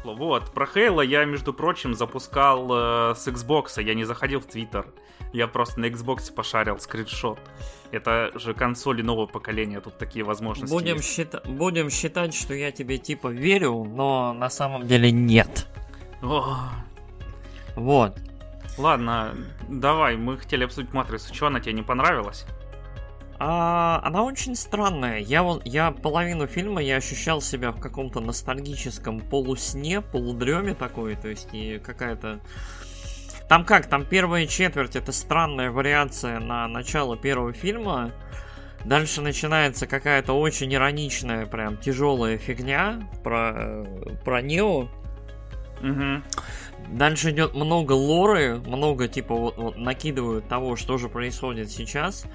тепло. Вот, про Хейла я, между прочим, запускал э, с Xbox, я не заходил в Твиттер. Я просто на Xbox пошарил скриншот. Это же консоли нового поколения, тут такие возможности Будем, есть. счита- будем считать, что я тебе типа верю, но на самом деле нет. О, Вот. ладно, давай, мы хотели обсудить Матрицу. Чего она тебе не понравилась? А, она очень странная. Я вот, я половину фильма я ощущал себя в каком-то ностальгическом полусне, полудреме такой, то есть и какая-то. Там как, там первая четверть это странная вариация на начало первого фильма. Дальше начинается какая-то очень ироничная, прям тяжелая фигня про, э, про Нео. Угу. Дальше идет много лоры, много типа вот, вот накидывают того, что же происходит сейчас.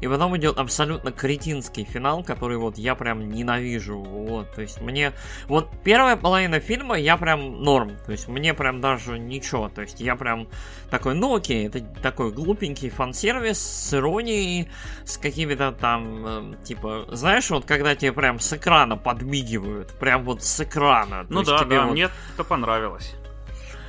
И потом идет абсолютно кретинский финал, который вот я прям ненавижу. Вот, то есть мне... Вот первая половина фильма я прям норм. То есть мне прям даже ничего. То есть я прям такой, ну окей, это такой глупенький фан-сервис с иронией, с какими-то там, э, типа, знаешь, вот когда тебе прям с экрана подмигивают, прям вот с экрана. Ну да, да, вот- мне это понравилось.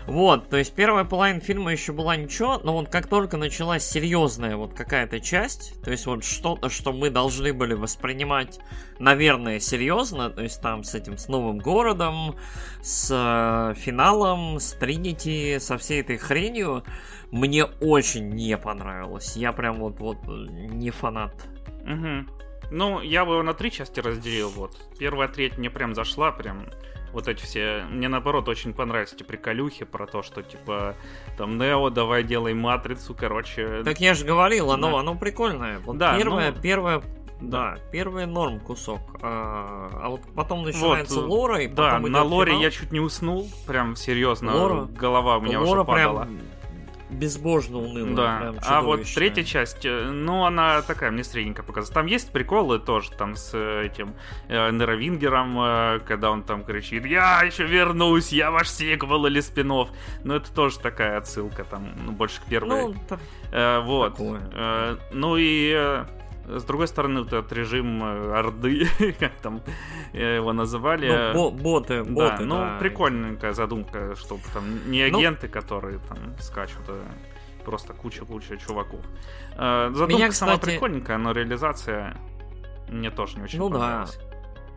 Вот, то есть первая половина фильма еще была ничего, но вот как только началась серьезная вот какая-то часть, то есть вот что-то, что мы должны были воспринимать, наверное, серьезно, то есть там с этим, с новым городом, с э, финалом, с Тринити, со всей этой хренью, мне очень не понравилось. Я прям вот, вот не фанат. Угу. Ну, я бы его на три части разделил, вот. Первая треть мне прям зашла, прям вот эти все... Мне, наоборот, очень понравились эти приколюхи про то, что, типа, там, Нео, давай делай Матрицу, короче... Так я же говорил, оно, Да. оно прикольное. Вот Да, первое, ну- первое, да, первый норм кусок. А, а вот потом начинается Вот, лора, и Да, потом на идет лоре финал. я чуть не уснул, прям серьезно, Лора- голова у меня Лора уже падала. прям безбожно унылая. Да, а вот третья часть, э, ну, она такая, мне средненько показалась. Там есть приколы тоже, там, с э, этим э, Неровингером, э, когда он там кричит, я еще вернусь, я ваш сиквел или спинов. Ну, это тоже такая отсылка, там, ну, больше к первой. Ну, та- Э, вот. такое. Э, ну и э, с другой стороны, вот этот режим э, Орды, как там э, его называли. ну, бо- боты, Да, боты, ну да. прикольненькая задумка, чтобы там не Ну- агенты, которые там скачут, а просто куча-куча чуваков. Э, Задумка Меня, сама кстати- прикольненькая, но реализация мне тоже не очень Ну да. понравилась.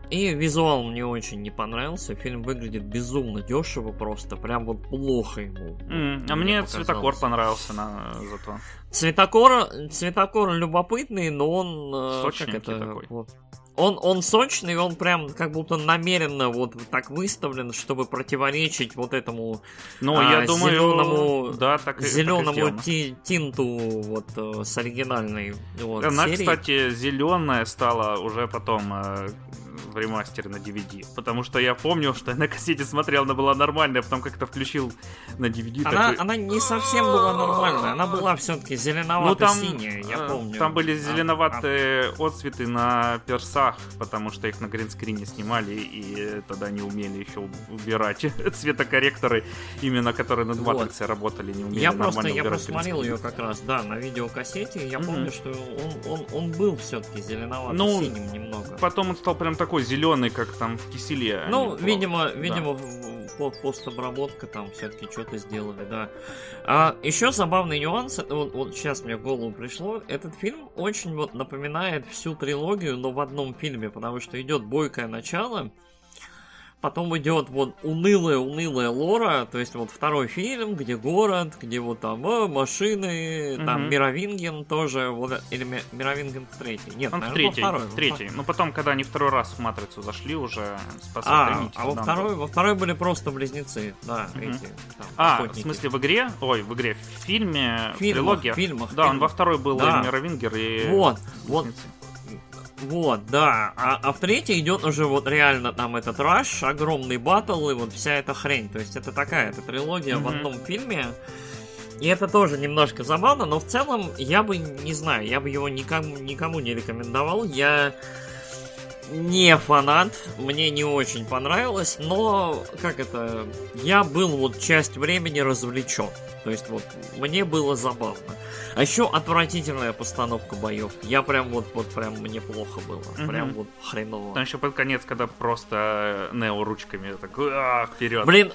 И визуал мне очень не понравился. Фильм выглядит безумно дешево просто. Прям вот плохо ему. М, А мне цветокор понравился на зато. Цветокор, цветокор любопытный, но он... э, как Сочненький это, такой. вот. Он, он сочный, он прям как будто намеренно вот так выставлен, чтобы противоречить вот этому Ну, А, я думаю, зелёному- да, так так зеленому сделано. ти- тинту вот э, с оригинальной вот, Она, серии. кстати, зеленая стала уже потом э, в ремастере на DVD. Потому что я помню, что я на кассете смотрел, она была нормальная, потом как-то включил на DVD. Она, такой, она не совсем была нормальная, она была все-таки Ну, зеленовато-синяя, я э, помню. там были А- зеленоватые отцветы на персах, потому что их на гринскрине снимали, и тогда не умели еще убирать цветокорректоры, именно которые над Вот. матрицей работали, не умели Я нормально просто, я посмотрел гринскрин. ее как раз, да, на видеокассете, я Мгм. помню, что он, он, он был все-таки зеленовато-синим немного. Потом он стал прям такой зеленый, как там в киселе. а Ну, в- видимо, да. видимо, постобработка там все-таки что-то сделали, да. А еще забавный нюанс, это вот, вот сейчас мне в голову пришло, этот фильм очень вот напоминает всю трилогию, но в одном фильме, потому что идет бойкое начало, потом идет вот унылая-унылая лора, то есть вот второй фильм, где город, где вот там э, машины, там Мгм. Мировинген тоже, вот, или Ми- Мировинген в третий, нет, Он в во третий, второй, в третий. Ну, потом, когда они второй раз в Матрицу зашли уже, спасать А, Тринити, а во там второй, во второй были просто близнецы, да, Мгм. эти. там, А, в охотники. смысле в игре? Ой, в игре, в фильме, в фильмах, трилогии. фильмах, Да, он фильмах. во второй был Да. и Мировингер, и... Вот, Близнецы. вот, да. А, а в третьей идет уже вот реально там этот раш, огромный батл и вот вся эта хрень. То есть это такая, это трилогия в Мгм. одном фильме. И это тоже немножко забавно, но в целом я бы не знаю, я бы его никому, никому не рекомендовал. Я не фанат, мне не очень понравилось, но, как это, я был вот часть времени развлечен. То есть вот, мне было забавно. А еще отвратительная постановка боев. Я прям вот, вот прям мне плохо было. Угу. Прям вот хреново. Там еще под конец, когда просто Нео ручками так вперед. Блин,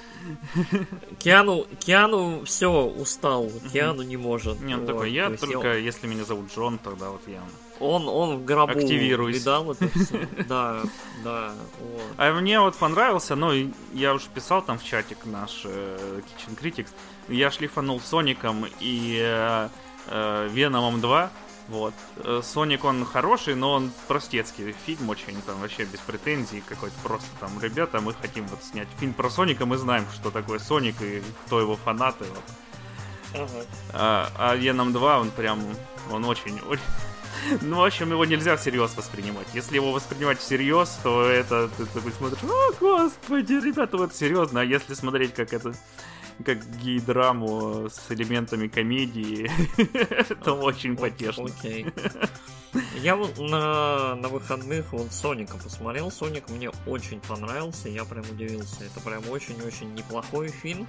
Киану, Киану все устал. Киану не может. Не, он такой, я только, если меня зовут Джон, тогда вот я он, он в гробу Активируюсь. видал это все. Да, да. Вот. А мне вот понравился, ну, я уже писал там в чатик наш э, Kitchen Critics, я шлифанул Соником и э, э, Веномом 2, вот. Соник, он хороший, но он простецкий фильм очень, там вообще без претензий какой-то просто там, ребята, мы хотим вот снять фильм про Соника, мы знаем, что такое Соник и кто его фанаты, вот. Ага. А, а Веном 2, он прям, он очень, очень ну, в общем, его нельзя всерьез воспринимать. Если его воспринимать всерьез, то это ты такой смотришь, о, господи, ребята, вот серьезно. А если смотреть как это как гей-драму с элементами комедии, это очень потешно. Окей. Я вот на, на выходных вот Соника посмотрел. Соник мне очень понравился. Я прям удивился. Это прям очень-очень неплохой фильм.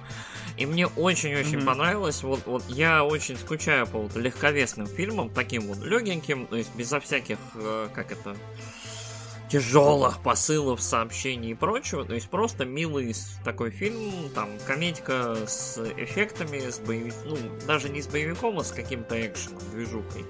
И мне очень-очень mm-hmm. понравилось. Вот, вот я очень скучаю по вот легковесным фильмам, таким вот легеньким, то есть безо всяких, э, как это, тяжелых посылов, сообщений и прочего. То есть просто милый такой фильм, там, комедика с эффектами, с боевиком, ну, даже не с боевиком, а с каким-то экшеном, движухой.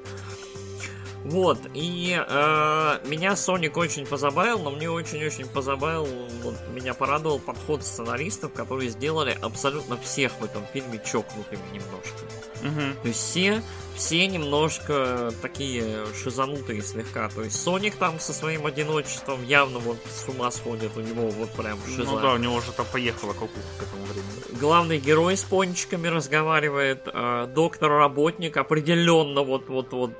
Вот, и э, меня Соник очень позабавил, но мне очень-очень позабавил, вот, меня порадовал подход сценаристов, которые сделали абсолютно всех в этом фильме чокнутыми немножко. Угу. То есть все, все немножко такие шизанутые слегка. То есть Соник там со своим одиночеством явно вот с ума сходит, у него вот прям шиза. Ну да, у него уже там поехала кукуха к этому времени. Главный герой с пончиками разговаривает, э, доктор-работник определенно вот вот вот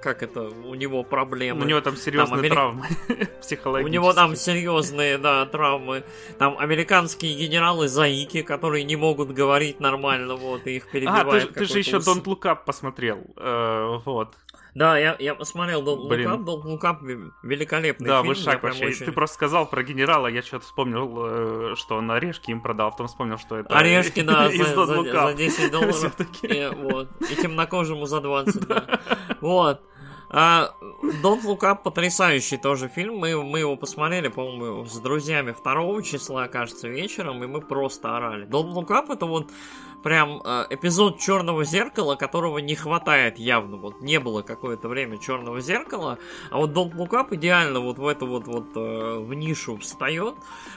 как это, у него проблемы. У него там серьезные там, Амери... травмы психологические. У него там серьезные, да, травмы. Там американские генералы заики, которые не могут говорить нормально, вот, и их перебивают. А, ты, ты же еще Don't Look Up посмотрел, э, вот. Да, я, я посмотрел Don't Look Up, Don't Look Up великолепный да, фильм. Да, вышаг вообще. Очень... Ты просто сказал про генерала, я что-то вспомнил, э, что он орешки им продал, потом вспомнил, что это Орешки, да, за, за, за 10 долларов. И, вот. и темнокожему за 20, да. Вот. А, Don't Look Up потрясающий тоже фильм. Мы, мы его посмотрели, по-моему, с друзьями 2 числа, кажется, вечером, и мы просто орали. Don't Look Up это вот прям э, эпизод Черного зеркала, которого не хватает явно. Вот не было какое-то время Черного зеркала, а вот Don't Look Up идеально вот в эту вот вот э, в нишу встает.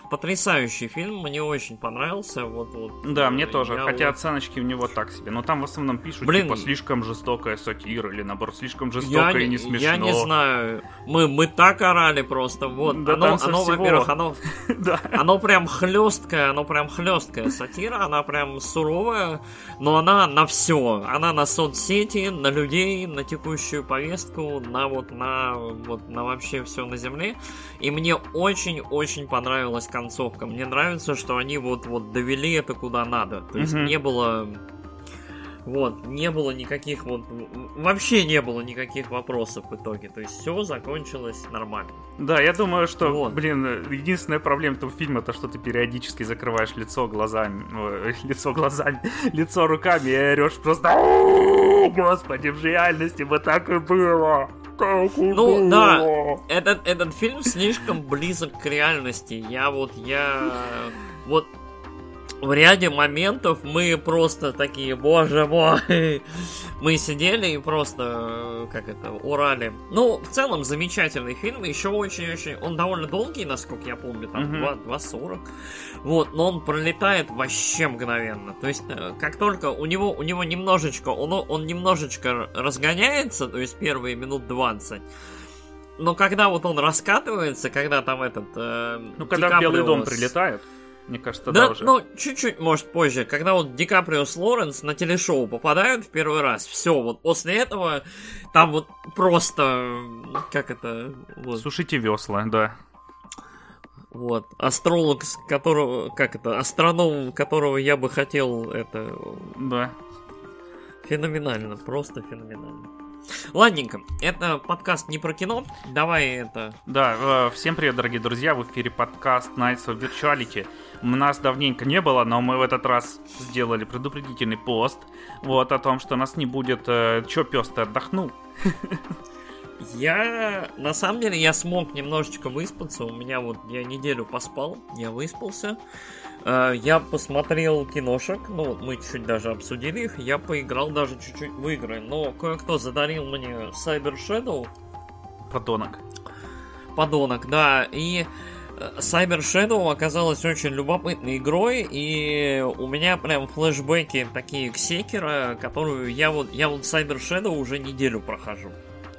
Потрясающий фильм, мне очень понравился. Вот, вот, да, мне тоже. Хотя вот... оценочки у него так себе. Но там в основном пишут, Блин, типа, слишком жестокая сатира, или наоборот, слишком жестокая и не смешно. Я не знаю. Мы, мы так орали просто. Вот. Да оно, оно во-первых, оно, оно прям хлесткое, оно прям хлесткая сатира, она прям суровая, но она на все. Она на соцсети, на людей, на текущую повестку, на вот на вот на вообще все на земле. И мне очень-очень понравилась концовка. Мне нравится, что они вот, вот довели это куда надо. То есть mm-hmm. не было... Вот, не было никаких вот... Вообще не было никаких вопросов в итоге. То есть все закончилось нормально. Да, я думаю, что, вот. блин, единственная проблема этого фильма, то, что ты периодически закрываешь лицо глазами, э, лицо глазами, лицо руками и орешь просто Господи, в реальности бы так и было. Ну да, этот, этот фильм слишком близок к реальности. Я вот, я... Вот в ряде моментов мы просто такие, боже мой, мы сидели и просто, как это, урали. Ну, в целом, замечательный фильм, еще очень-очень, он довольно долгий, насколько я помню, там mm-hmm. 2.40, вот, но он пролетает вообще мгновенно. То есть, э, как только у него, у него немножечко, он, он немножечко разгоняется, то есть первые минут 20, но когда вот он раскатывается, когда там этот... Э, ну, когда в Белый дом прилетает. Мне кажется, да, да уже. Ну, чуть-чуть, может, позже, когда вот Ди Каприо с Лоренс на телешоу попадают в первый раз, все, вот после этого там вот просто, как это... Вот. Сушите весла, да. Вот. Астролог, которого, как это, астроном, которого я бы хотел, это... Да. Феноменально, просто феноменально. Ладненько, это подкаст не про кино. Давай это... Да, э, всем привет, дорогие друзья, в эфире подкаст Nights of Virtuality. У нас давненько не было, но мы в этот раз сделали предупредительный пост вот о том, что нас не будет. Э, Чё, пес, ты отдохнул? Я, на самом деле, я смог немножечко выспаться. У меня вот, я неделю поспал, я выспался. Э, Я посмотрел киношек, ну, вот мы чуть даже обсудили их. Я поиграл даже чуть-чуть в игры. Но кое-кто задарил мне Cyber Shadow, Подонок. подонок, да, и э, Cyber Shadow оказалась очень любопытной игрой, и у меня прям флешбеки такие к Секера, которую я вот, я вот Cyber Shadow уже неделю прохожу.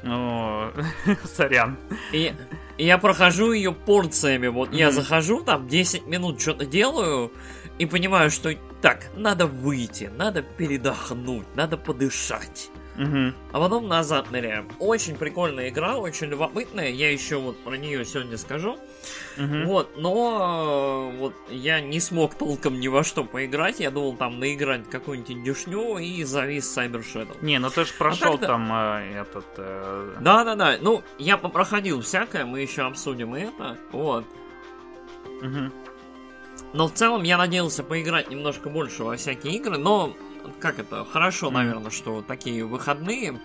Ну, сорян. И, и я прохожу ее порциями. Вот я Мгм. захожу, там 10 минут что-то делаю, и понимаю, что так, надо выйти, надо передохнуть, надо подышать. Мгм. А потом назад ныряем. Очень прикольная игра, очень любопытная. Я еще вот про нее сегодня скажу. Мгм. Вот, но э, вот я не смог толком ни во что поиграть. Я думал там наиграть какую-нибудь индюшню и завис Cyber Shadow. Не, ну ты же прошел так-то- там э, этот... э, Да-да-да, ну, я попроходил всякое, мы еще обсудим и это. Вот. мгм. Но в целом я надеялся поиграть немножко больше во всякие игры, но как это, хорошо, наверное, что такие выходные,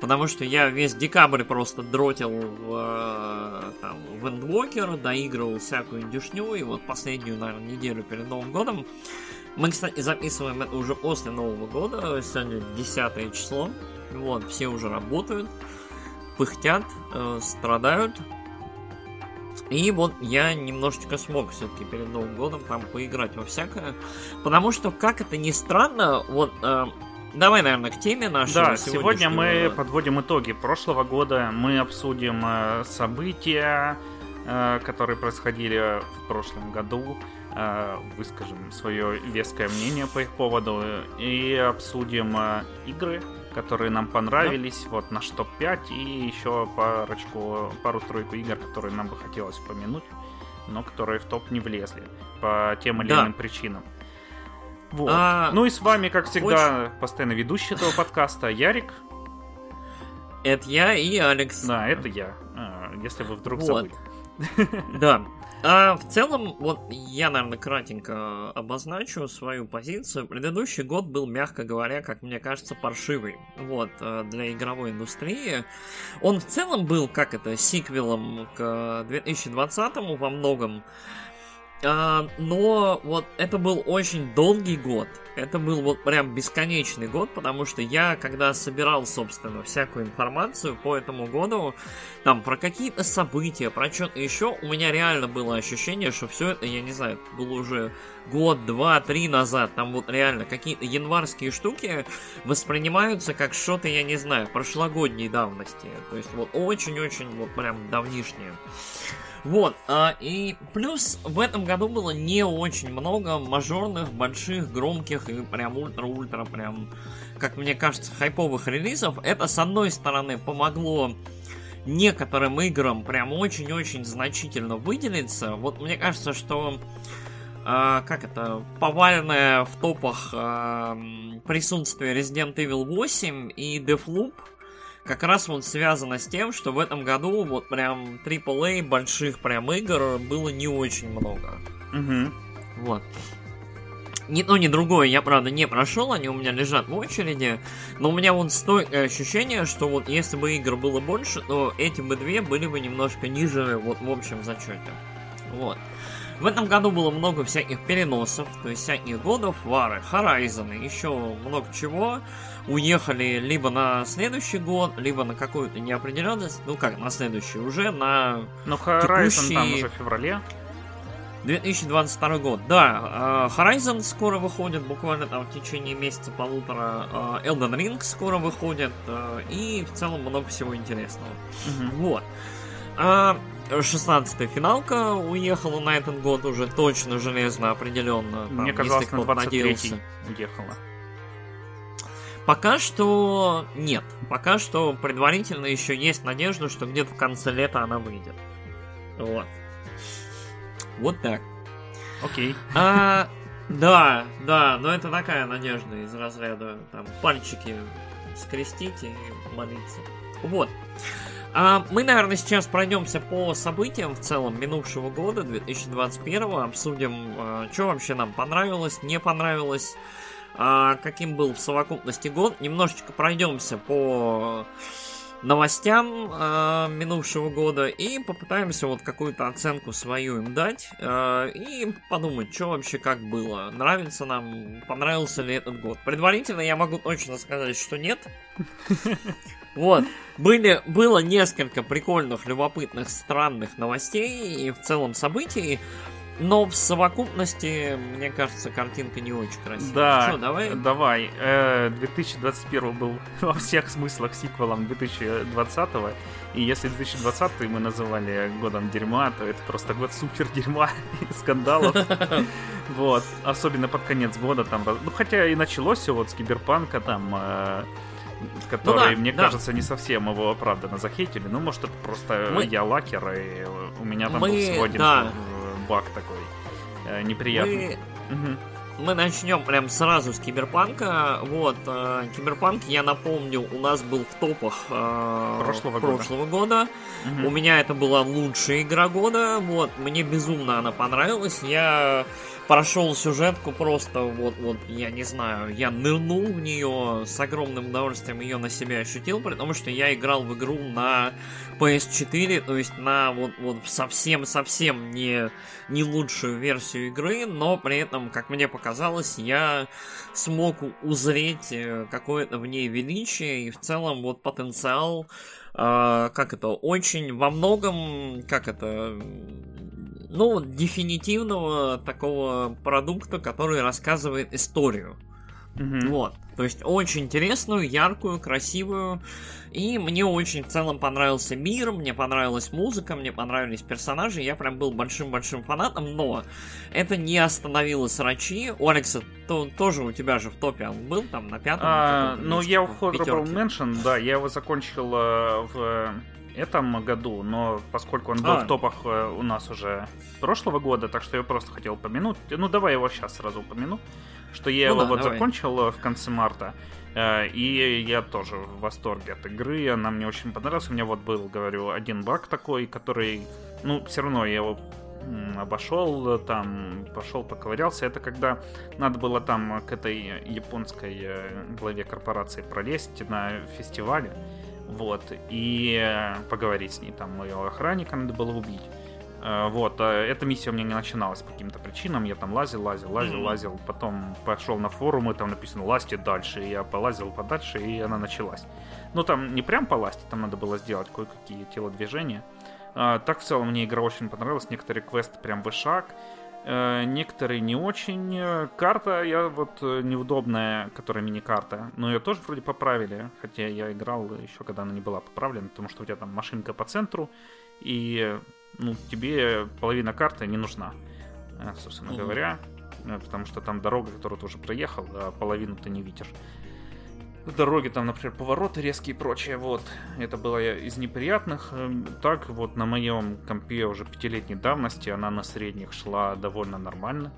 потому что я весь декабрь просто дротил в, э, там, в Endwalker, доигрывал всякую индюшню, и вот последнюю, наверное, неделю перед Новым годом. Мы, кстати, записываем это уже после Нового года, сегодня 10 число, вот, все уже работают, пыхтят, э, страдают, и вот я немножечко смог все-таки перед Новым годом там поиграть во всякое. Потому что, как это ни странно, вот э, давай, наверное, к теме нашей. Да, сегодня мы подводим итоги прошлого года. Мы обсудим э, события, э, которые происходили в прошлом году. э, Выскажем свое веское мнение по их поводу. И обсудим э, игры, которые нам понравились. Вот наш топ-5. И еще парочку, пару-тройку игр, которые нам бы хотелось упомянуть, но которые в топ не влезли по тем или Да. иным причинам. Вот. А, ну и с вами, как всегда, постоянно ведущий этого подкаста Ярик. Это я и Алекс. Да, это я. А, Если вы вдруг Вот. забыли. Да. А в целом, вот я, наверное, кратенько обозначу свою позицию. Предыдущий год был, мягко говоря, как мне кажется, паршивый. Вот, э, для игровой индустрии. Он в целом был, как это, сиквелом к 2020 во многом. А, но вот это был очень долгий год. Это был вот прям бесконечный год, потому что я, когда собирал, собственно, всякую информацию по этому году, там про какие-то события, про что-то еще, у меня реально было ощущение, что все это, я не знаю, было уже год, два, три назад. Там вот реально какие-то январские штуки воспринимаются как что-то, я не знаю, прошлогодней давности. То есть вот очень-очень вот прям давнишнее. Вот, а, и плюс в этом году было не очень много мажорных, больших, громких и прям ультра-ультра прям, как мне кажется, хайповых релизов. Это, с одной стороны, помогло некоторым играм прям очень-очень значительно выделиться. Вот мне кажется, что а, как это, повальное в топах м, присутствие Resident Evil 8 и Deathloop как раз вот связано с тем, что в этом году вот прям AAA больших прям игр было не очень много. Мгм. Вот. Ни то, ни другое я, правда, не прошел, они у меня лежат в очереди, но у меня вот стойкое ощущение, что вот если бы игр было больше, то эти бы две были бы немножко ниже вот в общем зачете. Вот. В этом году было много всяких переносов, то есть всяких годов, Вары, Horizon, еще много чего. Уехали либо на следующий год, либо на какую-то неопределенность, ну как, на следующий, уже на Ну, Horizon там Текущий- уже в феврале. 2022 год. Да, э, Horizon скоро выходит, буквально там в течение месяца полутора. э, Elden Ring скоро выходит. э, И в целом много всего интересного. Мгм. Вот. А 16-я финалка уехала на этот год уже точно, железно, определенно. Там, Мне казалось, на кто-то 23-й надеялся. уехала. Пока что нет. Пока что предварительно еще есть надежда, что где-то в конце лета она выйдет. Вот. Вот так. Окей. А, да, да, но это такая надежда из разряда там пальчики скрестить и молиться. Вот. А мы, наверное, сейчас пройдемся по событиям в целом минувшего года, 2021, обсудим, а, что вообще нам понравилось, не понравилось, каким был в совокупности год. Немножечко пройдемся по новостям э, минувшего года и попытаемся вот какую-то оценку свою им дать э, и подумать, что вообще как было, нравится нам, понравился ли этот год. Предварительно я могу точно сказать, что нет. Вот. Были, было несколько прикольных, любопытных, странных новостей и в целом событий. Но в совокупности, мне кажется, картинка не очень красивая. Да, Что, давай? Давай. 2021 э, был во всех смыслах сиквелом 2020 и если 2020 мы называли годом дерьма, то это просто год супер дерьма и скандалов. Вот. Особенно под конец года там... Ну, хотя и началось все вот с киберпанка там э, который, ну, да, мне да. кажется, не совсем его оправданно захейтили. Ну, может, это просто мы... я лакер, и у меня там мы... был всего один да. Баг такой э, неприятный. Мы... Угу. Мы начнем прям сразу с Киберпанка. Вот, э, Киберпанк, я напомню, у нас был в топах э, прошлого, прошлого года. года. Угу. У меня это была лучшая игра года. Вот, мне безумно она понравилась. Я прошел сюжетку просто, вот, вот, я не знаю, я нырнул в нее с огромным удовольствием ее на себя ощутил, потому что я играл в игру на PS4, то есть на вот, вот совсем-совсем не, не лучшую версию игры, но при этом, как мне показалось, я смог узреть э, какое-то в ней величие и в целом вот потенциал, э, как это, очень во многом, как это, ну, дефинитивного такого продукта, который рассказывает историю. Mm-hmm. Вот. То есть очень интересную, яркую, красивую. И мне очень в целом понравился мир, мне понравилась музыка, мне понравились персонажи. Я прям был большим-большим фанатом, но это не остановило срачи. Алекса то, тоже у тебя же в топе он был, там на пятом. А, ну, я в Honorable Mention, да, я его закончил э, в этом году, но поскольку он был а. в топах э, у нас уже прошлого года, так что я просто хотел упомянуть. Ну, давай его сейчас сразу упомяну, что я ну его да, вот давай. закончил э, в конце марта. Э, и я тоже в восторге от игры, она мне очень понравилась. У меня вот был, говорю, один баг такой, который, ну, все равно я его обошел, там пошел, поковырялся. Это когда надо было там к этой японской главе корпорации пролезть на фестивале. Вот, и э, поговорить с ней. Там ее охранника надо было убить. Э, вот, а эта миссия у меня не начиналась по каким-то причинам. Я там лазил, лазил, лазил, mm-hmm. лазил. Потом пошел на форумы, там написано «Лазьте дальше». И я полазил подальше, и она началась. Ну, там не прям полазить, там надо было сделать кое-какие телодвижения. А, так в целом мне игра очень понравилась. Некоторые квесты прям вышаг. Э, некоторые не очень. Карта, я вот э, неудобная, которая мини-карта, но ее тоже вроде поправили, хотя я играл еще, когда она не была поправлена, потому что у тебя там машинка по центру, и ну, тебе половина карты не нужна, э, собственно mm-hmm. говоря, потому что там дорога, которую ты уже проехал, а половину ты не видишь дороги, там, например, повороты резкие и прочее, вот. Это было из неприятных. Эм, так, вот на моем компе уже пятилетней давности она на средних шла довольно нормально.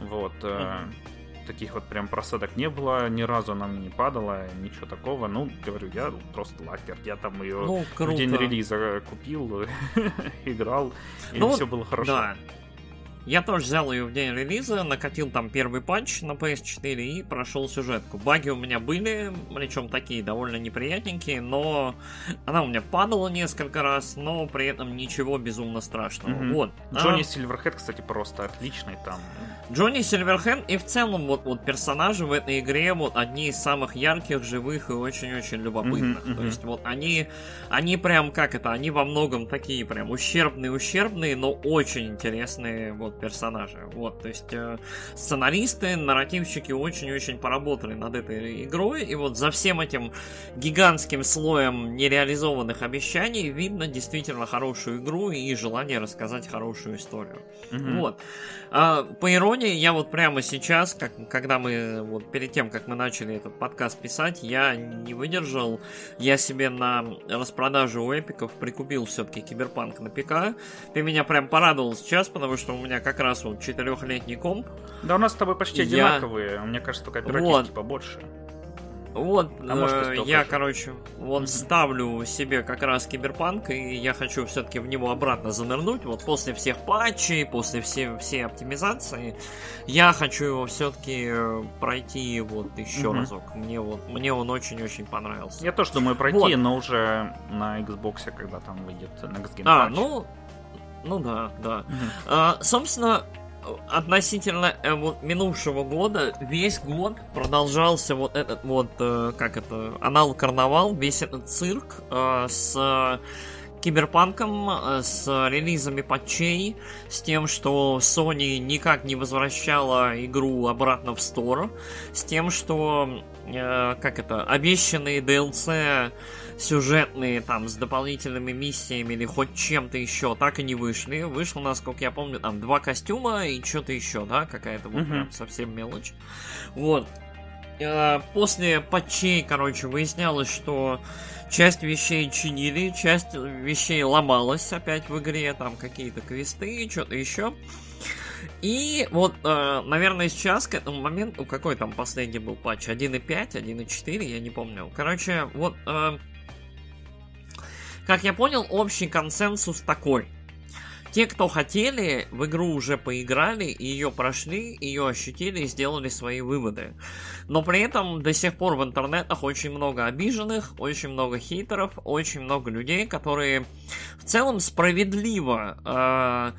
Вот. Mm-hmm. Таких вот прям просадок не было, ни разу она мне не падала, ничего такого. Ну, говорю, я просто лакер. Я там ее ну, в день релиза купил, играл, и ну, все было хорошо. Да. Я тоже взял ее в день релиза, накатил там первый патч на PS4 и прошел сюжетку. Баги у меня были, причем такие довольно неприятненькие, но она у меня падала несколько раз, но при этом ничего безумно страшного. Mm-hmm. Вот. Джонни а... Сильверхед, кстати, просто отличный там. Джонни Сильверхед и в целом вот, вот персонажи в этой игре вот одни из самых ярких, живых и очень-очень любопытных. Mm-hmm. То есть вот они, они прям как это, они во многом такие прям ущербные-ущербные, но очень интересные вот персонажи. Вот, то есть э, сценаристы, нарративщики очень-очень поработали над этой игрой, и вот за всем этим гигантским слоем нереализованных обещаний видно действительно хорошую игру и желание рассказать хорошую историю. Mm-hmm. Вот. А, по иронии, я вот прямо сейчас, как, когда мы, вот перед тем, как мы начали этот подкаст писать, я не выдержал, я себе на распродажу у эпиков прикупил все-таки киберпанк на ПК. Ты меня прям порадовал сейчас, потому что у меня как раз вот четырехлетний комп. Да у нас с тобой почти я... одинаковые, мне кажется, только оперативки вот. побольше. Вот, а может, э, я, короче, вот ставлю себе как раз киберпанк, и я хочу все-таки в него обратно занырнуть. Вот после всех патчей, после все, всей оптимизации, я хочу его все-таки э, пройти вот еще угу. разок. Мне вот мне он очень-очень понравился. Я тоже думаю пройти, вот. но уже на Xbox, когда там выйдет Next Gen. А, ну, ну да, да. Угу. А, собственно, относительно э, вот минувшего года весь год продолжался вот этот вот э, как это анал карнавал весь этот цирк э, с киберпанком, э, с релизами патчей, с тем, что Sony никак не возвращала игру обратно в стор, с тем, что э, как это обещанные DLC сюжетные, там, с дополнительными миссиями или хоть чем-то еще, так и не вышли. Вышло, насколько я помню, там, два костюма и что-то еще, да, какая-то вот прям совсем мелочь. Вот. Э, после патчей, короче, выяснялось, что часть вещей чинили, часть вещей ломалась опять в игре, там какие-то квесты, что-то еще. И вот, э, наверное, сейчас к этому моменту, какой там последний был патч? 1.5, 1.4, я не помню. Короче, вот э, как я понял, общий консенсус такой. Те, кто хотели, в игру уже поиграли, ее прошли, ее ощутили и сделали свои выводы. Но при этом до сих пор в интернетах очень много обиженных, очень много хейтеров, очень много людей, которые в целом справедливо э,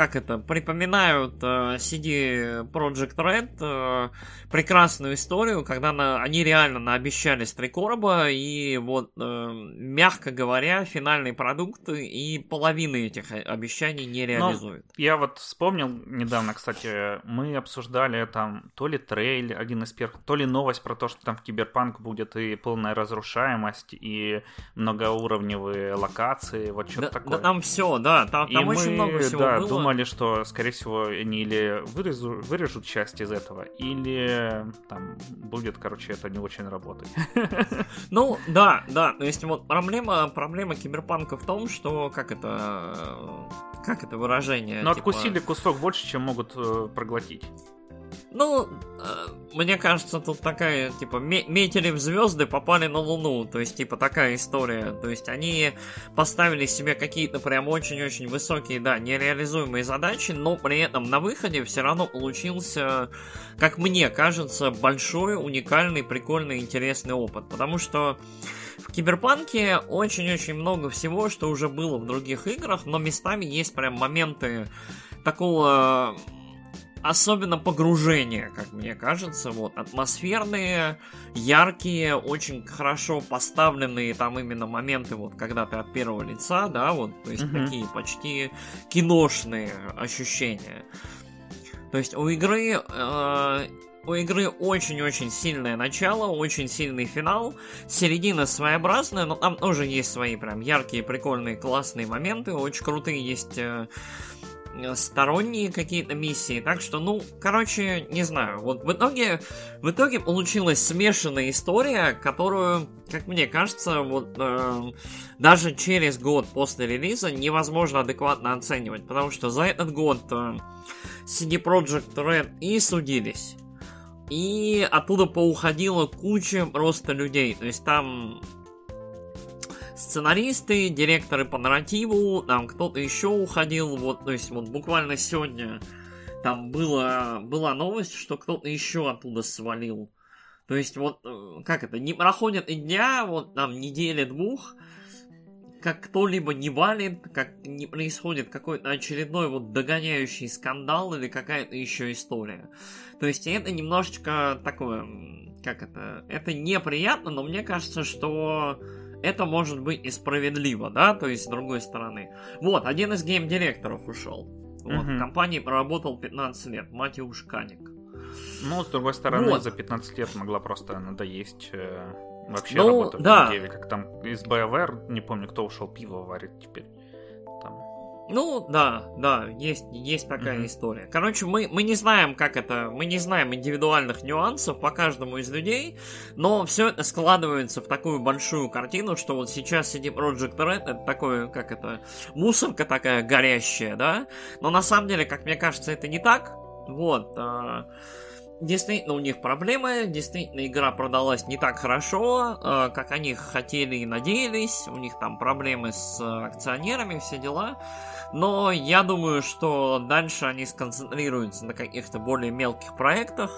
как это, припоминают э, CD Project Red э, прекрасную историю, когда на, они реально наобещались три короба, и вот, э, мягко говоря, финальный продукт и половины этих обещаний не реализуют. Ну, я вот вспомнил недавно, кстати, мы обсуждали там то ли трейлер, один из первых, то ли новость про то, что там в Киберпанк будет и полная разрушаемость, и многоуровневые локации, вот что-то да, такое. Да там все, да, там, там и очень мы, много всего да, было думали, что, скорее всего, они или вырежу, вырежут часть из этого, или там будет, короче, это не очень работать. Ну, да, да. То есть вот проблема, проблема киберпанка в том, что, как это, как это выражение? Но типа... откусили кусок больше, чем могут э, проглотить. Ну, э, мне кажется, тут такая, типа, метили в звезды, попали на Луну. То есть, типа, такая история. То есть, они поставили себе какие-то прям очень-очень высокие, да, нереализуемые задачи, но при этом на выходе все равно получился, как мне кажется, большой, уникальный, прикольный, интересный опыт. Потому что в Киберпанке очень-очень много всего, что уже было в других играх, но местами есть прям моменты такого особенно погружение, как мне кажется, вот, атмосферные, яркие, очень хорошо поставленные там именно моменты, вот, когда ты от первого лица, да, вот, то есть mm-hmm. такие почти киношные ощущения. То есть у игры э, у игры очень-очень сильное начало, очень сильный финал, середина своеобразная, но там тоже есть свои прям яркие, прикольные, классные моменты, очень крутые есть э, сторонние какие-то миссии. Так что, ну, короче, не знаю. Вот в итоге, в итоге получилась смешанная история, которую, как мне кажется, вот э, даже через год после релиза невозможно адекватно оценивать, потому что за этот год э, CD Projekt Red и судились. И оттуда поуходила куча просто людей. То есть там сценаристы, директоры по нарративу, там кто-то еще уходил, вот, то есть вот буквально сегодня там было, была новость, что кто-то еще оттуда свалил. То есть вот, э, как это, не проходит и дня, вот там недели двух, как кто-либо не валит, как не происходит какой-то очередной вот догоняющий скандал или какая-то еще история. То есть это немножечко такое, как это, это неприятно, но мне кажется, что это может быть и справедливо, да, то есть с другой стороны. Вот, один из гейм-директоров ушел. Вот, угу. в компании проработал 15 лет, Матиуш Каник. Ну, с другой стороны, вот. за 15 лет могла просто надоесть э, вообще ну, работа да. в деле. Как там из BioWare, не помню, кто ушел, пиво варит теперь. Ну, да, да, есть, есть такая mm-hmm. история. Короче, мы, мы не знаем, как это, мы не знаем индивидуальных нюансов по каждому из людей, но все это складывается в такую большую картину, что вот сейчас CD Project Red это такое, как это, мусорка такая горящая, да? Но на самом деле, как мне кажется, это не так. Вот. А, действительно у них проблемы, действительно игра продалась не так хорошо, э, как они хотели и надеялись, у них там проблемы с акционерами, все дела. Но я думаю, что дальше они сконцентрируются на каких-то более мелких проектах,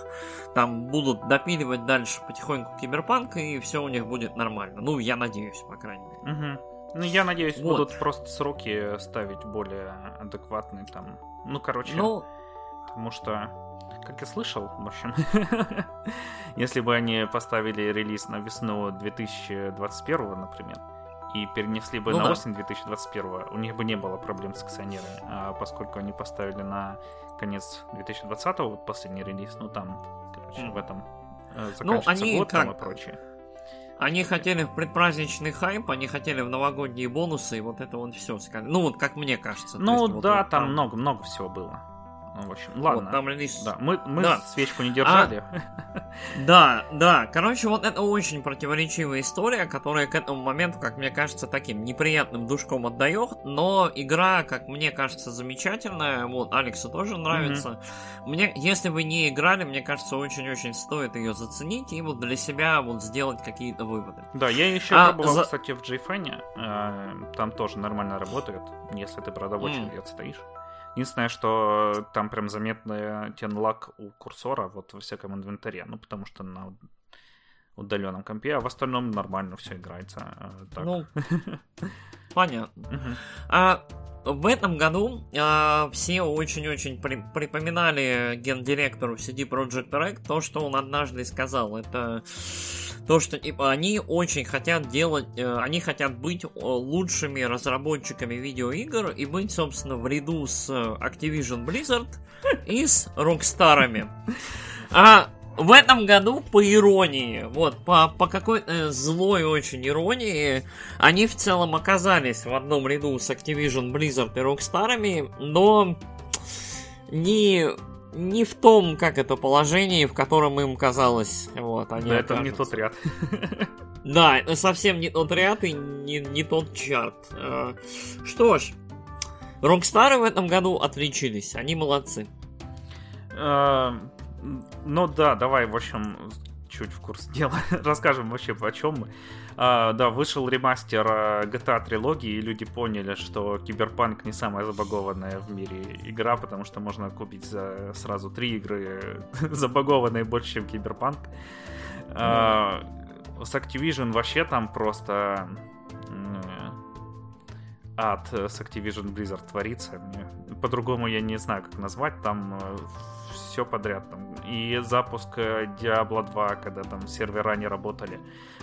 там будут допиливать дальше потихоньку киберпанк, и все у них будет нормально. Ну, я надеюсь, по крайней мере. Угу. Ну, я надеюсь, вот. будут просто сроки ставить более адекватные там. Ну, короче, ну... потому что как я слышал, в общем, если бы они поставили релиз на весну 2021, например, и перенесли бы ну, на да. осень 2021, у них бы не было проблем с акционерами. А поскольку они поставили на конец 2020, вот последний релиз, ну там, короче, mm. в этом э, заканчивается ну, они год как... там и прочее. Они хотели в предпраздничный хайп, они хотели в новогодние бонусы, и вот это вот все. Ну, вот как мне кажется. Ну, есть, да, вот, там много-много всего было. Ну, в общем, ладно. Вот, там релиз... Да, мы, мы да. свечку не держали. А... Да, да. Короче, вот это очень противоречивая история, которая к этому моменту, как мне кажется, таким неприятным душком отдает. Но игра, как мне кажется, замечательная. Вот, Алексу тоже нравится. Mm-hmm. Мне, если вы не играли, мне кажется, очень-очень стоит ее заценить и вот для себя вот сделать какие-то выводы. Да, я еще а, пробовал, за... кстати, в JFN. Э, там тоже нормально работает, если ты, очереди mm. отстоишь. Единственное, что там прям заметный тенлак у курсора вот во всяком инвентаре, ну потому что на удаленном компе, а в остальном нормально все играется. Э, так. Ну, понятно. А в этом году а, все очень-очень при, припоминали гендиректору CD Projekt Red то, что он однажды сказал. Это то, что типа, они очень хотят делать, э, они хотят быть э, лучшими разработчиками видеоигр и быть, собственно, в ряду с Activision Blizzard и с Rockstar'ами. А в этом году, по иронии, вот, по, по какой-то злой очень иронии, они в целом оказались в одном ряду с Activision Blizzard и Rockstar'ами, но не не в том, как это положении, в котором им казалось. Вот, они да, это не тот ряд. Да, это совсем не тот ряд и не, не тот чарт. Э, что ж, Рокстары в этом году отличились, они молодцы. Ну да, давай, в общем, чуть в курс дела. Расскажем вообще, о чем мы. А, да, вышел ремастер а, GTA трилогии, и люди поняли, что Киберпанк не самая забагованная в мире игра, потому что можно купить за сразу три игры забагованные больше, чем Киберпанк. А, с Activision вообще там просто ад с Activision Blizzard творится. По-другому я не знаю, как назвать. Там э, все подряд. Там. И запуск э, Diablo 2, когда там сервера не работали.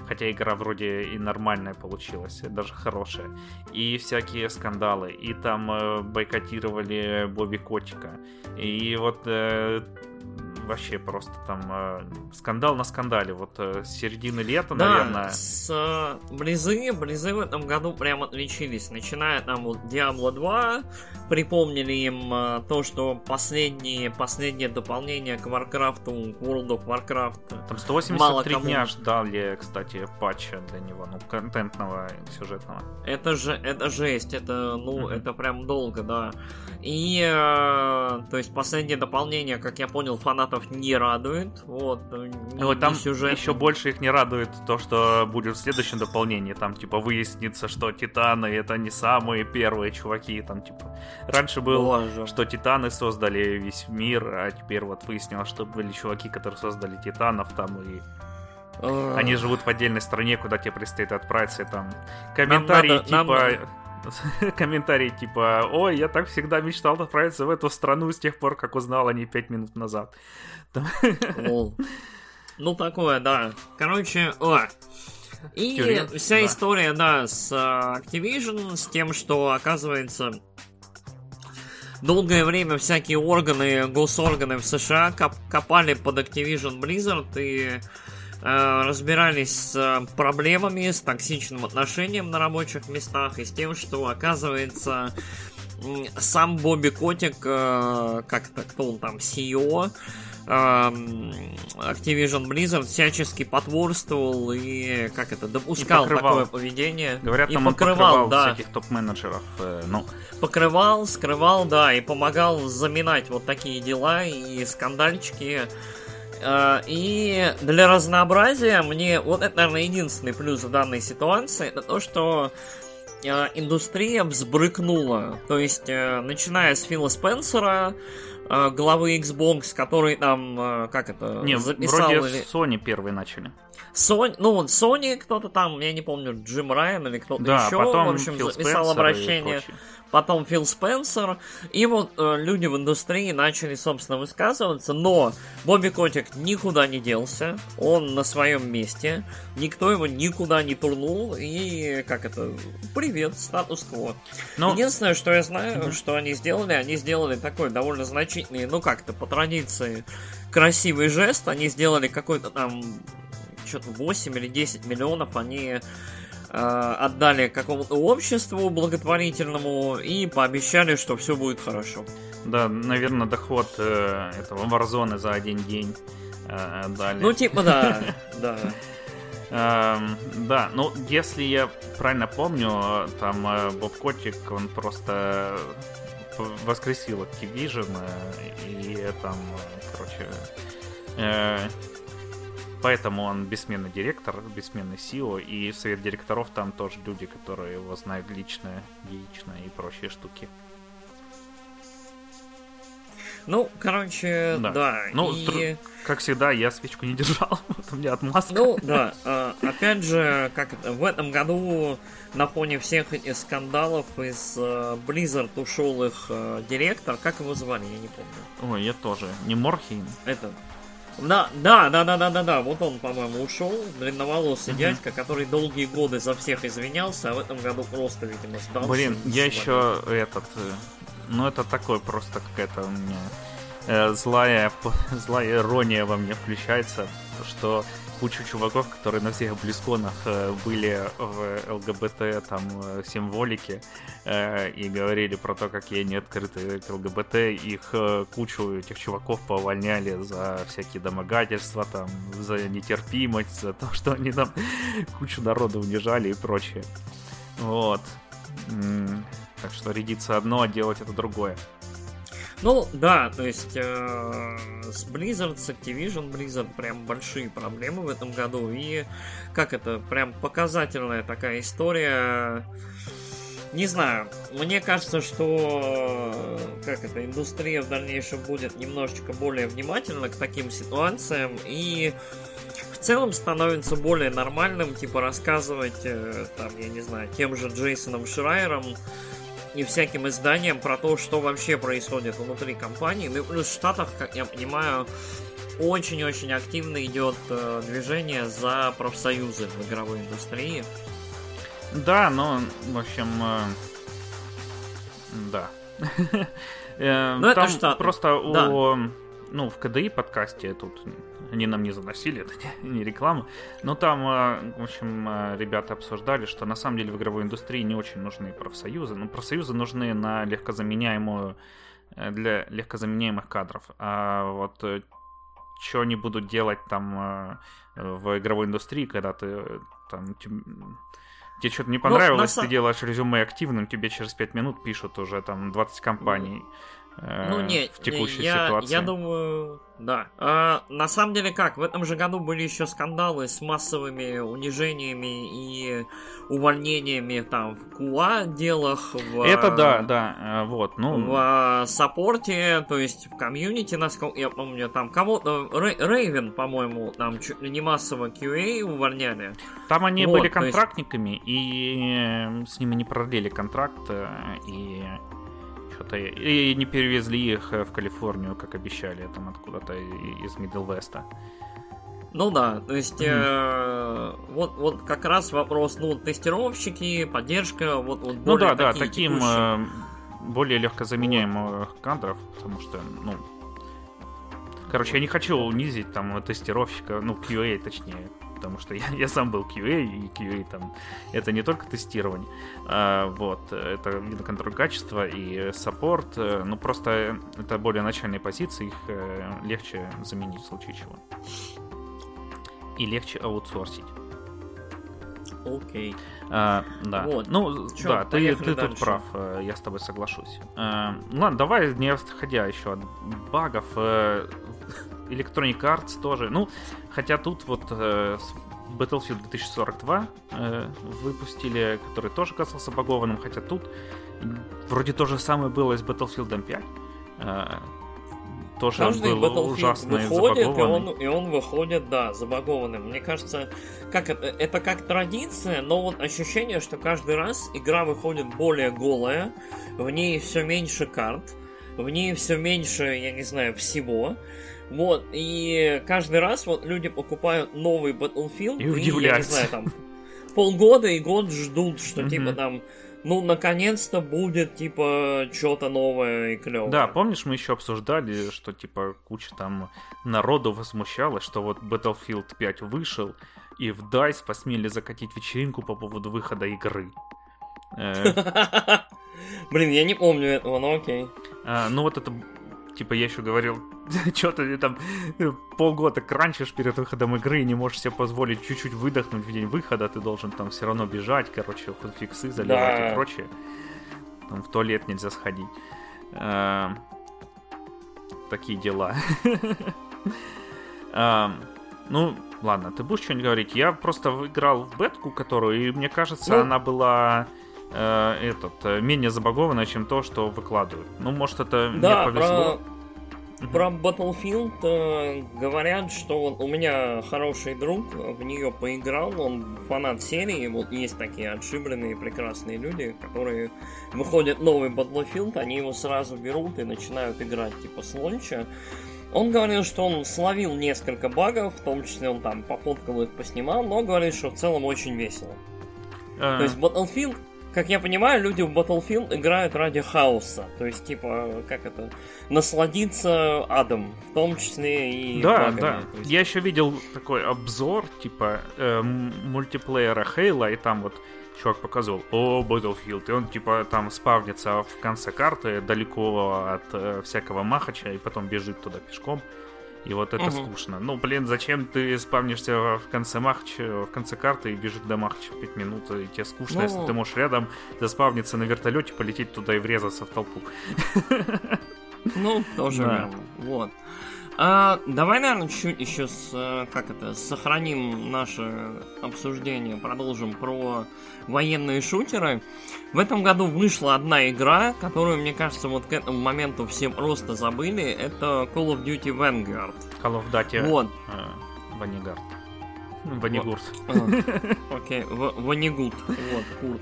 Хотя игра вроде и нормальная получилась, даже хорошая. И всякие скандалы. И там э, бойкотировали Бобби Котика. И вот э, вообще просто там э, скандал на скандале. Вот э, с середины лета, да, наверное. С э, Близы, Близы в этом году прям отличились. Начиная там вот Diablo 2, припомнили им э, то, что последние, последнее дополнение к Warcraft, World of Warcraft. Там 183 мало кому... дня ждали, кстати, патча для него, ну, контентного, сюжетного. Это же, это жесть, это, ну, mm-hmm. это прям долго, да. И, э, то есть, последнее дополнение, как я понял, фанатов не радует. Вот, э, не, вот там сюжет. еще больше их не радует то, что будет в следующем дополнении. Там, типа, выяснится, что Титаны это не самые первые чуваки. Там, типа, раньше было, Боже. что Титаны создали весь мир, а теперь вот выяснилось, что были чуваки, которые создали Титанов там и они живут в отдельной стране, куда тебе предстоит отправиться, и там комментарии надо, типа... Нам комментарий типа «Ой, я так всегда мечтал отправиться в эту страну с тех пор, как узнал о ней пять минут назад». Ну, такое, да. Короче, о. И вся да. история, да, с uh, Activision, с тем, что, оказывается, долгое время всякие органы, госорганы в США коп копали под Activision Blizzard и разбирались с э, проблемами, с токсичным отношением на рабочих местах и с тем, что оказывается сам Бобби Котик, э, как-то кто он там, CEO, Activision Blizzard всячески потворствовал и как это допускал такое поведение. Говорят, и там покрывал, он покрывал да. всяких топ-менеджеров. Э, ну. Покрывал, скрывал, да, и помогал заминать вот такие дела и скандальчики Э, и для разнообразия мне, вот это, наверное, единственный плюс в данной ситуации, это то, что э, индустрия взбрыкнула. То есть, э, начиная с Фила Спенсера, главы Xbox, который там, как это, Не, записал... вроде или... Sony первые начали. Sony, ну, вот Sony кто-то там, я не помню, Джим Райан или кто-то да, еще, потом в общем, Фил записал Спенсер обращение потом Фил Спенсер, и вот э, люди в индустрии начали, собственно, высказываться, но Бобби Котик никуда не делся, он на своем месте, никто его никуда не турнул, и, как это, привет, статус-кво. Но... Единственное, что я знаю, mm-hmm. что они сделали, они сделали такой довольно значительный, ну как-то по традиции, красивый жест, они сделали какой-то там что-то 8 или 10 миллионов, они отдали какому-то обществу благотворительному и пообещали, что все будет хорошо. Да, наверное, доход э, этого Warzone за один день э, дали. Ну, типа, да, да. Эм, да, ну, если я правильно помню, там э, Боб Котик, он просто воскресил Activision, и там, короче, Поэтому он бессменный директор, бессменный SEO, и совет директоров там тоже люди, которые его знают лично, лично и прочие штуки. Ну, короче, да. да. Ну, и... стр... как всегда, я свечку не держал. вот у меня отмазка. Ну, да. А, опять же, как в этом году на фоне всех этих скандалов из uh, Blizzard ушел их uh, директор. Как его звали, я не помню. Ой, я тоже. Не Морхейн? Это, да, да, да, да, да, да, да. Вот он, по-моему, ушел. Длинноволосый mm-hmm. дядька, который долгие годы за всех извинялся, а в этом году просто, видимо, сдался. Блин, я еще этот. Э, ну, это такой просто какая-то у меня э, злая, злая ирония во мне включается, что кучу чуваков, которые на всех близконах э, были в ЛГБТ там э, символике э, и говорили про то, как я не открыты к ЛГБТ, их кучу этих чуваков повольняли за всякие домогательства, там, за нетерпимость, за то, что они там кучу народа унижали и прочее. Вот. Так что рядиться одно, а делать это другое. Ну, да, то есть э, с Blizzard, с Activision Blizzard прям большие проблемы в этом году. И как это, прям показательная такая история. Не знаю, мне кажется, что как это, индустрия в дальнейшем будет немножечко более внимательна к таким ситуациям и в целом становится более нормальным, типа рассказывать, э, там, я не знаю, тем же Джейсоном Шрайером и всяким изданиям про то, что вообще происходит внутри компании. Ну и плюс в Штатах, как я понимаю, очень-очень активно идет э, движение за профсоюзы в игровой индустрии. Да, ну, в общем, э, да. Э, ну, там просто у ну, в КДИ подкасте тут они нам не заносили, это не, не реклама. Но там, э, в общем, э, ребята обсуждали, что на самом деле в игровой индустрии не очень нужны профсоюзы. Ну, профсоюзы нужны на легкозаменяемую э, для легкозаменяемых кадров. А вот что они будут делать там в игровой индустрии, когда ты там тебе что-то не ну, понравилось, ну, ты делаешь резюме активным, тебе через 5 минут пишут уже там 20 компаний. Ну, не, в текущей я, ситуации. Я думаю, да. А, на самом деле как, в этом же году были еще скандалы с массовыми унижениями и увольнениями там в КУА делах. В, Это да, да, э, вот, ну... В а, саппорте, то есть в комьюнити, насколько я помню, там кого-то, Рейвен, по-моему, там чуть ли не массово QA увольняли. Там они вот, были контрактниками, есть... и с ними не продлили контракт, э, и что-то. И не перевезли их э, в Калифорнию, как обещали, там откуда-то из Мидл Веста. Ну да, то есть э, вот, вот как раз вопрос, ну, тестировщики, поддержка, вот, вот Ну да, да, таким э, более легко заменяемых вот. кадров, потому что, ну, короче, я не хочу унизить там тестировщика, ну, QA точнее, потому что я, я сам был QA, и QA там это не только тестирование, а, вот, это контроль качества и саппорт, э, ну просто это более начальные позиции, их э, легче заменить в случае чего. И легче аутсорсить. Окей. Okay. А, да. Вот. Ну, Чё, да, ты, ты тут прав, э, я с тобой соглашусь. А, ладно, давай, не отходя еще от багов, Electronic Arts тоже. Ну, хотя тут вот э, Battlefield 2042 э, выпустили, который тоже казался багованным, хотя тут вроде то же самое было и с Battlefield 5. Э, тоже Каждый он был Battlefield ужасно выходит, и он, и он выходит, да, забагованным. Мне кажется, как это, это как традиция, но вот ощущение, что каждый раз игра выходит более голая, в ней все меньше карт, в ней все меньше, я не знаю, всего. Вот, и каждый раз вот люди покупают новый Battlefield, И я не знаю, там, полгода и год ждут, что Мгм. типа там, ну, наконец-то будет, типа, что-то новое и клевое. Да, помнишь, мы еще обсуждали, что типа куча там народу возмущалась, что вот Battlefield 5 вышел, и в DICE посмели закатить вечеринку по поводу выхода игры. Э, Блин, я не помню этого, но окей. а, Ну вот это, типа я еще говорил, что ты там э, полгода кранчишь перед выходом игры и не можешь себе позволить чуть-чуть выдохнуть в день выхода, ты должен там все равно бежать, короче, фиксы заливать Да. и прочее. Там в туалет нельзя сходить. А, Такие дела. А, Ну, ладно, ты будешь что-нибудь говорить? Я просто играл в бетку, которую, и мне кажется, Ну. она была э, этот э, менее забагованная, чем то, что выкладывают. Ну, может, это Да, мне повезло. про, про Battlefield э, говорят, что вот у меня хороший друг в нее поиграл, он фанат серии, вот есть такие отшибленные прекрасные люди, которые выходит новый Battlefield, они его сразу берут и начинают играть типа с лонча. Он говорил, что он словил несколько багов, в том числе он там пофоткал их, поснимал, но говорит, что в целом очень весело. Э, То есть Battlefield, как я понимаю, люди в Battlefield играют ради хаоса. То есть, типа, как это, насладиться адом, в том числе и Да, багами. да. Есть- Я еще видел такой обзор, типа, э, мультиплеера Хейла, и там вот чувак показывал, о, Battlefield, и он, типа, там спавнится в конце карты, далеко от э, всякого махача, и потом бежит туда пешком. И вот это Мгм. скучно. Ну, блин, зачем ты спавнишься в конце махача, в конце карты и бежишь до махача 5 минут, и тебе скучно, Ну. если ты можешь рядом заспавниться на вертолете, полететь туда и врезаться в толпу. Ну, тоже Да. верно. Вот. А, давай, наверное, чуть еще с, э, как это, сохраним наше обсуждение, продолжим про военные шутеры. В этом году вышла одна игра, которую, мне кажется, вот к этому моменту все просто забыли. Это Call of Duty Vanguard. Call of Duty Вот. э, Ваннигард. Ваннигурт. А, Окей, В- Вонигут. Вот, Курт.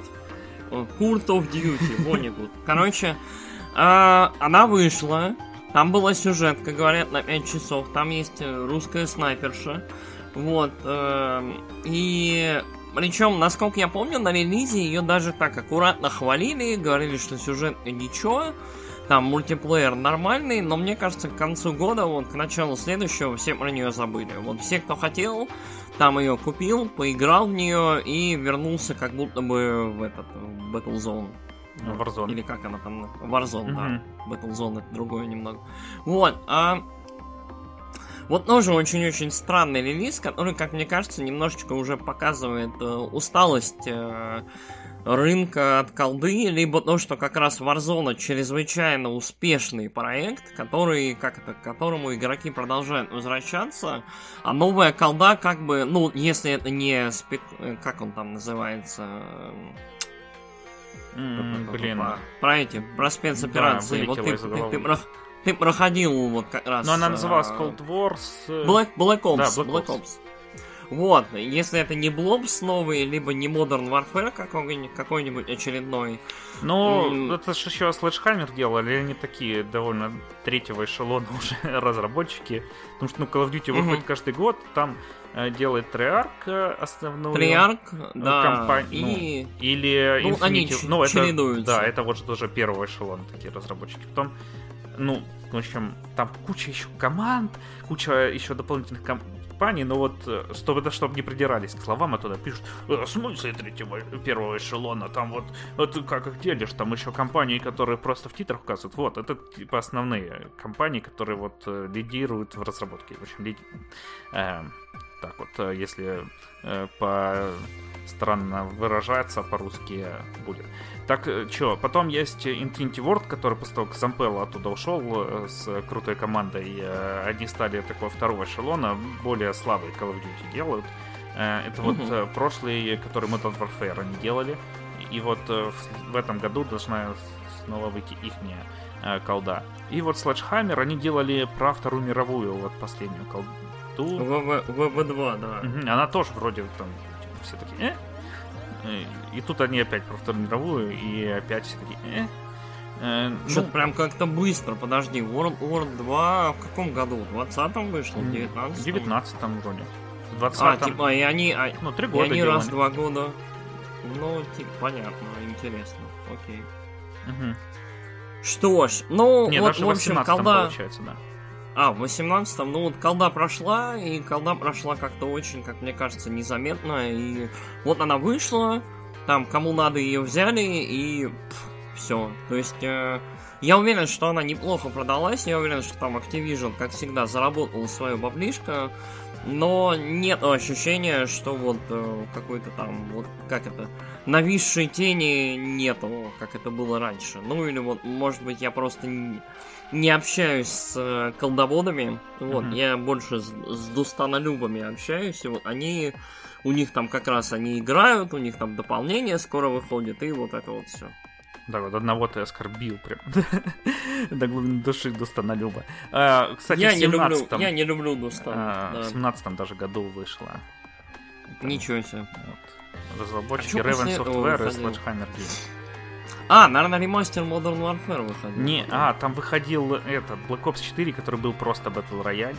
Э, Курт of Duty, Вонигут. Короче, а, она вышла. Там была сюжетка, говорят, на 5 часов. Там есть э, русская снайперша. Вот. И причем, насколько я помню, на релизе ее даже так аккуратно хвалили, говорили, что сюжет ничего, там мультиплеер нормальный, но мне кажется, к концу года, вот к началу следующего, все про нее забыли. Вот все, кто хотел, там ее купил, поиграл в нее и вернулся как будто бы в этот в Battlezone. Warzone. Или как она там? Warzone, Мгм. да. Battlezone это другое немного. Вот, а... Вот тоже очень-очень странный релиз, который, как мне кажется, немножечко уже показывает э, усталость э, рынка от колды, либо то, что как раз Warzone чрезвычайно успешный проект, который, как это, к которому игроки продолжают возвращаться, а новая колда как бы, ну, если это не спек... э, как он там называется, М, Блин. про, эти, про спецоперации. Да, вот ты, ты- ты про- ты проходил вот как раз... Но она называлась э, Cold Wars. э, Black, Black Ops. Да, Black Black Ops. Ops. Вот, если это не Blobs новый, либо не Modern Warfare какой-нибудь, какой-нибудь очередной. Ну, М. это же еще Sledgehammer делали, они такие довольно третьего эшелона уже разработчики. Потому что, ну, Call of Duty Мгм. выходит каждый год, там э, делает Treyarch э, основную. Treyarch, да, компания, и... Или Ну, Infinity. они ну, это, чередуются. Да, это вот же тоже первый эшелон, такие разработчики. Потом, ну, в общем, там куча еще команд, куча еще дополнительных компаний, но вот, э, чтобы, да, чтобы не придирались к словам, а туда пишут, «Э, в смысле третьего, первого эшелона, там вот, вот как их делишь, там еще компании, которые просто в титрах указывают, вот, это типа основные компании, которые вот э, лидируют в разработке, в общем, лиди- э, Так вот, если э, по странно выражаться по-русски будет. Так, э, что, потом есть Infinity Ward, который после того, как Зампелло оттуда ушел э, с крутой командой, э, они стали такого второго эшелона, более слабые Call of Duty делают. Это вот mm-hmm. прошлый, который Modern Warfare они делали. И вот в этом году должна снова выйти их колда. И вот Sledgehammer они делали про Вторую мировую, вот последнюю колду. ВВ-2, да. Угу, она тоже вроде там типа, все такие, э? И тут они опять про Вторую мировую, и опять все такие, э? Э, ну, прям как-то быстро, подожди, World War 2 в каком году? В 20-м вышло? В 19-м? В 19-м вроде. В 20 А, типа, и они... А, ну, три года И они раз в два года. Ну, типа, понятно, интересно, окей. Угу. Что ж, ну, Не, вот, в общем, колда... получается, да. А, в 18-м, ну вот колда прошла, и колда прошла как-то очень, как мне кажется, незаметно. И вот она вышла, там кому надо ее взяли, и все. То есть э, я уверен, что она неплохо продалась, я уверен, что там Activision, как всегда, заработал свою баблишко, но нет ощущения, что вот э, какой-то там, вот как это, нависшей тени нету, как это было раньше. Ну или вот, может быть, я просто не не общаюсь с э, колдоводами, вот, mm-hmm. я больше с, с дустанолюбами общаюсь, и вот они, у них там как раз они играют, у них там дополнение скоро выходит, и вот это вот все. Да, вот одного ты оскорбил прям до глубины души Дустанолюба. А, кстати, я в 17 не люблю, я не люблю Дустан. А, да. В 17 даже году вышла. Ничего себе. Вот. Разработчики а Raven Software и Sledgehammer Games. А, наверное, ремастер Modern Warfare выходил. Не, а, там выходил этот Black Ops 4, который был просто Battle Royale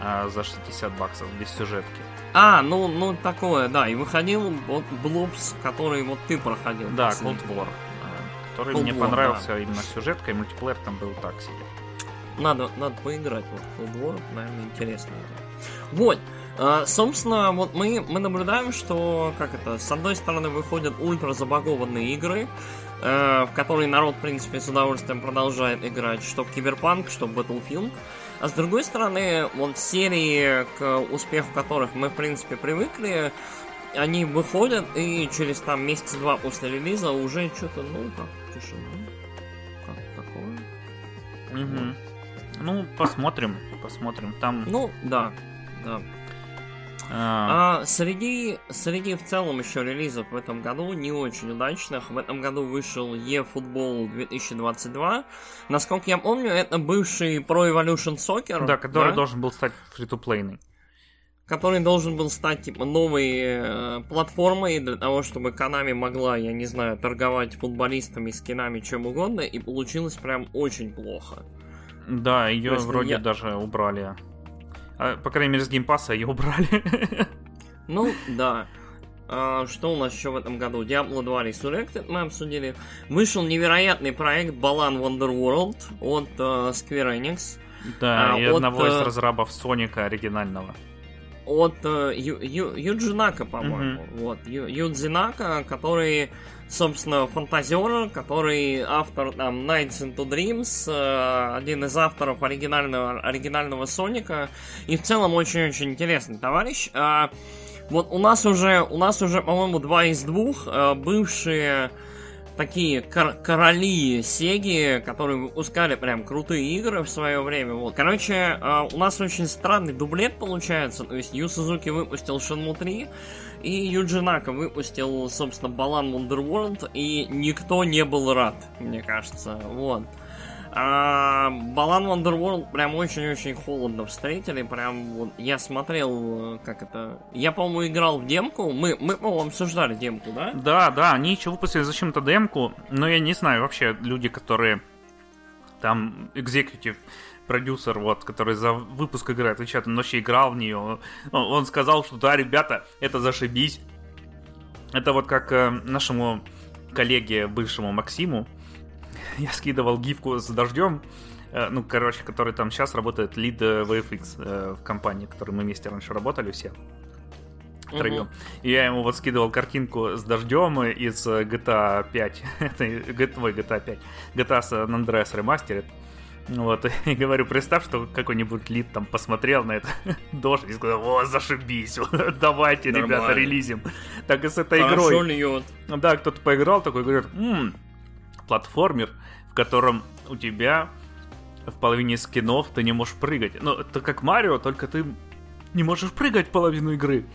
а, за 60 баксов, без сюжетки. А, ну, ну такое, да. И выходил вот Blobs, который вот ты проходил. Да, Cold War. А, который Cold мне War, понравился да. именно сюжеткой, мультиплеер там был так себе. Надо, надо поиграть вот Cold War, наверное, интересно. Вот. Uh, собственно, вот мы, мы наблюдаем, что, как это, с одной стороны выходят ультра забагованные игры, Э, в который народ, в принципе, с удовольствием продолжает играть, что Киберпанк, что Battlefield. А с другой стороны, вот серии, к успеху которых мы, в принципе, привыкли, они выходят, и через там месяц-два после релиза уже что-то, ну, как, тишина. Как такое? Угу. Вот. Ну, посмотрим, посмотрим. Там... Ну, да, да. А... А, среди, среди в целом еще релизов в этом году не очень удачных. В этом году вышел eFootball 2022. Насколько я помню, это бывший Pro Evolution Soccer. Да, который да? должен был стать фри-то-плейный. Который должен был стать типа новой э, платформой для того, чтобы Konami могла, я не знаю, торговать футболистами, скинами, чем угодно, и получилось прям очень плохо. Да, ее вроде я... даже убрали а, по крайней мере, с Game Pass а ее убрали. Ну, да. А, что у нас еще в этом году? Diablo 2 Resurrected мы обсудили. Вышел невероятный проект Balan Wonderworld от uh, Square Enix. Да, а, и от, одного из разрабов Соника оригинального. От Ю, Ю, Юджи Нака, по-моему. Mm-hmm. Вот, Ю, Юдзи Нака, который собственно, фантазер, который автор там Nights into Dreams, э, один из авторов оригинального, оригинального Соника, и в целом очень-очень интересный товарищ. А, вот у нас уже, у нас уже, по-моему, два из двух э, бывшие такие кор- короли Сеги, которые выпускали прям крутые игры в свое время. Вот. Короче, э, у нас очень странный дублет получается. То есть Ю Сузуки выпустил Shenmue 3, и Юджинака выпустил, собственно, Балан Wonderworld, и никто не был рад, мне кажется. Вот. Балан Wonderworld прям очень-очень холодно встретили. Прям вот я смотрел, как это. Я, по-моему, играл в демку. Мы, мы по-моему, обсуждали демку, да? Да, да, они еще выпустили зачем-то демку. Но я не знаю, вообще люди, которые там экзекутив продюсер, вот, который за выпуск игры отвечает, он вообще играл в нее. Он сказал, что да, ребята, это зашибись. Это вот как э, нашему коллеге, бывшему Максиму, я скидывал гифку с дождем, э, ну, короче, который там сейчас работает лид э, VFX э, в компании, в которой мы вместе раньше работали все. Втроем. Угу. И я ему вот скидывал картинку с дождем из GTA 5. Это, ой, GTA 5. GTA San Andreas Remastered. Вот, и говорю, представь, что какой-нибудь лид там посмотрел на это дождь и сказал, о, зашибись, давайте, Нормально. ребята, релизим. Так и с этой Хорошо игрой. льет. Да, кто-то поиграл такой, говорит, м-м, платформер, в котором у тебя в половине скинов ты не можешь прыгать. Ну, это как Марио, только ты не можешь прыгать половину игры.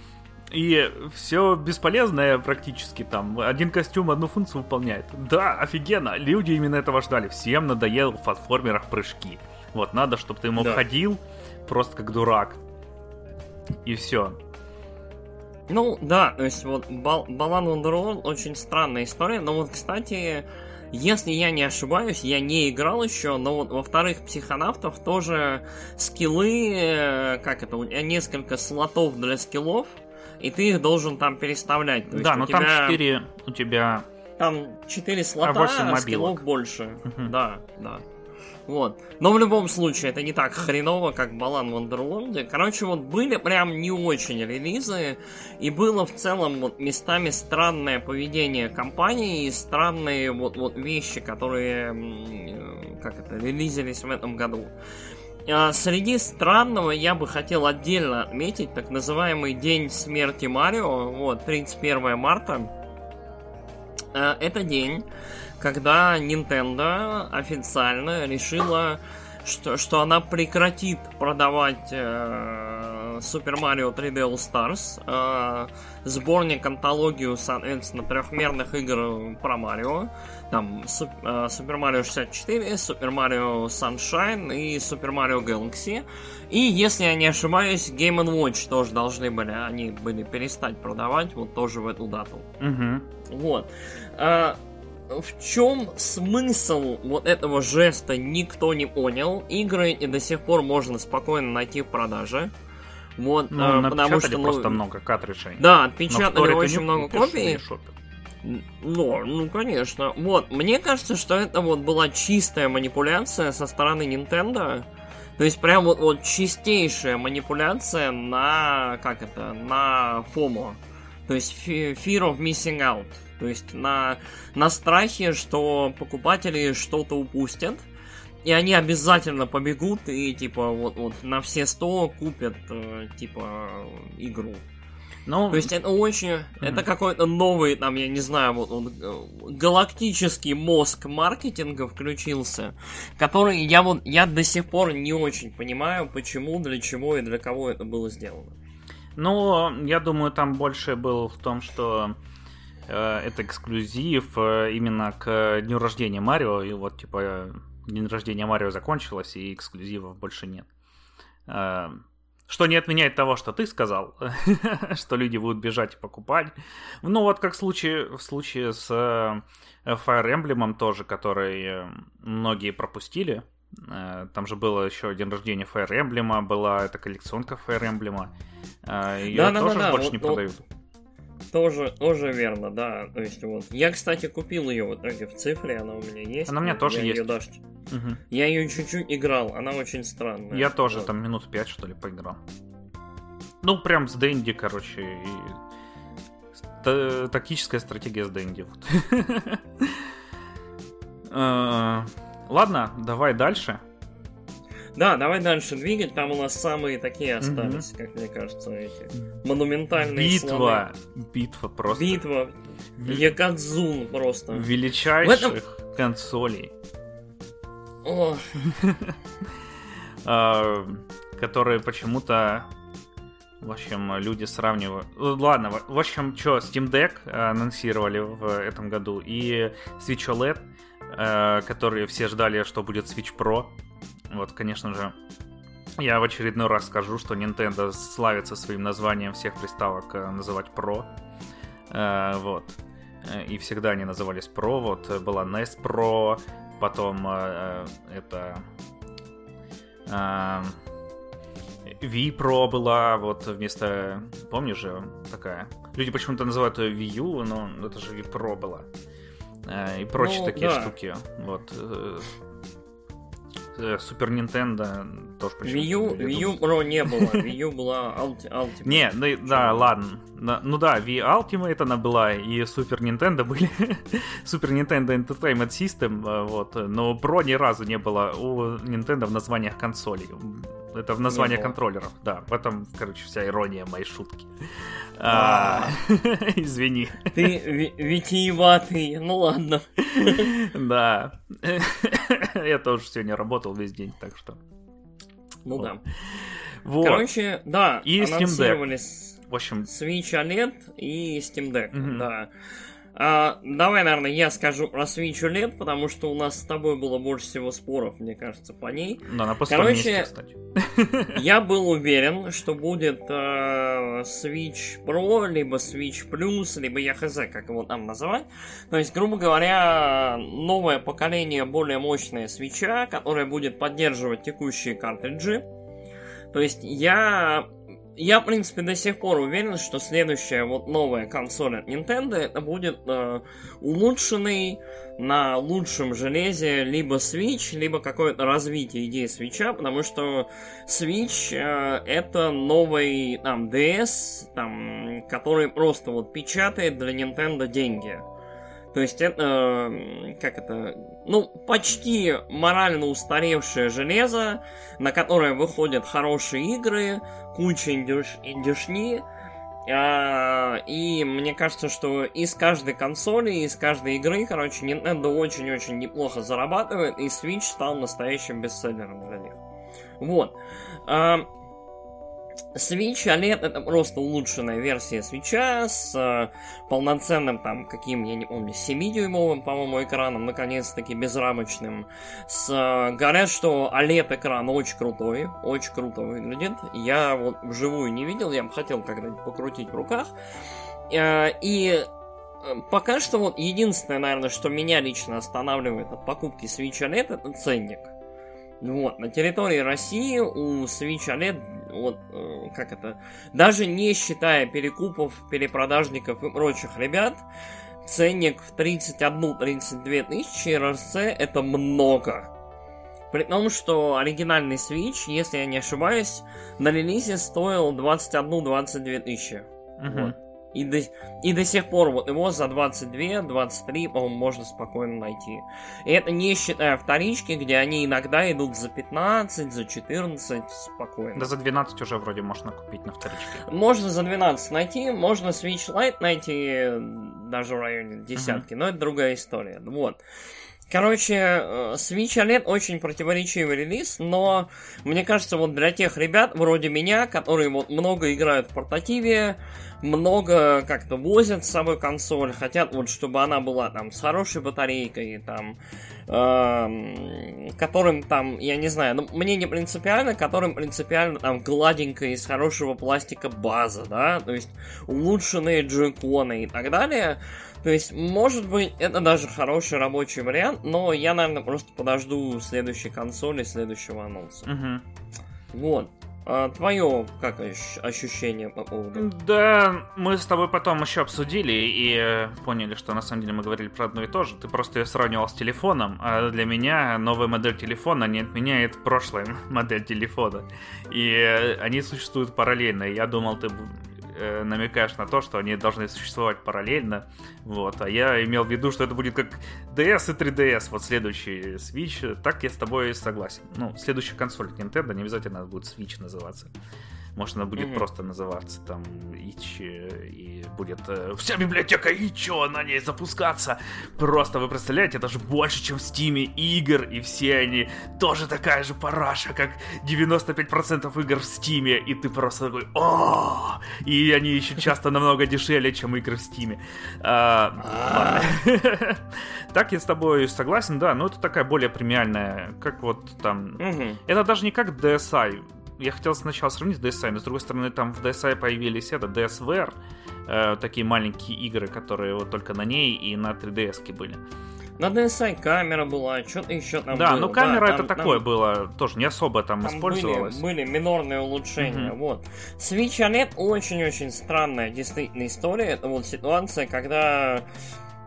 И все бесполезное практически там. Один костюм одну функцию выполняет. Да, офигенно. Люди именно этого ждали. Всем надоел в платформерах прыжки. Вот, надо, чтобы ты мог да. ходил просто как дурак. И все. Ну, да, то есть вот Балан Wonderworld очень странная история, но вот, кстати, если я не ошибаюсь, я не играл еще, но вот во-вторых, психонавтов тоже скиллы, э, как это, несколько слотов для скиллов, и ты их должен там переставлять. То да, но тебя... там 4 у тебя... Там 4 слота, а, а скиллов больше. Угу. Да, да. Вот. Но в любом случае, это не так хреново, как Балан в Андерлонде. Короче, вот были прям не очень релизы, и было в целом вот местами странное поведение компании и странные вот, вот вещи, которые, э, как это, релизились в этом году. А среди странного я бы хотел отдельно отметить так называемый День смерти Марио, вот, 31 марта. А, это день, когда Nintendo официально решила, что, что она прекратит продавать э, Super Mario 3D All Stars, э, сборник, антологию, соответственно, трехмерных игр про Марио, там э, Super Mario 64, Super Mario Sunshine и Super Mario Galaxy. И, если я не ошибаюсь, Game Watch тоже должны были, они были перестать продавать вот тоже в эту дату. Угу. Вот. А, в чем смысл вот этого жеста никто не понял. Игры и до сих пор можно спокойно найти в продаже. Вот, ну, а, потому что ну, просто много картриджей. Да, отпечатали очень много копий. Ну, ну, конечно. Вот, мне кажется, что это вот была чистая манипуляция со стороны Nintendo. То есть прям вот, вот чистейшая манипуляция на, как это, на FOMO. То есть Fear of Missing Out. То есть на, на страхе, что покупатели что-то упустят. И они обязательно побегут и типа вот, вот на все 100 купят э, типа игру. Ну, То есть это очень, mm-hmm. это какой-то новый, там, я не знаю, вот он, э, галактический мозг маркетинга включился, который я вот, я до сих пор не очень понимаю, почему, для чего и для кого это было сделано. Ну, я думаю, там больше было в том, что это эксклюзив э, именно к дню рождения Марио, и вот, типа, день рождения Марио закончилось, и эксклюзивов больше нет. Э, что не отменяет того, что ты сказал, что люди будут бежать и покупать. Ну вот как в случае, в случае с э, Fire Emblem тоже, который э, многие пропустили. Э, там же было еще день рождения Fire Emblem, была эта коллекционка Fire Emblem. Ее да, тоже да, да, больше вот, не вот, продают. Тоже, тоже верно, да. То есть вот. Я, кстати, купил ее в итоге в цифре, она у меня есть. Она у меня тоже есть. Ее даже... угу. Я ее чуть-чуть играл, она очень странная. Я тоже вот. там минут пять, что ли, поиграл. Ну, прям с Дэнди, короче, и... Тактическая стратегия с Дэнди. Э, ладно, давай дальше. Да, давай дальше двигать. Там у нас самые такие остались, mm-hmm. как мне кажется, эти монументальные Битва. Слоны. Битва просто. Битва. Якадзун просто. Величайших этом... консолей. О. А, которые почему-то в общем, люди сравнивают... Ну, ладно, в общем, что, Steam Deck анонсировали в этом году, и Switch OLED, э, которые все ждали, что будет Switch Pro. Вот, конечно же, я в очередной раз скажу, что Nintendo славится своим названием всех приставок э, называть Pro. Э, вот. Э, и всегда они назывались Pro. Вот была NES Pro, потом это... Wii Pro была, вот вместо, помнишь же, такая. Люди почему-то называют ее Wii U, но это же Wii Pro была. И прочие ну, такие да. штуки. Вот Супер Nintendo тоже Wii U, Wii U Pro не было, Wii U была Ulti- Ultimate. Не, ну, да, ладно. Ну да, Wii Ultimate она была, и Супер Nintendo были. Супер Nintendo Entertainment System, э, вот. Но Pro ни разу не было у Nintendo в названиях консолей. Это в названиях было. контроллеров, да. В этом, короче, вся ирония моей шутки. А. Извини. Ты ви- витиеватый, ну ладно. Да. Я тоже сегодня работал весь день, так что. Ну да. Вот. Короче, да, И анонсировали В общем, Switch OLED и Steam Deck, Мгм. да. А, давай, наверное, я скажу про Switch OLED, потому что у нас с тобой было больше всего споров, мне кажется, по ней. ну, она по Короче, сторонней, кстати. Я был уверен, что будет э, Switch Pro, либо Switch Plus, либо я хз, как его там называть. То есть, грубо говоря, новое поколение более мощное свеча, которое будет поддерживать текущие картриджи. То есть я я, в принципе, до сих пор уверен, что следующая вот новая консоль от Nintendo это будет э, улучшенный на лучшем железе либо Switch, либо какое-то развитие идеи свеча, потому что Switch э, это новый там DS, там, который просто вот печатает для Nintendo деньги. То есть это, как это, ну, почти морально устаревшее железо, на которое выходят хорошие игры, куча индюш- индюшни, а, и мне кажется, что из каждой консоли, из каждой игры, короче, Nintendo очень-очень неплохо зарабатывает, и Switch стал настоящим бестселлером для них. Вот. А, Switch OLED это просто улучшенная версия свеча с э, полноценным там каким, я не помню, 7-дюймовым, по-моему, экраном, наконец-таки безрамочным. С, э, говорят, что OLED экран очень крутой, очень круто выглядит. Я вот вживую не видел, я бы хотел когда-нибудь покрутить в руках. Э, и э, пока что вот единственное, наверное, что меня лично останавливает от покупки Switch OLED, это ценник. Вот, на территории России у Switch OLED, вот, э, как это, даже не считая перекупов, перепродажников и прочих ребят, ценник в 31-32 тысячи РСЦ это много. При том, что оригинальный Switch, если я не ошибаюсь, на релизе стоил 21-22 тысячи. Мгм. Вот. И до, и до сих пор вот его за 22-23, по-моему, можно спокойно найти. И это не считая вторички, где они иногда идут за 15, за 14, спокойно. Да за 12 уже вроде можно купить на вторичке. Можно за 12 найти, можно Switch Lite найти даже в районе десятки, но это другая история. Вот. Короче, э, Switch OLED очень противоречивый релиз, но мне кажется, вот для тех ребят вроде меня, которые вот много играют в портативе, много как-то возят с собой консоль, хотят вот, чтобы она была там с хорошей батарейкой, там, эм, которым там, я не знаю, ну, мне не принципиально, которым принципиально там гладенькая из хорошего пластика база, да, то есть улучшенные джойконы и так далее. То есть, может быть, это даже хороший рабочий вариант, но я, наверное, просто подожду следующей консоли, следующего анонса. Мгм. Вот. А твое, как ощ- ощущение по поводу? Да, мы с тобой потом еще обсудили и э, поняли, что на самом деле мы говорили про одно и то же. Ты просто ее сравнивал с телефоном, а для меня новая модель телефона не отменяет прошлая модель телефона. И э, они существуют параллельно. Я думал, ты э, намекаешь на то, что они должны существовать параллельно. Вот. А я имел в виду, что это будет как DS и 3DS, вот следующий Switch. Так я с тобой согласен. Ну, следующая консоль Nintendo не обязательно будет Switch называться. Может, она будет Мгм. просто называться там Ич, и будет э, вся библиотека Ичо на ней запускаться. Просто вы представляете, это же больше, чем в Стиме игр, и все они тоже такая же параша, как 95% игр в Стиме, и ты просто такой о И они еще часто намного дешевле, чем игры в Стиме. А, ладно. Так я с тобой согласен, да, но это такая более премиальная, как вот там это даже не как DSi. Я хотел сначала сравнить с DSi, но с другой стороны, там в DSi появились это DSVR, э, такие маленькие игры, которые вот только на ней и на 3DS были. На DSi камера была, что-то еще там да, было. ну камера это там- там- такое было, тоже не особо там, Там использовалось. Были, были минорные улучшения, Мгм. вот. Switch OLED очень-очень странная действительно история. Это вот ситуация, когда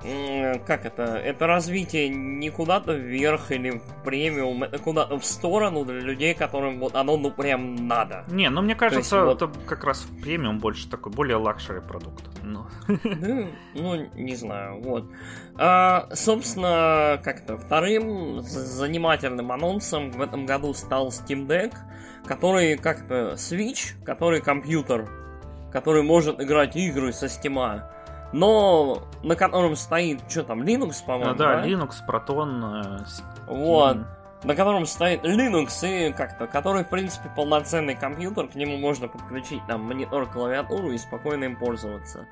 как это, это развитие не куда-то вверх или в премиум, это куда-то в сторону для людей, которым вот оно ну прям надо. Не, ну мне кажется, есть, это вот... как раз премиум больше такой, более luxury продукт. Ну. ну, ну, не знаю, вот. А, собственно, как-то вторым занимательным анонсом в этом году стал Steam Deck, который как-то Switch, который компьютер, который может играть игры со Steam но на котором стоит, что там, Linux, по-моему, а, да, да, Linux, Proton, э, Вот, на котором стоит Linux и как-то, который, в принципе, полноценный компьютер, к нему можно подключить там монитор, клавиатуру и спокойно им пользоваться.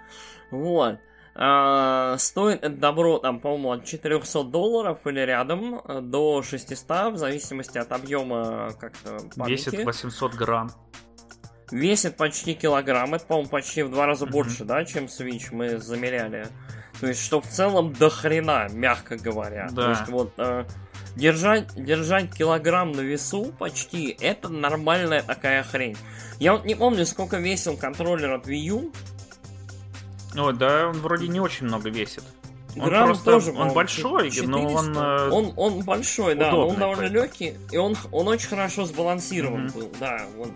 Вот. А, стоит это добро, там, по-моему, от 400 долларов или рядом э, до 600, в зависимости от объема как-то памяти. Весит 800 грамм весит почти килограмм. Это, по-моему, почти в два раза mm-hmm. больше, да, чем Switch мы замеряли. То есть, что в целом до хрена, мягко говоря. Да. То есть, вот э, держать, держать килограмм на весу почти, это нормальная такая хрень. Я вот не помню, сколько весил контроллер от Wii U. Ой, да, он вроде не очень много весит. Он Грамм просто, тоже, он большой, 400. но он... Э, он, он большой, да, он довольно легкий, и он, он очень хорошо сбалансирован mm-hmm. был, да, он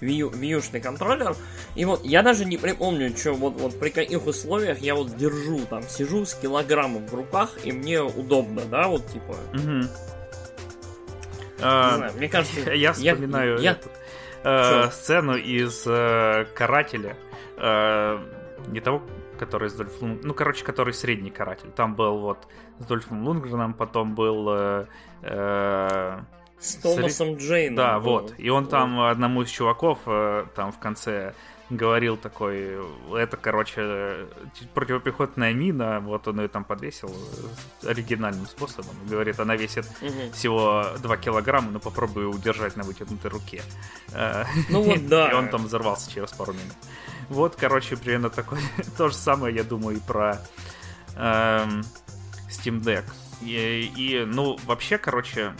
Wii, Wii контроллер. И вот я даже не припомню, что вот, вот при каких условиях я вот держу, там, сижу с килограммом в руках, и мне удобно, да, вот типа. Угу. А, знаю, мне кажется, я вспоминаю я, этот, э, сцену из э, Карателя. Э, не того, который с Дольфом... Ну, короче, который средний каратель. Там был вот с Дольфом Лунгреном, потом был... Э, э, с Томасом Джейном. Да, был. вот. И он там одному из чуваков э, там в конце говорил такой, это, короче, противопехотная мина, вот он ее там подвесил оригинальным способом. Говорит, она весит угу. всего 2 килограмма, но попробую удержать на вытянутой руке. Э, ну вот, да. И он там взорвался через пару минут. Вот, короче, примерно такое. То же самое, я думаю, и про эм, Steam Deck. И, и, ну, вообще, короче,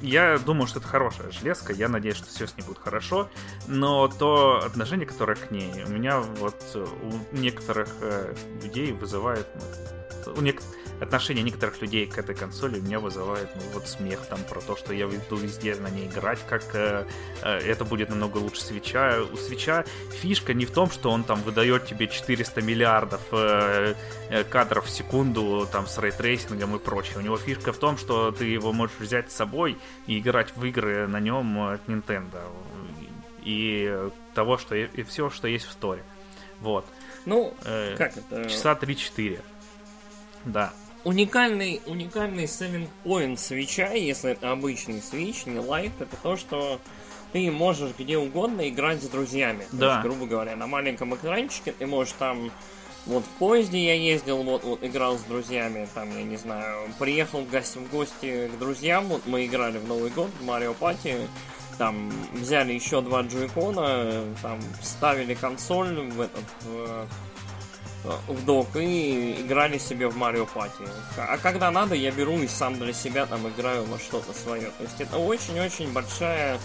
я думаю, что это хорошая железка, я надеюсь, что все с ней будет хорошо, но то отношение, которое к ней, у меня вот у некоторых э, людей вызывает, ну, у некоторых отношение некоторых людей к этой консоли меня вызывает ну, вот смех там про то, что я иду везде на ней играть, как э, э, это будет намного лучше Switch а. У Switch а фишка не в том, что он там выдает тебе 400 миллиардов э, э, кадров в секунду там с ray tracing ом и прочее. У него фишка в том, что ты его можешь взять с собой и играть в игры на нем от Nintendo и того, что и все, что есть в store е. Вот. Ну, э, как это? Часа 3-4. Да уникальный, уникальный selling point свеча, если это обычный свич, не лайт, это то, что ты можешь где угодно играть с друзьями. Да. То есть, грубо говоря, на маленьком экранчике ты можешь там вот в поезде я ездил, вот, вот играл с друзьями, там, я не знаю, приехал в гости, в гости к друзьям, вот мы играли в Новый год в Марио Пати, там взяли еще два джойкона, там ставили консоль в этот в в док и играли себе в Марио Пати. А когда надо, я беру и сам для себя там играю во что-то свое. То есть это очень-очень большая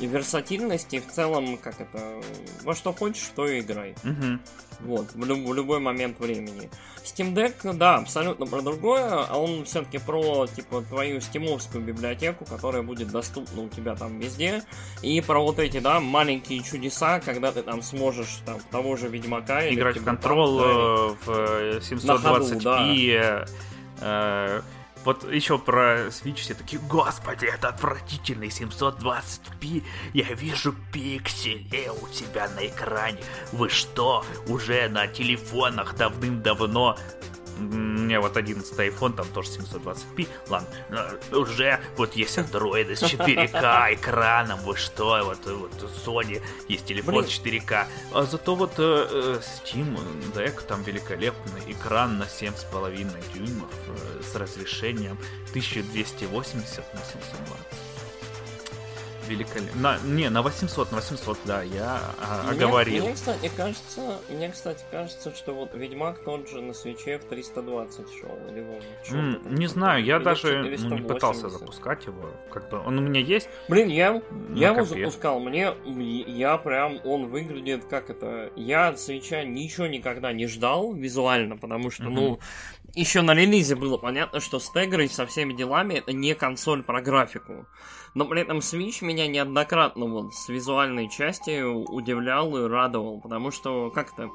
и версатильность, и в целом, как это, во что хочешь, то и играй. Угу. Вот, в, люб- в любой момент времени. Steam Deck, да, абсолютно про другое, а он все-таки про, типа, твою стимовскую библиотеку, которая будет доступна у тебя там везде, и про вот эти, да, маленькие чудеса, когда ты там сможешь там того же Ведьмака... Играть в контрол э, в 720p, ходу, да. Вот еще про Switch все такие, господи, это отвратительный 720p, я вижу пиксели у тебя на экране. Вы что, уже на телефонах давным-давно у меня вот 11 iPhone, там тоже 720p. Ладно, уже вот есть Android с 4К экраном, вы что, вот, вот Sony есть телефон Блин. 4К. А зато вот э, э, Steam Deck там великолепный экран на 7,5 дюймов э, с разрешением 1280 на 720 великолепно. На, не, на 800, на 800, да, я а, мне, оговорил. Мне, кстати, кажется, мне, кстати, кажется, что вот Ведьмак тот же на свече в 320 шел, или вон, mm, Не знаю, я или даже ну, не пытался запускать его, как бы, он у меня есть. Блин, я, я его запускал, мне, я прям, он выглядит как это, я от свеча ничего никогда не ждал визуально, потому что, mm-hmm. ну, еще на релизе было понятно, что с Тегрой со всеми делами это не консоль про графику. Но при этом Switch меня неоднократно вот с визуальной части удивлял и радовал, потому что как-то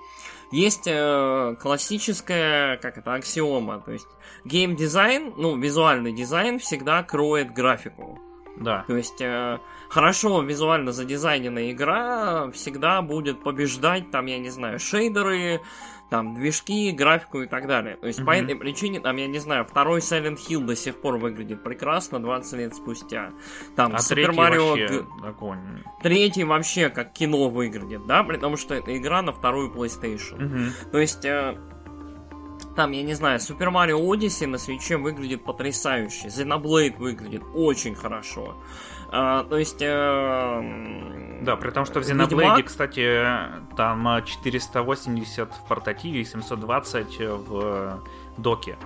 есть э, классическая, как это, аксиома, то есть геймдизайн, ну, визуальный дизайн всегда кроет графику. Да. То есть э, хорошо визуально задизайненная игра всегда будет побеждать, там, я не знаю, шейдеры, там, движки, графику и так далее. То есть, mm-hmm. по этой причине, там, я не знаю, второй Silent Hill до сих пор выглядит прекрасно 20 лет спустя. Там, а Super Mario... Вообще. Третий вообще как кино выглядит, да, при том, что это игра на вторую PlayStation. Mm-hmm. То есть... Э, там, я не знаю, Super Mario Odyssey на свече выглядит потрясающе. Xenoblade выглядит очень хорошо. А, то есть... Э, да, при том, что в Xenoblade, Ведьмак... кстати, там 480 в портативе и 720 в доке.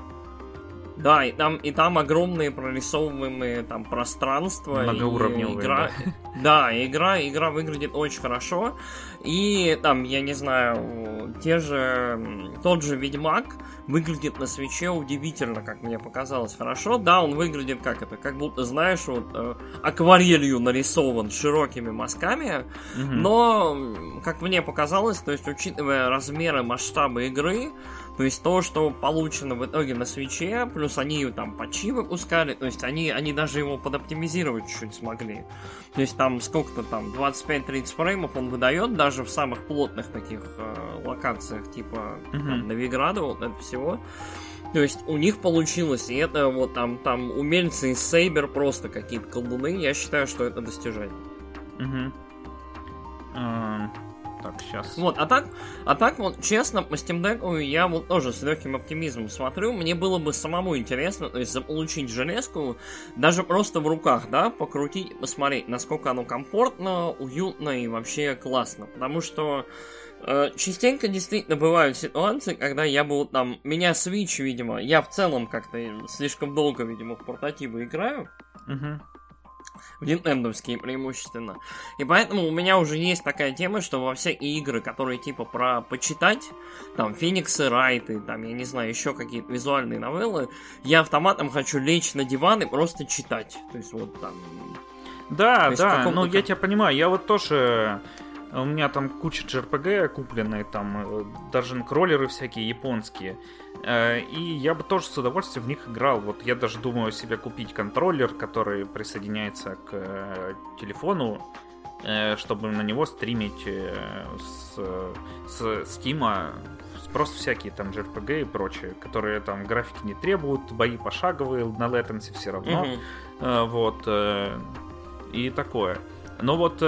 Да, и там, и там огромные прорисовываемые там пространства. Многоуровневые, игра... да. Да, игра, игра выглядит очень хорошо. И там, я не знаю, те же, тот же Ведьмак выглядит на свече удивительно, как мне показалось, хорошо. Да, он выглядит как это, как будто, знаешь, вот э, акварелью нарисован широкими мазками, угу. но, как мне показалось, то есть, учитывая размеры, масштабы игры, то есть то, что получено в итоге на свече, плюс они там патчи выпускали, то есть они, они даже его подоптимизировать чуть-чуть смогли. То есть там сколько-то там, 25-30 фреймов он выдает даже в самых плотных таких э, локациях, типа mm-hmm. там, Новиграда, вот это всего. То есть у них получилось, и это вот там, там умельцы из Сейбер просто какие-то колдуны, я считаю, что это достижение. Угу. Uh, так, сейчас. Вот, а так, а так вот, честно, по Steam Deck я вот тоже с легким оптимизмом смотрю. Мне было бы самому интересно, то есть заполучить железку, даже просто в руках, да, покрутить, посмотреть, насколько оно комфортно, уютно и вообще классно. Потому что э, частенько действительно бывают ситуации, когда я был там, меня Switch, видимо, я в целом как-то слишком долго, видимо, в портативы играю. Угу нинтендовские преимущественно. И поэтому у меня уже есть такая тема, что во все игры, которые типа про почитать, там Фениксы, Райты, там, я не знаю, еще какие-то визуальные новеллы, я автоматом хочу лечь на диван и просто читать. То есть вот там... Да, да, ну я тебя понимаю, я вот тоже... У меня там куча JRPG купленные, там э, даже кроллеры всякие японские. Э, и я бы тоже с удовольствием в них играл. Вот я даже думаю себе купить контроллер, который присоединяется к э, телефону, чтобы на него стримить с, с Steam просто всякие там JRPG и прочее, которые там графики не требуют, бои пошаговые, на latency все равно. Mm-hmm. Вот. И такое. Но вот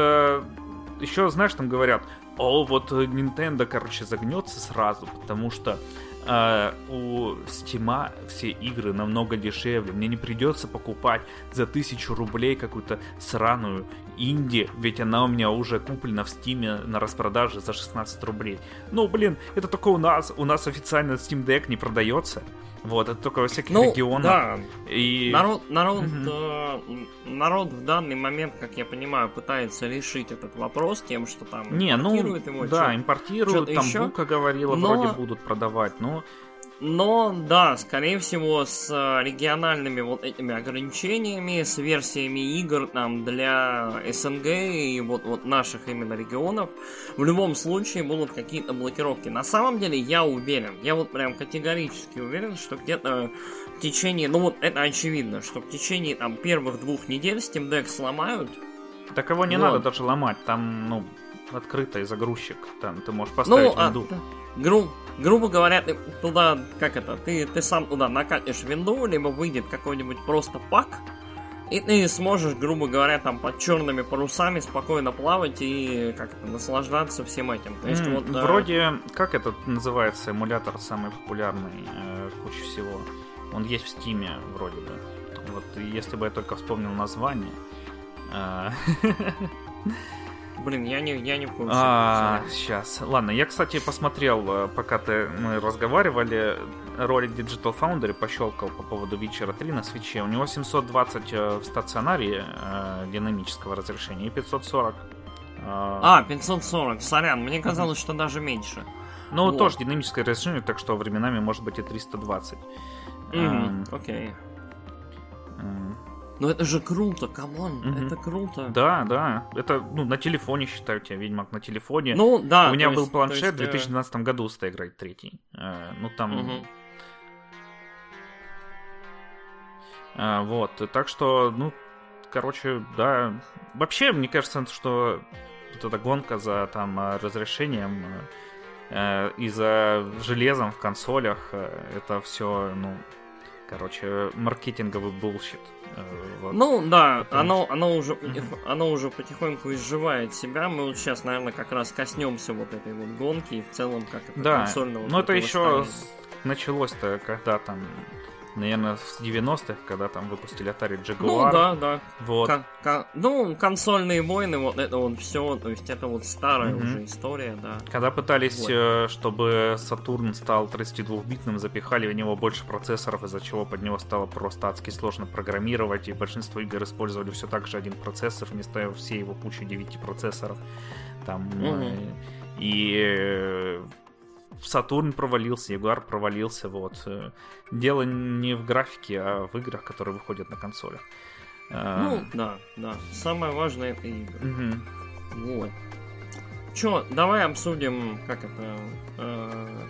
еще, знаешь, там говорят, о, вот Nintendo, короче, загнется сразу, потому что Uh, у Стима все игры намного дешевле. Мне не придется покупать за тысячу рублей какую-то сраную инди, ведь она у меня уже куплена в Стиме на распродаже за 16 рублей. Ну, блин, это только у нас. У нас официально Steam Deck не продается. Вот, это только во всяких ну, регионах. Да. И... Народ, народ, угу. э, народ в данный момент, как я понимаю, пытается решить этот вопрос тем, что там не, ну, ему. Да, что, импортируют, там еще? Бука говорила, но... вроде будут продавать, но но да, скорее всего, с э, региональными вот этими ограничениями, с версиями игр там для СНГ и вот, вот наших именно регионов, в любом случае будут какие-то блокировки. На самом деле я уверен, я вот прям категорически уверен, что где-то в течение, ну вот это очевидно, что в течение там первых двух недель Steam Deck сломают. Так его не вот. надо даже ломать, там, ну, открытый загрузчик, там ты можешь поставить ну, винду. А, гру, грубо говоря, ты туда, как это, ты, ты сам туда накатишь винду, либо выйдет какой-нибудь просто пак, и ты сможешь, грубо говоря, там под черными парусами спокойно плавать и как-то наслаждаться всем этим. То есть, mm, вот, вроде, э... как этот называется эмулятор самый популярный э, куча всего? Он есть в Стиме, вроде бы. Вот если бы я только вспомнил название. Э, Блин, я не, я не в курсе. А, сейчас. Ладно, я, кстати, посмотрел, э, пока ты, мы разговаривали, ролик Digital Foundry пощелкал по поводу Witcher 3 на свече. У него 720 э, в стационаре э, динамического разрешения и 540. Э... А, 540, сорян, мне казалось, что даже меньше. Ну, Вот. тоже динамическое разрешение, так что временами может быть и 320. Эм, Окей. Ну это же круто, come on, Мгм. это круто. Да, да. Это, ну, на телефоне, считай у тебя, Ведьмак на телефоне. Ну да. У меня был есть- планшет то в есть, э, 2012 году с GTA третьей. Э, Ну, там... мгм. А, Вот, так что, ну, короче, да. Вообще, мне кажется, что вот эта гонка за там разрешением э, и за железом в консолях, это все, ну, короче, маркетинговый bullshit. Э, вот. Ну да, Потому оно, оно, уже, оно уже потихоньку изживает себя. Мы вот сейчас, наверное, как раз коснемся вот этой вот гонки и в целом как это да, консольного но это еще противостояния. началось-то, когда там, наверное, с 90-х, когда там выпустили Atari Jaguar. Ну да, да. Вот. Ка- ка- ну, консольные войны, вот это вот все, то есть это вот старая Мгм. уже история, да. Когда пытались, Вот. э, чтобы Сатурн стал 32-битным, запихали в него больше процессоров, из-за чего под него стало просто адски сложно программировать, и большинство игр использовали все так же один процессор вместо всей его кучи 9 процессоров. Там, э, и э, Сатурн провалился, Ягуар провалился, вот. Э, Дело не в графике, а в играх, которые выходят на консолях. Э, Ну, да, да. Самое важное это игры. мгм. Вот. Чё, давай обсудим, как это... э,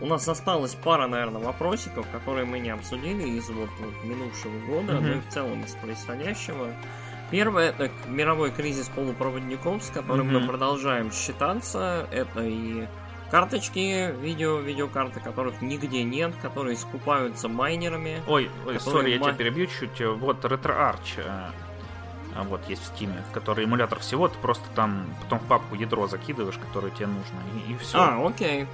У нас осталась пара, наверное, вопросиков, которые мы не обсудили из вот, вот минувшего года, Мгм. ну и в целом из происходящего. Первое это мировой кризис полупроводников, с которым мы Мгм. продолжаем считаться. Это и карточки, видео, видеокарты, которых нигде нет, которые скупаются майнерами. Ой, ой, сори, я ма- тебя перебью чуть. Вот RetroArch. э, а Вот есть в Steam, который эмулятор всего, ты просто там потом в папку ядро закидываешь, которое тебе нужно, и, все. А, окей.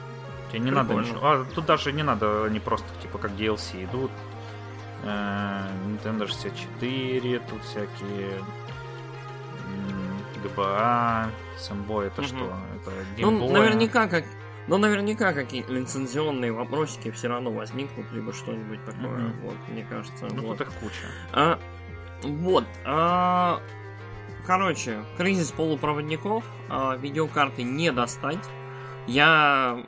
тебе не надо прикольно. ничего. А, тут даже не надо, они просто типа как DLC идут. Э, Nintendo 64, тут всякие GBA, Сэмбой, это Мгм. что? Это Ну, наверняка как. Ну, наверняка какие-то лицензионные вопросики все равно возникнут, либо что-нибудь такое. Мгм. Вот, мне кажется. Ну, вот. тут их куча. А, вот. а, короче, кризис полупроводников. а, видеокарты не достать. Я...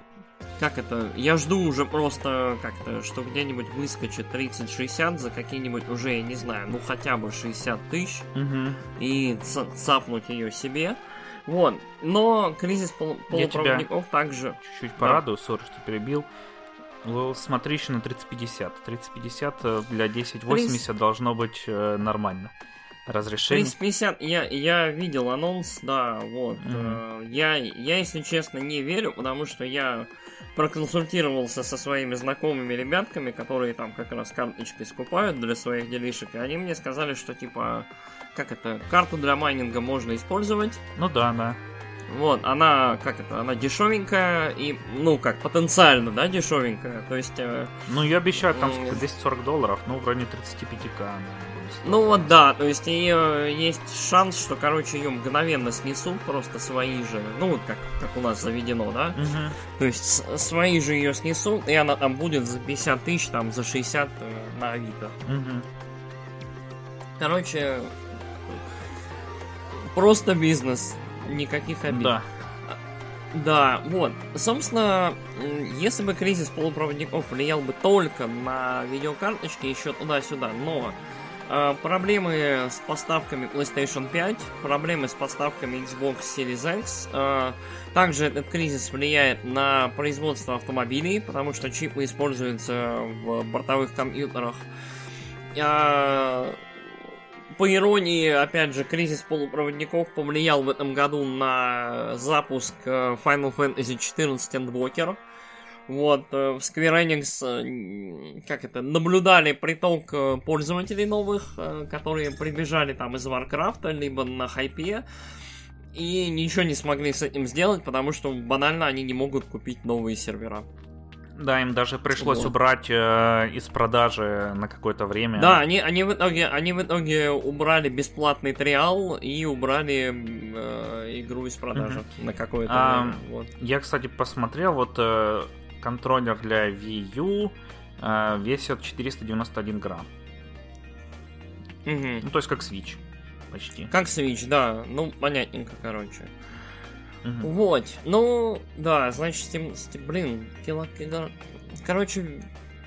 Как это? Я жду уже просто как-то, что где-нибудь выскочит 3060 за какие-нибудь уже, я не знаю, ну хотя бы 60 тысяч Мгм. и ца- цапнуть ее себе. Вот. Но кризис тебя- полупроводников также. чуть-чуть порадую, сори, что перебил. Смотри еще на 3050. 3050 э, для 1080 должно быть э, нормально. Разрешение. 3050, я, я видел анонс, да, вот. Э, Я, я, если честно, не верю, потому что я проконсультировался со своими знакомыми ребятками, которые там как раз карточки скупают для своих делишек, и они мне сказали, что типа, как это, карту для майнинга можно использовать, Ну да, да. Вот, она, как это, она дешевенькая и, ну, как, потенциально, да, дешевенькая. То есть, э, Ну, я обещаю там М. сколько, 10-40 долларов, ну, в районе 35к. она будет стоить. ну вот да, то есть ее есть шанс, что, короче, ее мгновенно снесут, просто свои же, ну, вот как, как у нас заведено, да. Мгм. То есть свои же ее снесут, и она там будет за 50 тысяч, там, за 60 э, на Авито. Мгм. Короче, просто бизнес, никаких обид. Да. Да, вот. Собственно, если бы кризис полупроводников влиял бы только на видеокарточки, еще туда-сюда, но э, проблемы с поставками PlayStation 5, проблемы с поставками Xbox Series X, э, также этот кризис влияет на производство автомобилей, потому что чипы используются в бортовых компьютерах. А, по иронии, опять же, кризис полупроводников повлиял в этом году на запуск э, Final Fantasy XIV Endwalker. Вот, э, в Square Enix, э, как это, наблюдали приток пользователей новых, которые прибежали там из Варкрафта, либо на хайпе, и ничего не смогли с этим сделать, потому что банально они не могут купить новые сервера. Да, им даже пришлось Вот. убрать э, из продажи на какое-то время. Да, они, они, в итоге, они в итоге убрали бесплатный триал и убрали э, игру из продажи на какое-то А, время. Вот. Я, кстати, посмотрел, вот э, контроллер для Wii U э, весит 491 грамм. Мгм. Ну, то есть как Switch. Почти. Как Switch, да. Ну, понятненько, короче. Угу. Вот, ну, да, значит, Steam, Steam блин, короче,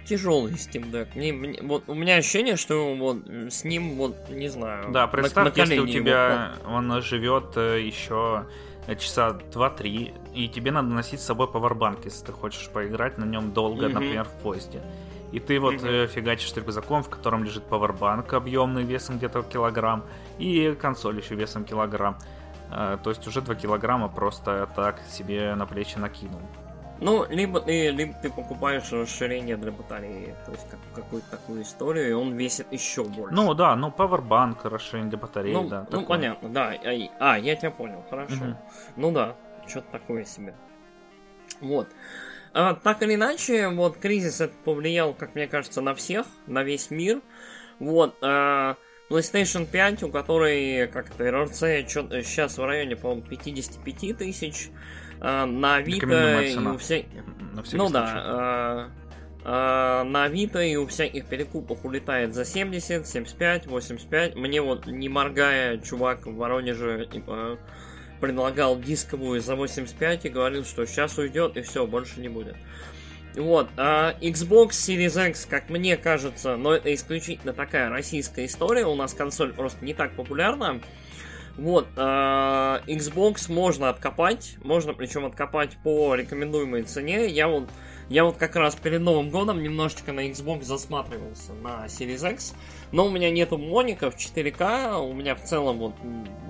тяжелый Steam Deck. Мне, мне, вот у меня ощущение, что вот с ним вот не знаю. Да, представь, на, на если у тебя вот, он живет э, еще часа 2-3, и тебе надо носить с собой пауэрбанк, если ты хочешь поиграть на нем долго, mm-hmm. например, в поезде. И ты вот mm-hmm. э, фигачишь рюкзаком, в котором лежит пауэрбанк объемный весом где-то килограмм, и консоль еще весом килограмм. Э, то есть уже 2 килограмма просто так себе на плечи накинул. Ну, либо ты, либо ты покупаешь расширение для батареи, то есть как, какую-то такую историю, и он весит еще больше. Ну да, ну Powerbank, расширение для батареи, ну, да. Ну такое. понятно, да. А, я тебя понял, хорошо. Угу. Ну да, что-то такое себе. Вот. А, так или иначе, вот кризис это повлиял, как мне кажется, на всех, на весь мир. Вот. А, PlayStation 5, у которой как-то RRC сейчас в районе, по-моему, 55 тысяч. А, на Авито и у всех... Ну да, а, а, на Авито и у всяких перекупов улетает за 70, 75, 85. Мне вот, не моргая, чувак в Воронеже, типа, предлагал дисковую за 85 и говорил, что сейчас уйдет и все, больше не будет. Вот, а Xbox Series X, как мне кажется, но это исключительно такая российская история, у нас консоль просто не так популярна. Вот, э, Xbox можно откопать, можно причем откопать по рекомендуемой цене. Я вот, я вот как раз перед Новым годом немножечко на Xbox засматривался на Series X, но у меня нету моников 4К, у меня в целом вот,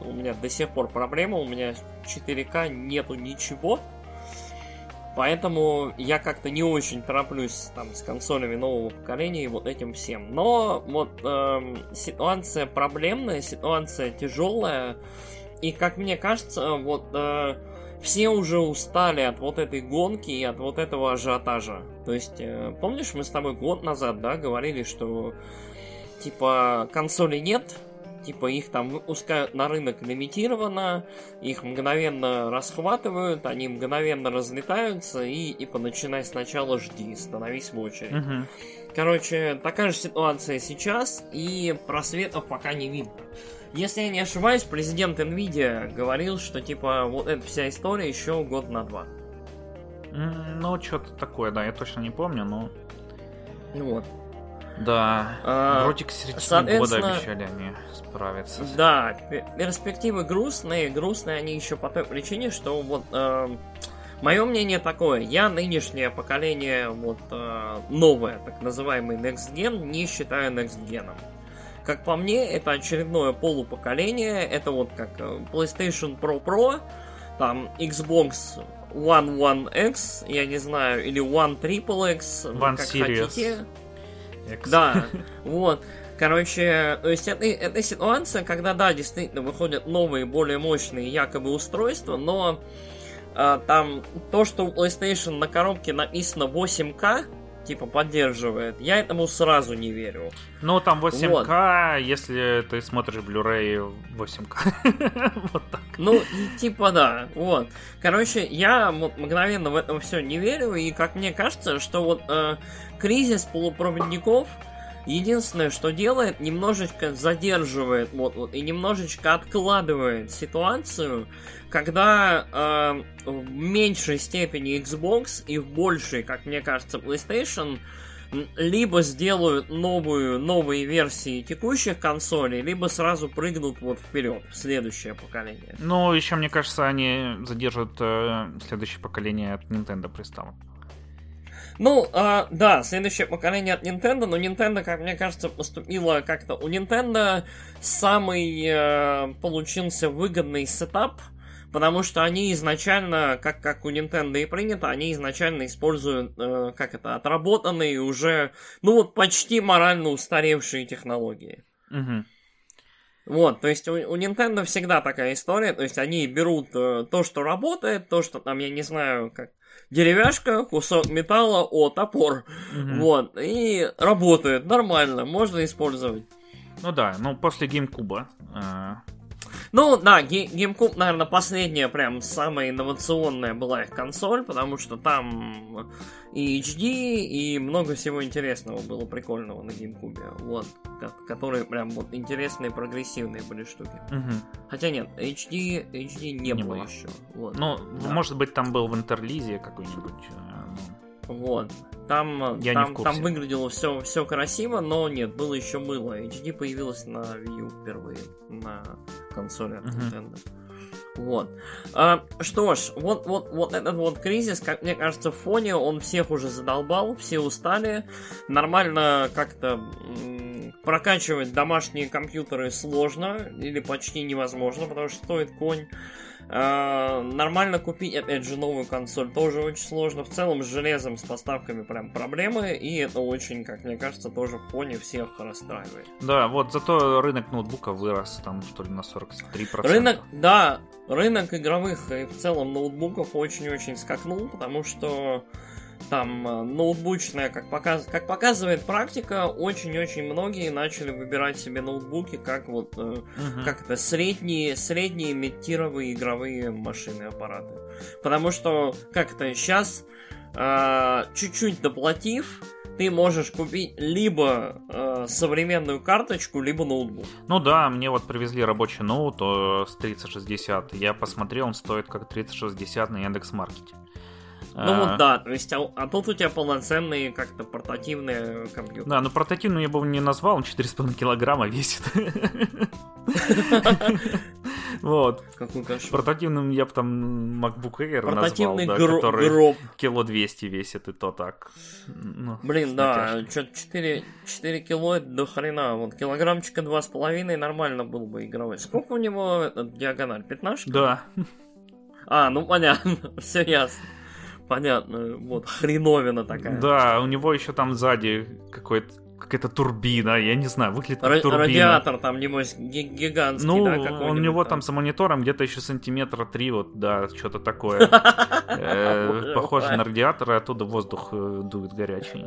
у меня до сих пор проблема, у меня 4К нету ничего. Поэтому я как-то не очень тороплюсь там с консолями нового поколения и вот этим всем. Но вот эм, ситуация проблемная, ситуация тяжелая. И как мне кажется, вот э, все уже устали от вот этой гонки и от вот этого ажиотажа. То есть, э, помнишь, мы с тобой год назад, да, говорили, что типа консолей нет, типа их там выпускают на рынок лимитированно, их мгновенно расхватывают, они мгновенно разлетаются и типа начинай сначала жди, становись в очередь. Угу. Короче, такая же ситуация сейчас, и просветов пока не видно. Если я не ошибаюсь, президент Nvidia говорил, что типа вот эта вся история еще год на два. Ну, что-то такое, да, я точно не помню, но... Вот. Да, а, вроде к середине года обещали они справиться. Да, перспективы грустные, грустные они еще по той причине, что вот э, мое мнение такое, я нынешнее поколение вот э, новое, так называемый Next Gen, не считаю Next Gen. Как по мне, это очередное полупоколение, это вот как э, PlayStation Pro Pro, там Xbox One One X, я не знаю, или One Triple X, One как Series. хотите. Да, вот. Короче, то есть это, это ситуация, когда, да, действительно выходят новые, более мощные якобы устройства, но а, там то, что у PlayStation на коробке написано 8К, типа поддерживает, я этому сразу не верю. Ну, там 8К, вот. если ты смотришь Blu-ray 8К. вот так. Ну, типа да, вот. Короче, я мгновенно в это все не верю, и как мне кажется, что вот э, кризис полупроводников единственное, что делает, немножечко задерживает вот, вот и немножечко откладывает ситуацию, когда э, в меньшей степени Xbox и в большей, как мне кажется, PlayStation либо сделают новую, новые версии текущих консолей, либо сразу прыгнут вот вперед, в следующее поколение. Ну, еще, мне кажется, они задержат э, следующее поколение от Nintendo приставок. Ну, а, да, следующее поколение от Nintendo, но Nintendo, как мне кажется, поступило как-то... У Nintendo самый э, получился выгодный сетап, потому что они изначально, как, как у Nintendo и принято, они изначально используют, э, как это, отработанные уже, ну вот почти морально устаревшие технологии. Угу. Вот, то есть у, у Nintendo всегда такая история, то есть они берут э, то, что работает, то, что там, я не знаю, как деревяшка, кусок металла, о, топор. Угу. Вот, и работает нормально, можно использовать. Ну да, ну после GameCube. Э, Ну, да, GameCube, наверное, последняя, прям самая инновационная была их консоль, потому что там и HD, и много всего интересного было прикольного на GameCube. Вот, которые прям вот интересные, прогрессивные были штуки. Угу. Хотя нет, HD, HD не, не было, было еще. Вот. Ну, да. может быть, там был в интерлизе какой-нибудь. Э. Вот. Там, Я там, там выглядело все, все красиво, но нет, было еще было. HD появилась на Wii U впервые на консоли от uh-huh. Nintendo. Вот. А, что ж, вот, вот, вот этот вот кризис, как мне кажется, в фоне он всех уже задолбал, все устали. Нормально как-то м- прокачивать домашние компьютеры сложно или почти невозможно, потому что стоит конь. А, нормально купить, опять же, новую консоль тоже очень сложно. В целом с железом, с поставками прям проблемы, и это очень, как мне кажется, тоже в фоне всех расстраивает. Да, вот зато рынок ноутбука вырос там, что ли, на 43%. Рынок, да, рынок игровых и в целом ноутбуков очень-очень скакнул, потому что там э, ноутбучная, как, показ... как показывает практика, очень-очень многие начали выбирать себе ноутбуки как вот uh-huh. как это средние средние метировые игровые машины аппараты, потому что как то сейчас э, чуть-чуть доплатив ты можешь купить либо э, современную карточку, либо ноутбук. Ну да, мне вот привезли рабочий ноут э, с 3060. Я посмотрел, он стоит как 3060 на Яндекс.Маркете. Ну вот а. да, то есть, а, а тут у тебя полноценные как-то портативные компьютеры. Да, но портативную я бы не назвал, он 4,5 килограмма весит. Вот. Какой кошмар. Портативным я бы там MacBook Air назвал, да, который гроб. кило 200 весит, и то так. Ну, Блин, да, что-то 4, 4 кило это до хрена. Вот килограммчика 2,5 нормально был бы игровой. Сколько у него этот диагональ? 15? Да. А, ну понятно, все ясно понятно, вот, хреновина такая. Да, у него еще там сзади какой-то какая-то турбина, я не знаю, выглядит как Ра- турбина. Радиатор там, небось, гигантский, ну, да, у него там с монитором где-то еще сантиметра три, вот, да, что-то такое. Э, похоже на радиатор, и оттуда воздух э, дует горячий.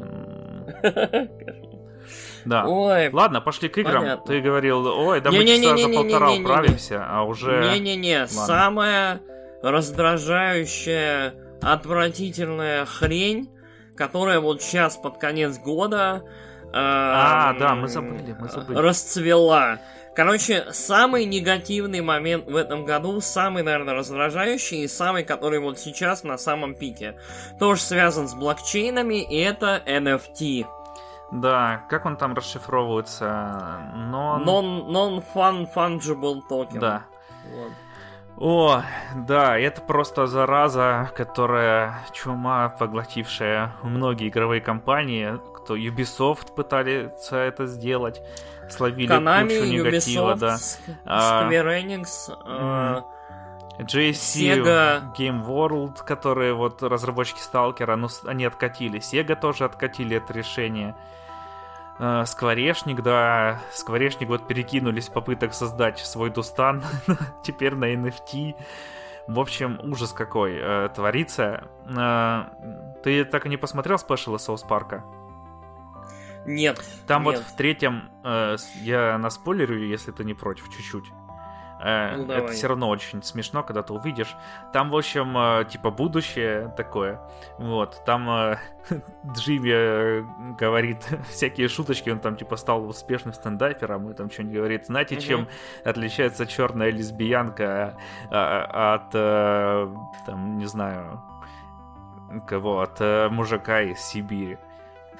Да. Ой, Ладно, пошли к играм. Понятно. Ты говорил, ой, да мы часа за полтора управимся, а уже... Не-не-не, самое раздражающее отвратительная хрень, которая вот сейчас под конец года э, а, да, мы забыли, мы забыли. расцвела. Короче, самый негативный момент в этом году, самый, наверное, раздражающий и самый, который вот сейчас на самом пике, тоже связан с блокчейнами, и это NFT. Да, как он там расшифровывается? Non... Non-fungible token. Да. Вот. О, да, это просто зараза, которая чума, поглотившая многие игровые компании. Кто Ubisoft пытались это сделать, словили Konami, кучу негатива, Ubisoft, да. А, Square Enix, uh, JC, Sega. Game World, которые вот разработчики Сталкера, ну, они откатили. Sega тоже откатили это решение. Э, Скворечник, да, Скворечник вот перекинулись попыток создать свой Дустан, теперь на NFT. В общем, ужас какой э, творится. Э, ты так и не посмотрел спешл Соус Парка? Нет. Там нет. вот в третьем, э, я на спойлерю, если ты не против, чуть-чуть. Э, ну, это все равно очень смешно, когда ты увидишь. Там, в общем, э, типа будущее такое. Вот, там э, Джимми говорит всякие шуточки, он там типа стал успешным стендапером и там что-нибудь говорит. Знаете, угу. чем отличается черная лесбиянка от, там, не знаю, кого, от мужика из Сибири?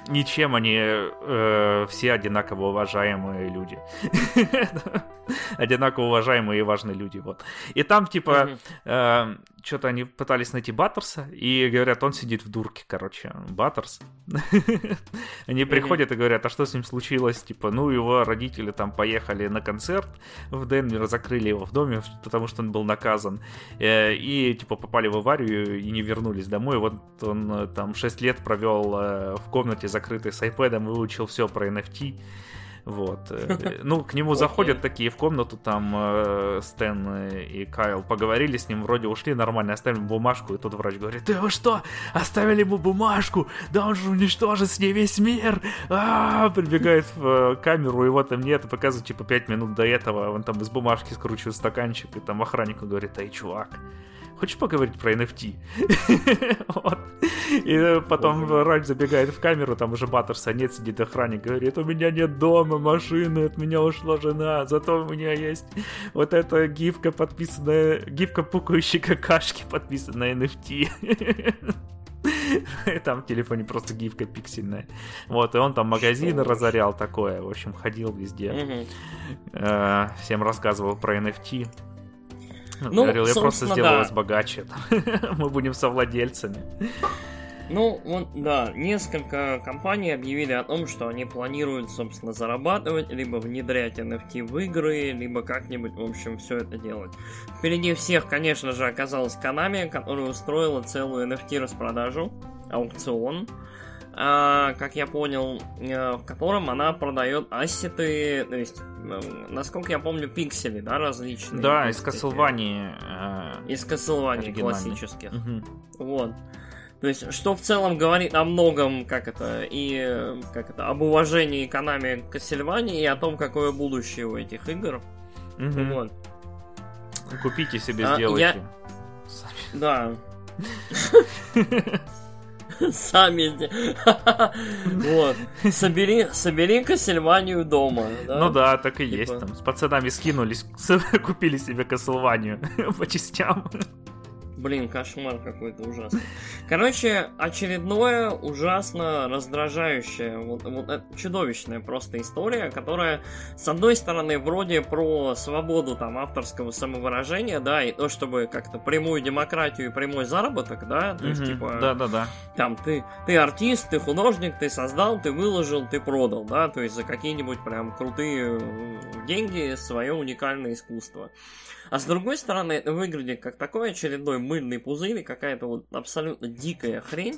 Ничем они э, все одинаково уважаемые люди. одинаково уважаемые и важные люди, вот. И там, типа, э, что-то они пытались найти Баттерса, и говорят, он сидит в дурке, короче, Баттерс. они приходят и говорят, а что с ним случилось? Типа, ну, его родители там поехали на концерт в Денвер, закрыли его в доме, потому что он был наказан, э, и, типа, попали в аварию и не вернулись домой. Вот он э, там 6 лет провел э, в комнате закрытой с iPad, выучил все про NFT, Вот. Э, ну, к нему заходят такие в комнату, там э, Стэн и Кайл поговорили с ним, вроде ушли нормально, оставили бумажку, и тут врач говорит, ты вы что, оставили ему бумажку? Да он же уничтожит с ней весь мир! А-а-а! Прибегает в э, камеру, его там нет, и показывает, типа, пять минут до этого, он там из бумажки скручивает стаканчик, и там охраннику говорит, эй, чувак, хочешь поговорить про NFT? вот. И потом врач забегает в камеру, там уже Баттерса нет, сидит охранник, говорит, у меня нет дома, машины, от меня ушла жена, зато у меня есть вот эта гифка подписанная, гифка пукающей какашки, подписанная NFT. Там в телефоне просто гифка пиксельная. Вот, и он там магазины разорял такое. В общем, ходил везде. Э, всем рассказывал про NFT. Ну, Говорил, я просто сделаю да. вас богаче. Мы будем совладельцами. Ну, вот, да, несколько компаний объявили о том, что они планируют, собственно, зарабатывать, либо внедрять NFT в игры, либо как-нибудь, в общем, все это делать. Впереди всех, конечно же, оказалась Konami, которая устроила целую NFT-распродажу, аукцион, как я понял, э, в котором она продает ассеты, то есть, насколько я помню, пиксели, да, различные. Да, из Castlevania. Э, из Castlevania классических. Угу. Вот. То есть, что в целом говорит о многом, как это, и как это, об уважении Konami к Castlevania и о том, какое будущее у этих игр. Угу. Вот. Купите себе, а, сделайте. Я... Да. Сами. Вот. Собери, собери Кассельванию дома. Ну да, так и типа... есть. Там с пацанами скинулись, купили себе Кассельванию по частям. Блин, кошмар какой-то ужасный. Короче, очередное ужасно раздражающее, вот, вот это чудовищная просто история, которая, с одной стороны, вроде про свободу там авторского самовыражения, да, и то, чтобы как-то прямую демократию и прямой заработок, да, то есть, типа... Да-да-да. Там, ты, ты артист, ты художник, ты создал, ты выложил, ты продал, да, то есть за какие-нибудь прям крутые деньги свое уникальное искусство. А с другой стороны, это выглядит как такой очередной мыльный пузырь и какая-то вот абсолютно дикая хрень.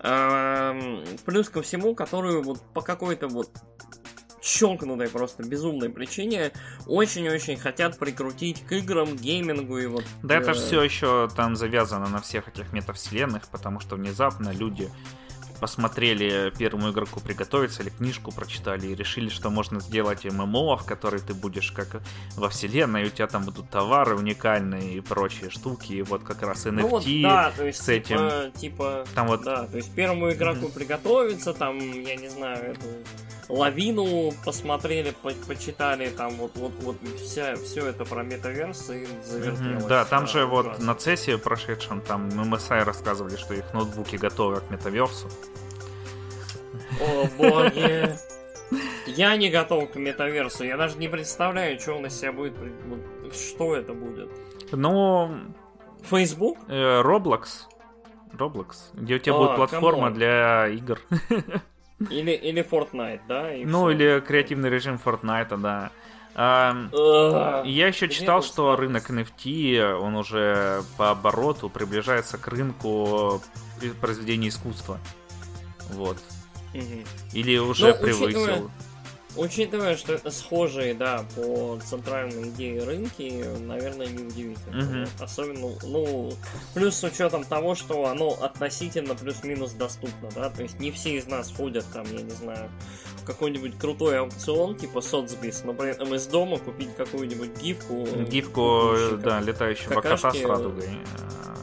Эм, плюс ко всему, которую вот по какой-то вот щелкнутой просто безумной причине очень-очень хотят прикрутить к играм, геймингу и вот... Да э... это же все еще там завязано на всех этих метавселенных, потому что внезапно люди посмотрели первому игроку приготовиться или книжку прочитали и решили, что можно сделать ММО, в которой ты будешь как во вселенной, и у тебя там будут товары уникальные и прочие штуки, и вот как раз NFT ну вот, да, то есть, с этим. Типа, типа, там вот... Да, то есть первому игроку mm-hmm. приготовиться, там, я не знаю, эту лавину посмотрели, по почитали, там вот, вот, вот вся, все это про метаверс и завертелось. Mm-hmm, да, там же ужасно. вот на цессе прошедшем, там MSI рассказывали, что их ноутбуки готовы к метаверсу. О боги. Я не готов к метаверсу. Я даже не представляю, что он из себя будет. Что это будет. Ну... Facebook? Э, Roblox. Roblox. Где у тебя а, будет платформа для игр. Или, или Fortnite, да? ну, все. или креативный режим Fortnite, да. А, я еще читал, что рынок NFT, он уже по обороту приближается к рынку произведения искусства. Вот. Или уже ну, превысил. Учитывая, учитывая, что это схожие, да, по центральной идее рынки, наверное, неудивительно. Угу. Особенно, ну, плюс с учетом того, что оно относительно плюс-минус доступно, да, то есть не все из нас ходят там, я не знаю, в какой-нибудь крутой аукцион, типа Соцбис, но при этом из дома купить какую-нибудь гифку. Гифку, да, летающего кота с радугой.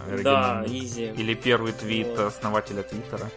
Э, да, изи. Или первый твит вот. основателя Твиттера.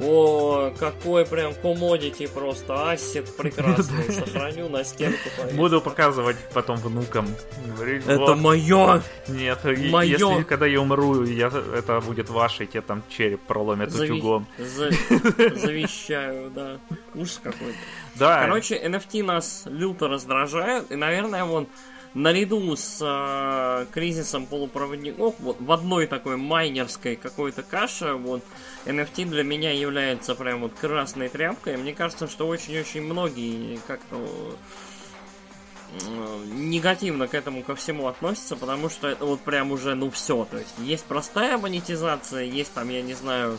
О, какой прям комодити просто, ассет прекрасный, сохраню на стенку. Повесить. Буду показывать потом внукам. Говорить, это вот. мое! Нет, мое. если когда я умру, я, это будет ваше, тебе там череп проломят Зави... утюгом. За... Завещаю, да. Ужас какой-то. Да. Короче, NFT нас люто раздражают, и, наверное, вон наряду с э, кризисом полупроводников, вот в одной такой майнерской какой-то каше, вот NFT для меня является прям вот красной тряпкой. Мне кажется, что очень-очень многие как-то негативно к этому ко всему относятся, потому что это вот прям уже, ну все, то есть есть простая монетизация, есть там, я не знаю,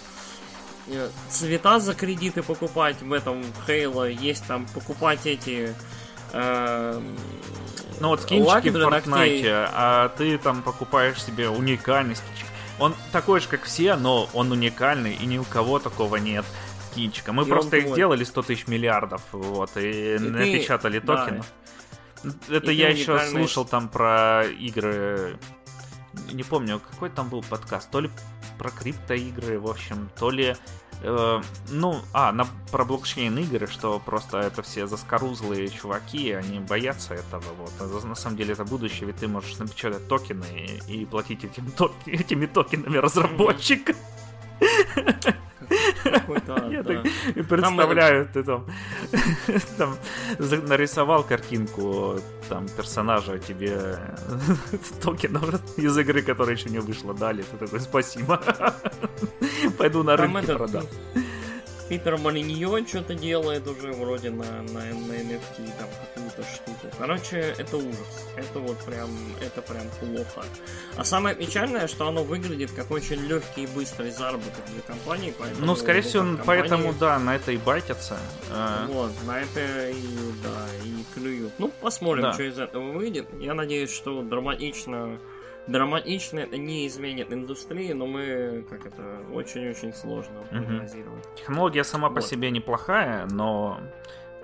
э, цвета за кредиты покупать в этом Halo, есть там покупать эти... Э, ну вот скинчики в Fortnite, а ты там покупаешь себе уникальный скинчик. Он такой же, как все, но он уникальный, и ни у кого такого нет скинчика. Мы и просто их сделали 100 тысяч миллиардов, вот, и, и напечатали ты... токены. Да. Это и я еще уникальный... слушал там про игры не помню, какой там был подкаст, то ли про криптоигры, в общем, то ли Э, ну, а, на, про блокчейн игры, что просто это все заскорузлые чуваки, они боятся этого. Вот. А на самом деле это будущее, ведь ты можешь напечатать токены и, и платить этим ток, этими токенами разработчикам. Я так представляю, ты там, там нарисовал картинку там персонажа тебе токенов из игры, которая еще не вышла, дали. Ты такой, спасибо. Пойду на рынке продам. Питер Малиньон что-то делает уже вроде на, на, на NFT, там какую-то штуку. Короче, это ужас. Это вот прям, это прям плохо. А самое печальное, что оно выглядит как очень легкий и быстрый заработок для компании. Поэтому, ну, скорее всего, компании... поэтому, да, на это и байтятся. А. Вот, на это и, да, и клюют. Ну, посмотрим, да. что из этого выйдет. Я надеюсь, что драматично драматично это не изменит индустрию, но мы, как это, очень-очень сложно прогнозировать. Угу. Технология сама вот. по себе неплохая, но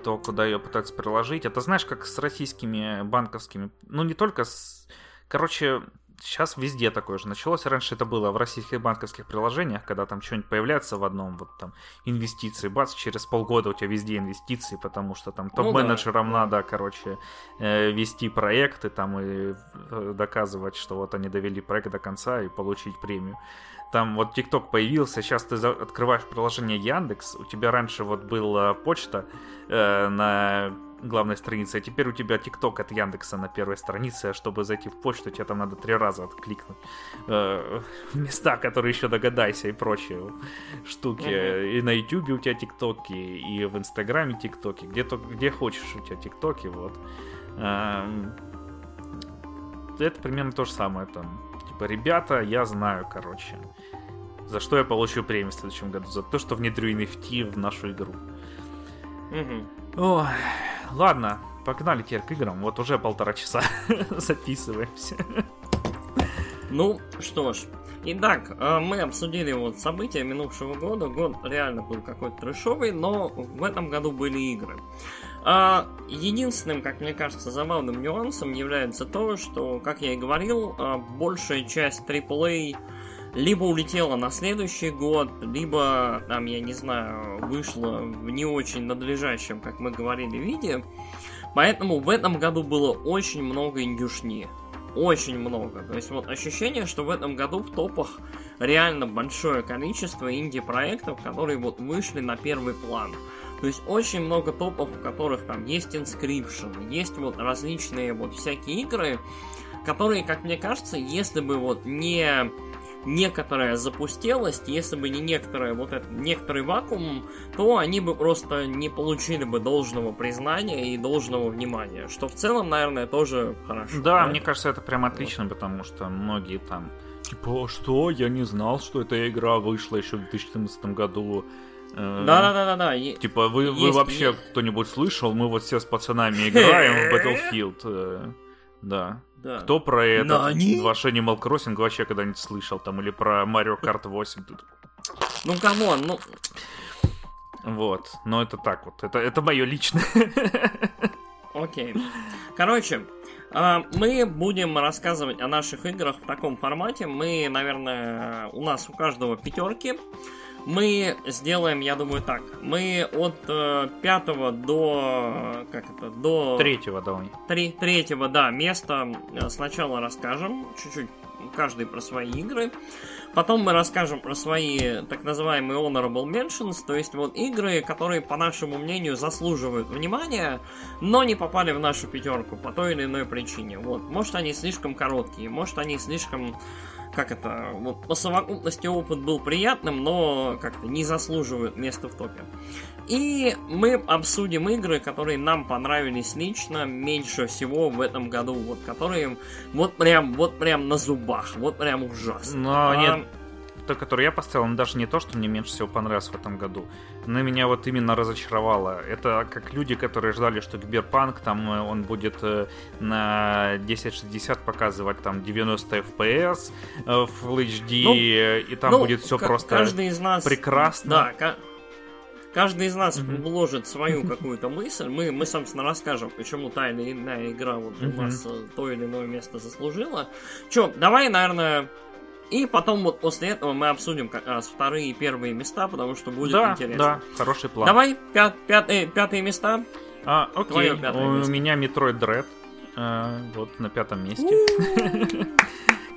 то, куда ее пытаются приложить, это знаешь, как с российскими банковскими, ну не только с... Короче, сейчас везде такое же началось. Раньше это было в российских банковских приложениях, когда там что-нибудь появляется в одном, вот там инвестиции, бац, через полгода у тебя везде инвестиции, потому что там топ-менеджерам ну, да. надо, короче, э, вести проекты там и э, доказывать, что вот они довели проект до конца и получить премию. Там вот ТикТок появился, сейчас ты открываешь приложение Яндекс, у тебя раньше вот была почта э, на главной страницы, а теперь у тебя ТикТок от Яндекса на первой странице, а чтобы зайти в почту, тебе там надо три раза откликнуть э, места, которые еще догадайся и прочие штуки. Mm-hmm. И на Ютубе у тебя ТикТоки, и в Инстаграме ТикТоки, где, то, где хочешь у тебя ТикТоки, вот. Э, это примерно то же самое там. Типа, ребята, я знаю, короче, за что я получу премию в следующем году. За то, что внедрю NFT в нашу игру. Угу. Ой, ладно, погнали теперь к играм. Вот уже полтора часа записываемся. Ну, что ж. Итак, э, мы обсудили вот события минувшего года. Год реально был какой-то трешовый, но в этом году были игры. А, единственным, как мне кажется, забавным нюансом является то, что, как я и говорил, э, большая часть AAA либо улетела на следующий год, либо, там, я не знаю, вышла в не очень надлежащем, как мы говорили, виде. Поэтому в этом году было очень много индюшни. Очень много. То есть вот ощущение, что в этом году в топах реально большое количество инди-проектов, которые вот вышли на первый план. То есть очень много топов, в которых там есть Inscription, есть вот различные вот всякие игры, которые, как мне кажется, если бы вот не некоторая запустелость, если бы не некоторая вот этот некоторый вакуум, то они бы просто не получили бы должного признания и должного внимания, что в целом, наверное, тоже хорошо. Да, да? мне кажется, это прям отлично, вот. потому что многие там типа, «А что, я не знал, что эта игра вышла еще в 2014 году. Да, да, да, да, да. Типа, вы, есть, вы вообще есть. кто-нибудь слышал? Мы вот все с пацанами играем в Battlefield. Э, да. Да. Кто про это? Они... Ваш Animal Crossing вообще когда-нибудь слышал там? Или про Mario Kart 8? Тут... Ну, come on, ну... Вот, но это так вот, это, это мое личное. Окей. Короче, а, мы будем рассказывать о наших играх в таком формате. Мы, наверное, у нас у каждого пятерки. Мы сделаем, я думаю, так. Мы от э, пятого до... Как это? До... Третьего давай. Три, третьего, да, места э, сначала расскажем. Чуть-чуть каждый про свои игры. Потом мы расскажем про свои так называемые honorable mentions, то есть вот игры, которые, по нашему мнению, заслуживают внимания, но не попали в нашу пятерку по той или иной причине. Вот, может они слишком короткие, может они слишком как это, вот по совокупности опыт был приятным, но как-то не заслуживают места в топе. И мы обсудим игры, которые нам понравились лично меньше всего в этом году, вот которые вот прям, вот прям на зубах, вот прям ужасно. Но а... нет, той, которую я поставил, она даже не то, что мне меньше всего понравилось в этом году. Она меня вот именно разочаровала. Это как люди, которые ждали, что Киберпанк, там э, он будет э, на 1060 показывать там 90 FPS в Full HD, ну, и там ну, будет все просто каждый из нас, прекрасно. Да, Каждый из нас mm-hmm. вложит свою какую-то мысль. Мы, мы, собственно, расскажем, почему та или иная игра вот mm-hmm. у нас э, то или иное место заслужила. Че, давай, наверное, и потом вот после этого мы обсудим как раз вторые и первые места, потому что будет да, интересно. Да, хороший план. Давай, пят, пятые, пятые места. А, окей, у место. меня Metroid Dread. Э, вот на пятом месте.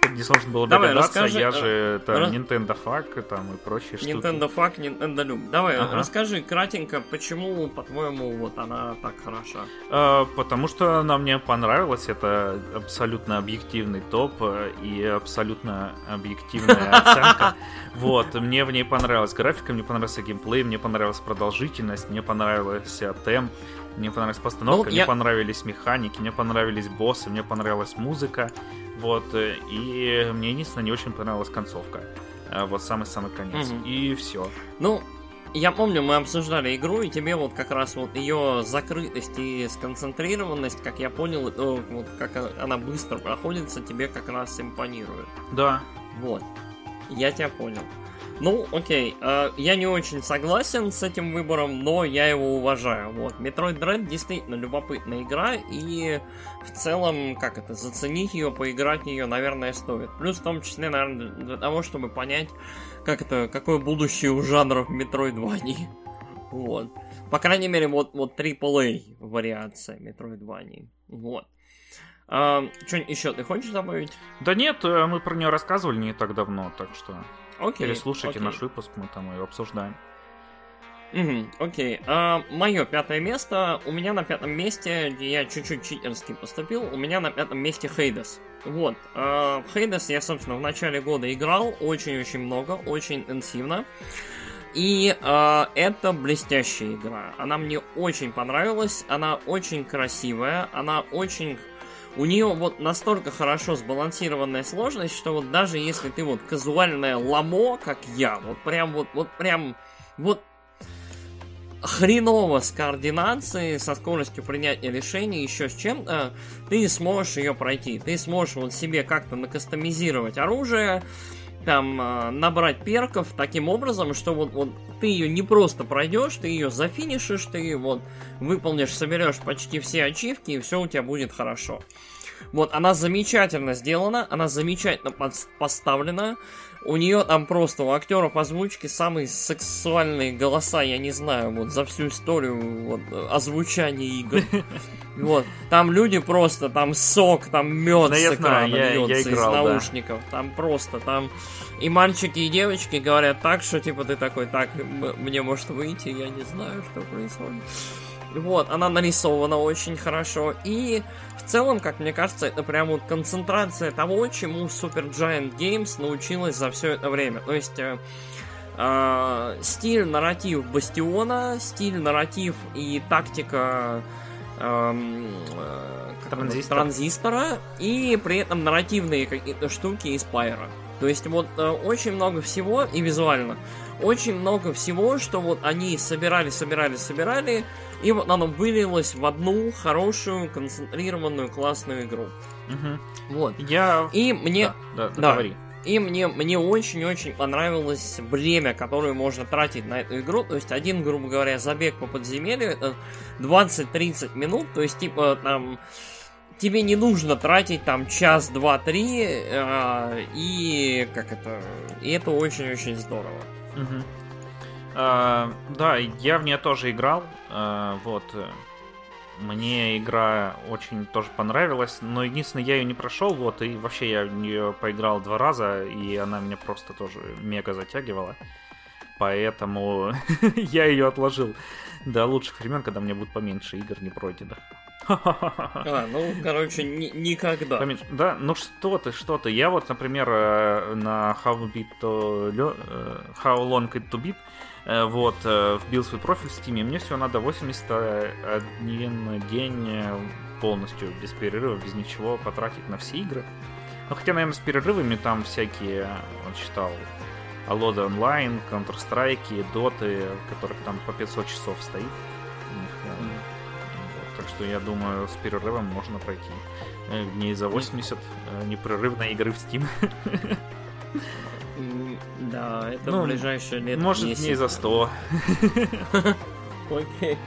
несложно было Давай, догадаться, расскажи, я же э, это Раз... Nintendo Fuck там и прочие штуки. Nintendo Fuck, Nintendo Loop. Давай, ага. расскажи кратенько, почему, по-твоему, вот она так хороша? А, потому что она мне понравилась, это абсолютно объективный топ э, и абсолютно объективная оценка. Вот, мне в ней понравилась графика, мне понравился геймплей, мне понравилась продолжительность, мне понравился темп, мне понравилась постановка, ну, мне я... понравились механики, мне понравились боссы, мне понравилась музыка. Вот, э, и мне единственное не очень понравилась концовка. Э, вот самый-самый конец. Угу. И все. Ну, я помню, мы обсуждали игру, и тебе вот как раз вот ее закрытость и сконцентрированность, как я понял, ну, вот как она быстро проходится, тебе как раз импонирует. Да. Вот. Я тебя понял. Ну, окей, э, я не очень согласен с этим выбором, но я его уважаю. Вот, Metroid Dread действительно любопытная игра, и в целом, как это, заценить ее, поиграть в нее, наверное, стоит. Плюс в том числе, наверное, для того, чтобы понять, как это, какое будущее у жанров Metroidvania. Вот. По крайней мере, вот, вот AAA вариация Metroidvania. Вот. А, что еще ты хочешь добавить? Да нет, э, мы про нее рассказывали не так давно, так что... Окей. Переслушайте окей. наш выпуск, мы там ее обсуждаем. Угу, окей. А, мое пятое место. У меня на пятом месте, где я чуть-чуть читерски поступил, у меня на пятом месте Хейдес. Вот. А, Хейдес я, собственно, в начале года играл очень-очень много, очень интенсивно. И э, это блестящая игра. Она мне очень понравилась, она очень красивая, она очень у нее вот настолько хорошо сбалансированная сложность, что вот даже если ты вот казуальное ламо, как я, вот прям вот, вот прям, вот хреново с координацией, со скоростью принятия решений, еще с чем-то, ты не сможешь ее пройти. Ты сможешь вот себе как-то накастомизировать оружие, там э, набрать перков таким образом, что вот, вот ты ее не просто пройдешь, ты ее зафинишишь, ты вот выполнишь, соберешь почти все ачивки, и все у тебя будет хорошо. Вот, она замечательно сделана, она замечательно поставлена. У нее там просто у актеров озвучки самые сексуальные голоса, я не знаю, вот за всю историю вот, озвучания игр. Вот, там люди просто, там сок, там мед да, с экрана льется из наушников. Там просто, там и мальчики, и девочки говорят так, что типа ты такой, так, мне может выйти, я не знаю, что происходит. Вот, она нарисована очень хорошо. И в целом, как мне кажется, это прям вот концентрация того, чему Super Giant Games научилась за все это время. То есть э, э, стиль, нарратив Бастиона, стиль, нарратив и тактика эм, э, Транзистор. транзистора, и при этом нарративные какие-то штуки из Пайра. То есть вот э, очень много всего и визуально. Очень много всего, что вот они собирали, собирали, собирали, и вот оно вылилось в одну хорошую, концентрированную, классную игру. Угу. Вот. Я... И мне... Да, да, да. говори. И мне, мне очень-очень понравилось время, которое можно тратить на эту игру. То есть один, грубо говоря, забег по подземелью, это 20-30 минут. То есть, типа, там тебе не нужно тратить там час, два, три, э, и как это, и это очень-очень здорово. Угу. А, да, я в нее тоже играл, а, вот. Мне игра очень тоже понравилась, но единственное, я ее не прошел, вот, и вообще я в нее поиграл два раза, и она меня просто тоже мега затягивала. Поэтому я ее отложил до лучших времен, когда мне будет поменьше игр не пройденных. А, ну, короче, ни- никогда. Поменьше. Да, ну что ты, что ты. Я вот, например, э, на How, Beat to, э, How Long It To Beat Э, вот, э, вбил свой профиль в Steam, и мне всего надо 81 день э, полностью, без перерыва, без ничего потратить на все игры. Ну, хотя, наверное, с перерывами там всякие, он считал, Алоды онлайн, Counter-Strike, Доты, которых там по 500 часов стоит. Так что я думаю, с перерывом можно пройти. Э, дней за 80 э, непрерывной игры в Steam. Да, это ну, ближайшее лет Может, 10. дней за 100. Окей.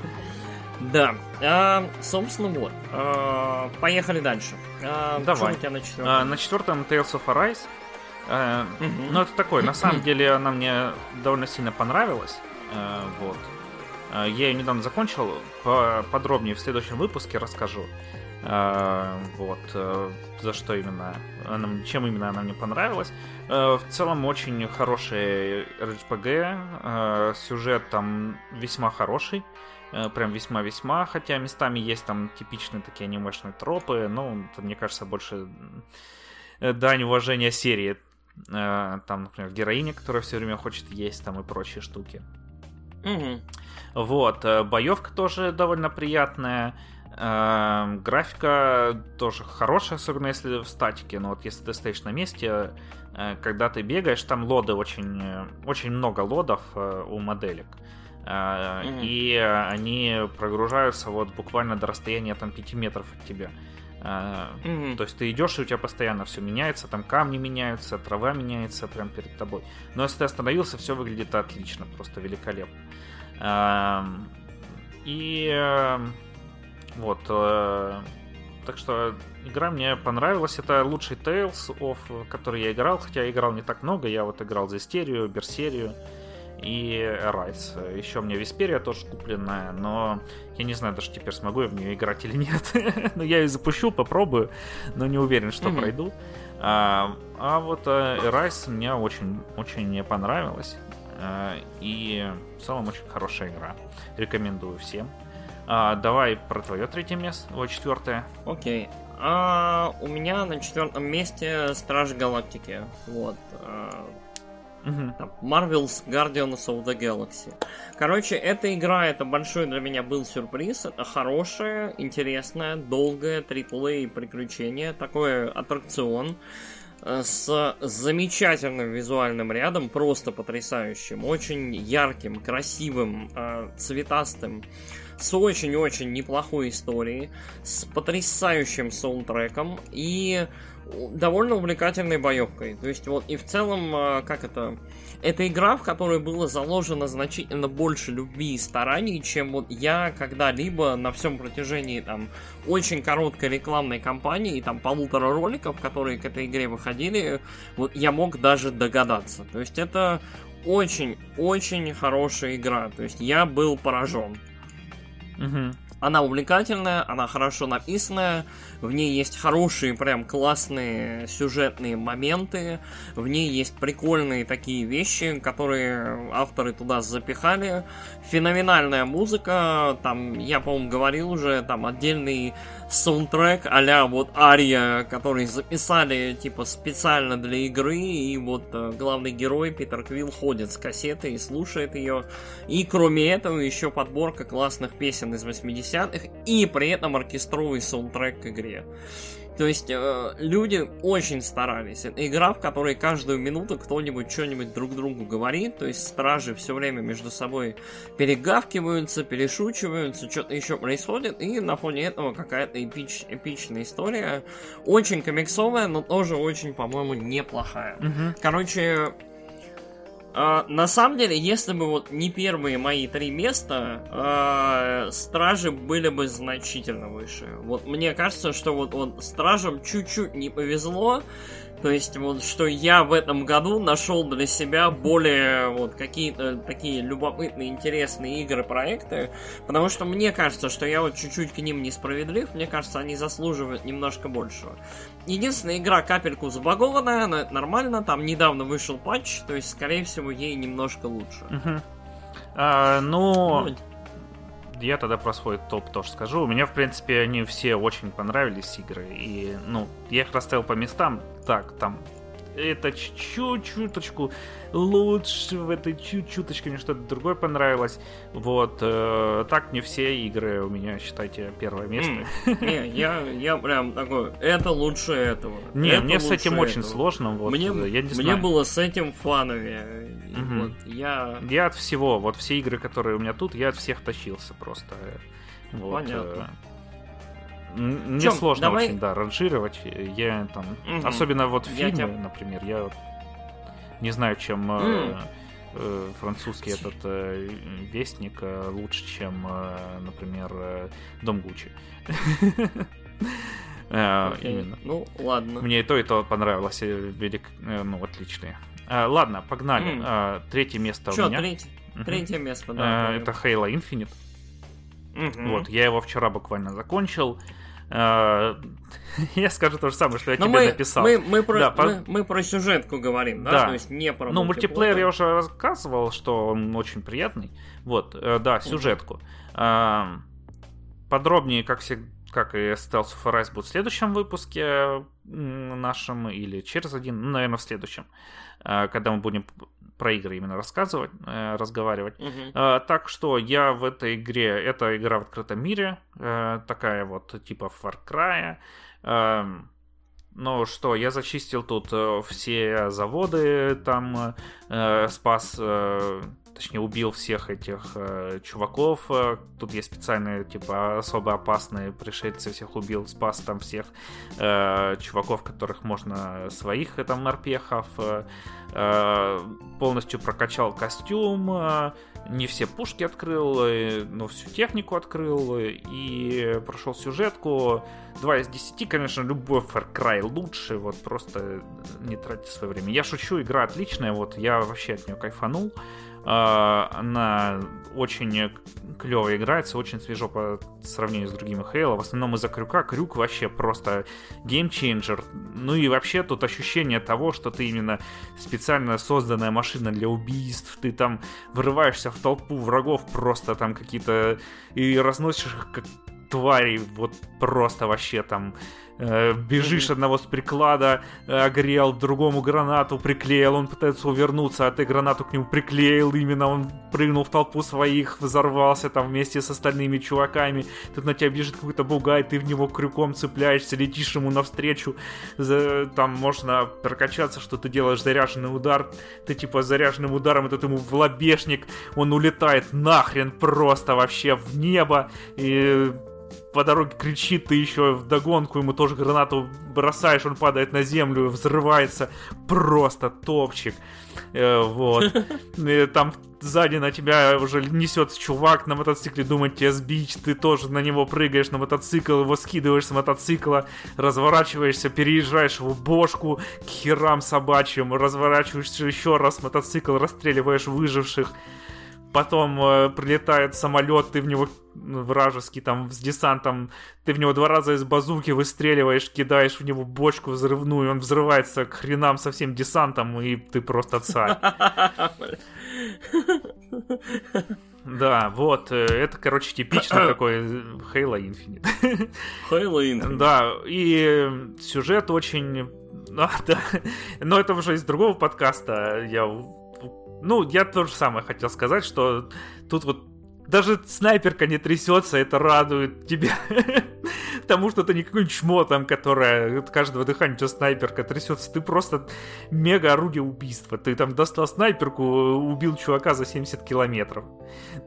Да, а, собственно, вот. А, поехали дальше. А, Давай. у тебя на четвертом? А, на четвертом Tales of Arise. А, угу. Ну, это такое, на самом деле она мне довольно сильно понравилась. А, вот. Я ее недавно закончил. Подробнее в следующем выпуске расскажу. А, вот. А, за что именно она, чем именно она мне понравилась. А, в целом очень хороший RPG. Сюжет там весьма хороший. Э, прям весьма-весьма, хотя местами есть там типичные такие анимешные тропы, но это, мне кажется, больше э, дань уважения серии. Э, там, например, героиня, которая все время хочет есть там и прочие штуки. Угу. Вот, боевка тоже довольно приятная. Графика тоже хорошая, особенно если в статике. Но вот если ты стоишь на месте, когда ты бегаешь, там лоды очень, очень много лодов у моделек. Mm-hmm. И они прогружаются вот буквально до расстояния там 5 метров от тебя. Mm-hmm. То есть ты идешь, и у тебя постоянно все меняется, там камни меняются, трава меняется прямо перед тобой. Но если ты остановился, все выглядит отлично, просто великолепно. И вот, э, так что игра мне понравилась. Это лучший Tales of, который я играл, хотя я играл не так много. Я вот играл за Стерию, Берсерию и Rise. Еще у меня Висперия тоже купленная, но я не знаю даже теперь, смогу я в нее играть или нет. но я ее запущу, попробую, но не уверен, что mm-hmm. пройду. А, а вот uh, Rise мне очень, очень не понравилась. Uh, и в целом очень хорошая игра. Рекомендую всем. А, давай про твое третье место, о, четвертое. Окей. А, у меня на четвертом месте Страж Галактики. Вот. А, Marvel's Guardians of the Galaxy. Короче, эта игра, это большой для меня был сюрприз. Это хорошее, интересное, долгое AAA приключение. Такой аттракцион э, с замечательным визуальным рядом, просто потрясающим, очень ярким, красивым, э, цветастым, с очень-очень неплохой историей, с потрясающим саундтреком и довольно увлекательной боевкой. То есть вот и в целом, а, как это, это игра, в которой было заложено значительно больше любви и стараний, чем вот я когда-либо на всем протяжении там очень короткой рекламной кампании, там полутора роликов, которые к этой игре выходили, вот я мог даже догадаться. То есть это очень-очень хорошая игра. То есть я был поражен. Угу. Она увлекательная, она хорошо написанная, в ней есть хорошие, прям классные сюжетные моменты, в ней есть прикольные такие вещи, которые авторы туда запихали. Феноменальная музыка, там, я, по-моему, говорил уже, там отдельный саундтрек а вот Ария, который записали типа специально для игры, и вот э, главный герой Питер Квилл ходит с кассетой и слушает ее. И кроме этого еще подборка классных песен из 80-х, и при этом оркестровый саундтрек к игре. То есть э, люди очень старались. Это игра, в которой каждую минуту кто-нибудь что-нибудь друг другу говорит. То есть стражи все время между собой перегавкиваются, перешучиваются, что-то еще происходит. И на фоне этого какая-то эпич, эпичная история. Очень комиксовая, но тоже очень, по-моему, неплохая. Угу. Короче, Uh, на самом деле, если бы вот не первые мои три места, uh, стражи были бы значительно выше. Вот мне кажется, что вот, вот стражам чуть-чуть не повезло, то есть вот что я в этом году нашел для себя более вот какие-то такие любопытные, интересные игры, проекты, потому что мне кажется, что я вот чуть-чуть к ним несправедлив, мне кажется, они заслуживают немножко большего. Единственная игра капельку забагованная, но это нормально, там недавно вышел патч, то есть, скорее всего, ей немножко лучше. Угу. А, ну, ну я тогда про свой топ тоже скажу. У меня, в принципе, они все очень понравились игры. И, ну, я их расставил по местам. Так, там это чуть-чуточку лучше, в этой чуть-чуточке мне что-то другое понравилось. Вот, э, так не все игры у меня, считайте, первое место. Не, я, я прям такой, это лучше этого. Не, мне с этим очень сложно, вот, мне, я не Мне было с этим фановее. Вот, я... я от всего, вот все игры, которые у меня тут, я от всех тащился просто. Вот, Понятно. Мне Чем? сложно Давай... очень, да, ранжировать. Я там, угу. особенно вот фильмы, тебя... например, я не знаю, чем mm. э, французский этот э, вестник э, лучше, чем, э, например, э, Дом Гуччи. Э, именно. Ну, ладно. Мне и то, и то понравилось. Э, велик... Ну, отличные. Ладно, погнали. Третье место у меня. Третье место, да. Это Halo Infinite. Вот, я его вчера буквально закончил. Э, я скажу то же самое, что я Но тебе мы, написал. Мы, мы, про, да, мы, мы про сюжетку говорим, да? да? То есть не про Ну, мультиплеер я уже рассказывал, что он очень приятный. Вот, э, да, сюжетку. Э, подробнее, как всегда, как и Stealth of Arise будет в следующем выпуске нашем или через один, ну, наверное, в следующем, когда мы будем про игры именно рассказывать, э, разговаривать. Э, так что я в этой игре, это игра в открытом мире, э, такая вот типа Far Cry. Э, ну что, я зачистил тут э, все заводы, там э, спас э, точнее убил всех этих э, чуваков. Э, тут есть специальные, типа, особо опасные пришельцы, всех убил, спас там всех э, чуваков, которых можно своих, э, там, морпехов. Э, э, полностью прокачал костюм, э, не все пушки открыл, э, но всю технику открыл и прошел сюжетку. 2 из 10, конечно, любой Far Cry лучше, вот просто не тратьте свое время. Я шучу, игра отличная, вот я вообще от нее кайфанул. Она очень клево играется, очень свежо по сравнению с другими Хейла. В основном из-за крюка. Крюк вообще просто геймчейнджер. Ну и вообще тут ощущение того, что ты именно специально созданная машина для убийств. Ты там вырываешься в толпу врагов просто там какие-то и разносишь их как тварей. Вот просто вообще там Э, бежишь одного с приклада, э, огрел, другому гранату приклеил, он пытается увернуться, а ты гранату к нему приклеил, именно он прыгнул в толпу своих, взорвался там вместе с остальными чуваками, тут на тебя бежит какой-то бугай, ты в него крюком цепляешься, летишь ему навстречу, там можно прокачаться, что ты делаешь заряженный удар, ты типа заряженным ударом этот ему в лобешник, он улетает нахрен просто вообще в небо, и по дороге кричит, ты еще в догонку ему тоже гранату бросаешь, он падает на землю, взрывается. Просто топчик. Э, вот. И там сзади на тебя уже несется чувак на мотоцикле, думает тебя сбить, ты тоже на него прыгаешь на мотоцикл, его скидываешь с мотоцикла, разворачиваешься, переезжаешь его бошку к херам собачьим, разворачиваешься еще раз мотоцикл, расстреливаешь выживших потом э, прилетает самолет, ты в него ну, вражеский там с десантом, ты в него два раза из базуки выстреливаешь, кидаешь в него бочку взрывную, он взрывается к хренам со всем десантом, и ты просто царь. Да, вот, э, это, короче, типично такой Halo Infinite. Halo Infinite. Да, и сюжет очень... А, да, но это уже из другого подкаста я ну, я то же самое хотел сказать, что тут вот даже снайперка не трясется, это радует тебя. Тому, что ты не какой-нибудь чмо там, которая от каждого дыхания у тебя снайперка трясется. Ты просто мега орудие убийства. Ты там достал снайперку, убил чувака за 70 километров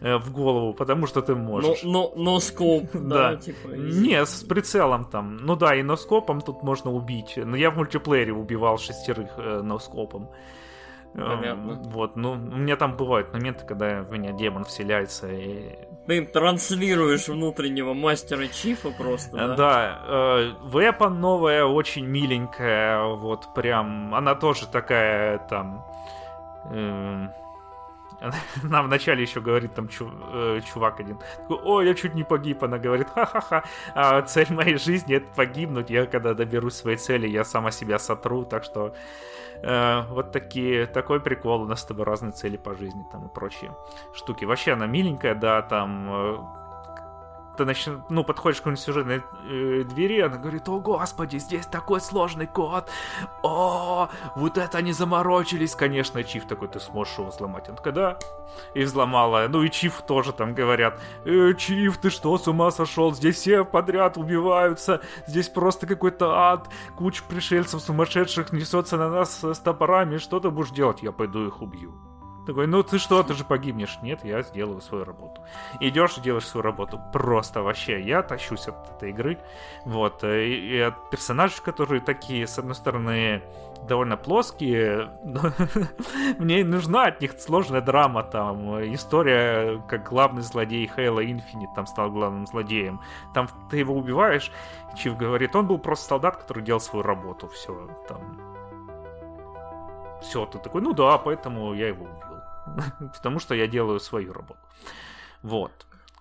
в голову, потому что ты можешь. Но, но, но скоп, да, типа. Не, с прицелом там. Ну да, и носкопом тут можно убить. Но я в мультиплеере убивал шестерых э, носкопом. Понятно. Вот, ну, у меня там бывают моменты, когда в меня демон вселяется и... Ты транслируешь внутреннего мастера Чифа просто, да? Да, э, Weapon новая, очень миленькая, вот прям, она тоже такая там... Э, нам вначале еще говорит там чу, э, чувак один, ой, я чуть не погиб, она говорит, ха-ха-ха, а цель моей жизни это погибнуть, я когда доберусь своей цели, я сама себя сотру, так что Э, вот такие, такой прикол. У нас с тобой разные цели по жизни там и прочие штуки. Вообще она миленькая, да, там... Ты начи... ну, подходишь к какой-нибудь сюжетной э, двери, она говорит, о, господи, здесь такой сложный код, о, вот это они заморочились, конечно, Чиф такой, ты сможешь его взломать? Он такой, да, и взломала, ну и Чиф тоже там говорят, э, Чиф, ты что, с ума сошел, здесь все подряд убиваются, здесь просто какой-то ад, куча пришельцев сумасшедших несется на нас с топорами, что ты будешь делать? Я пойду их убью. Такой, ну ты что, ты же погибнешь. Нет, я сделаю свою работу. Идешь и делаешь свою работу. Просто вообще, я тащусь от этой игры. Вот. Э, и, и от персонажей, которые такие, с одной стороны, довольно плоские. Мне нужна от них сложная драма. Там история, как главный злодей Хейла Инфинит там стал главным злодеем. Там ты его убиваешь, Чиф говорит, он был просто солдат, который делал свою работу. Все, там все, ты такой, ну да, поэтому я его убил. Потому что я делаю свою работу. Вот.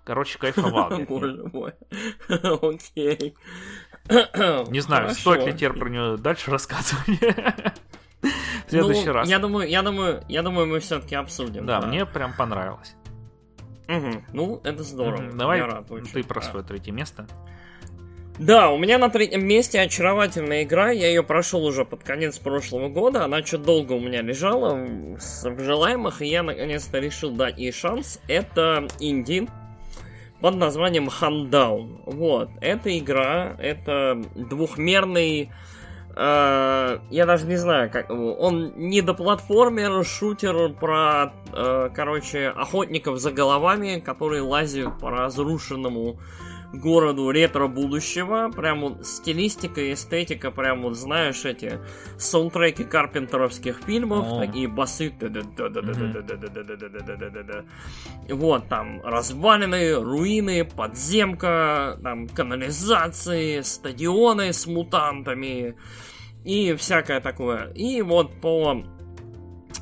Короче, кайфовал. Боже мой. Окей. Не знаю, стоит ли теперь про нее дальше рассказывать. В следующий ну, раз. Я думаю, я думаю, я думаю, мы все-таки обсудим. Да, мне прям понравилось. Угу. Ну, это здорово. Давай ты про свое третье место. Да, у меня на третьем месте очаровательная игра. Я ее прошел уже под конец прошлого года. Она что-то долго у меня лежала в желаемых, и я наконец-то решил дать ей шанс. Это инди под названием Handown. Вот, эта игра, это двухмерный Uh, я даже не знаю, как его. Он не до платформер, шутер про, uh, короче, охотников за головами, которые лазят по разрушенному городу ретро будущего. Прям вот стилистика, эстетика, прям вот знаешь эти саундтреки карпентеровских фильмов, такие басы. Вот, там развалины, руины, подземка, там канализации, стадионы с мутантами и всякое такое. И вот по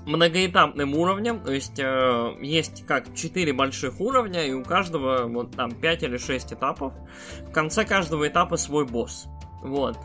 многоэтапным уровнем, то есть э, есть как 4 больших уровня, и у каждого вот там 5 или 6 этапов. В конце каждого этапа свой босс. Вот.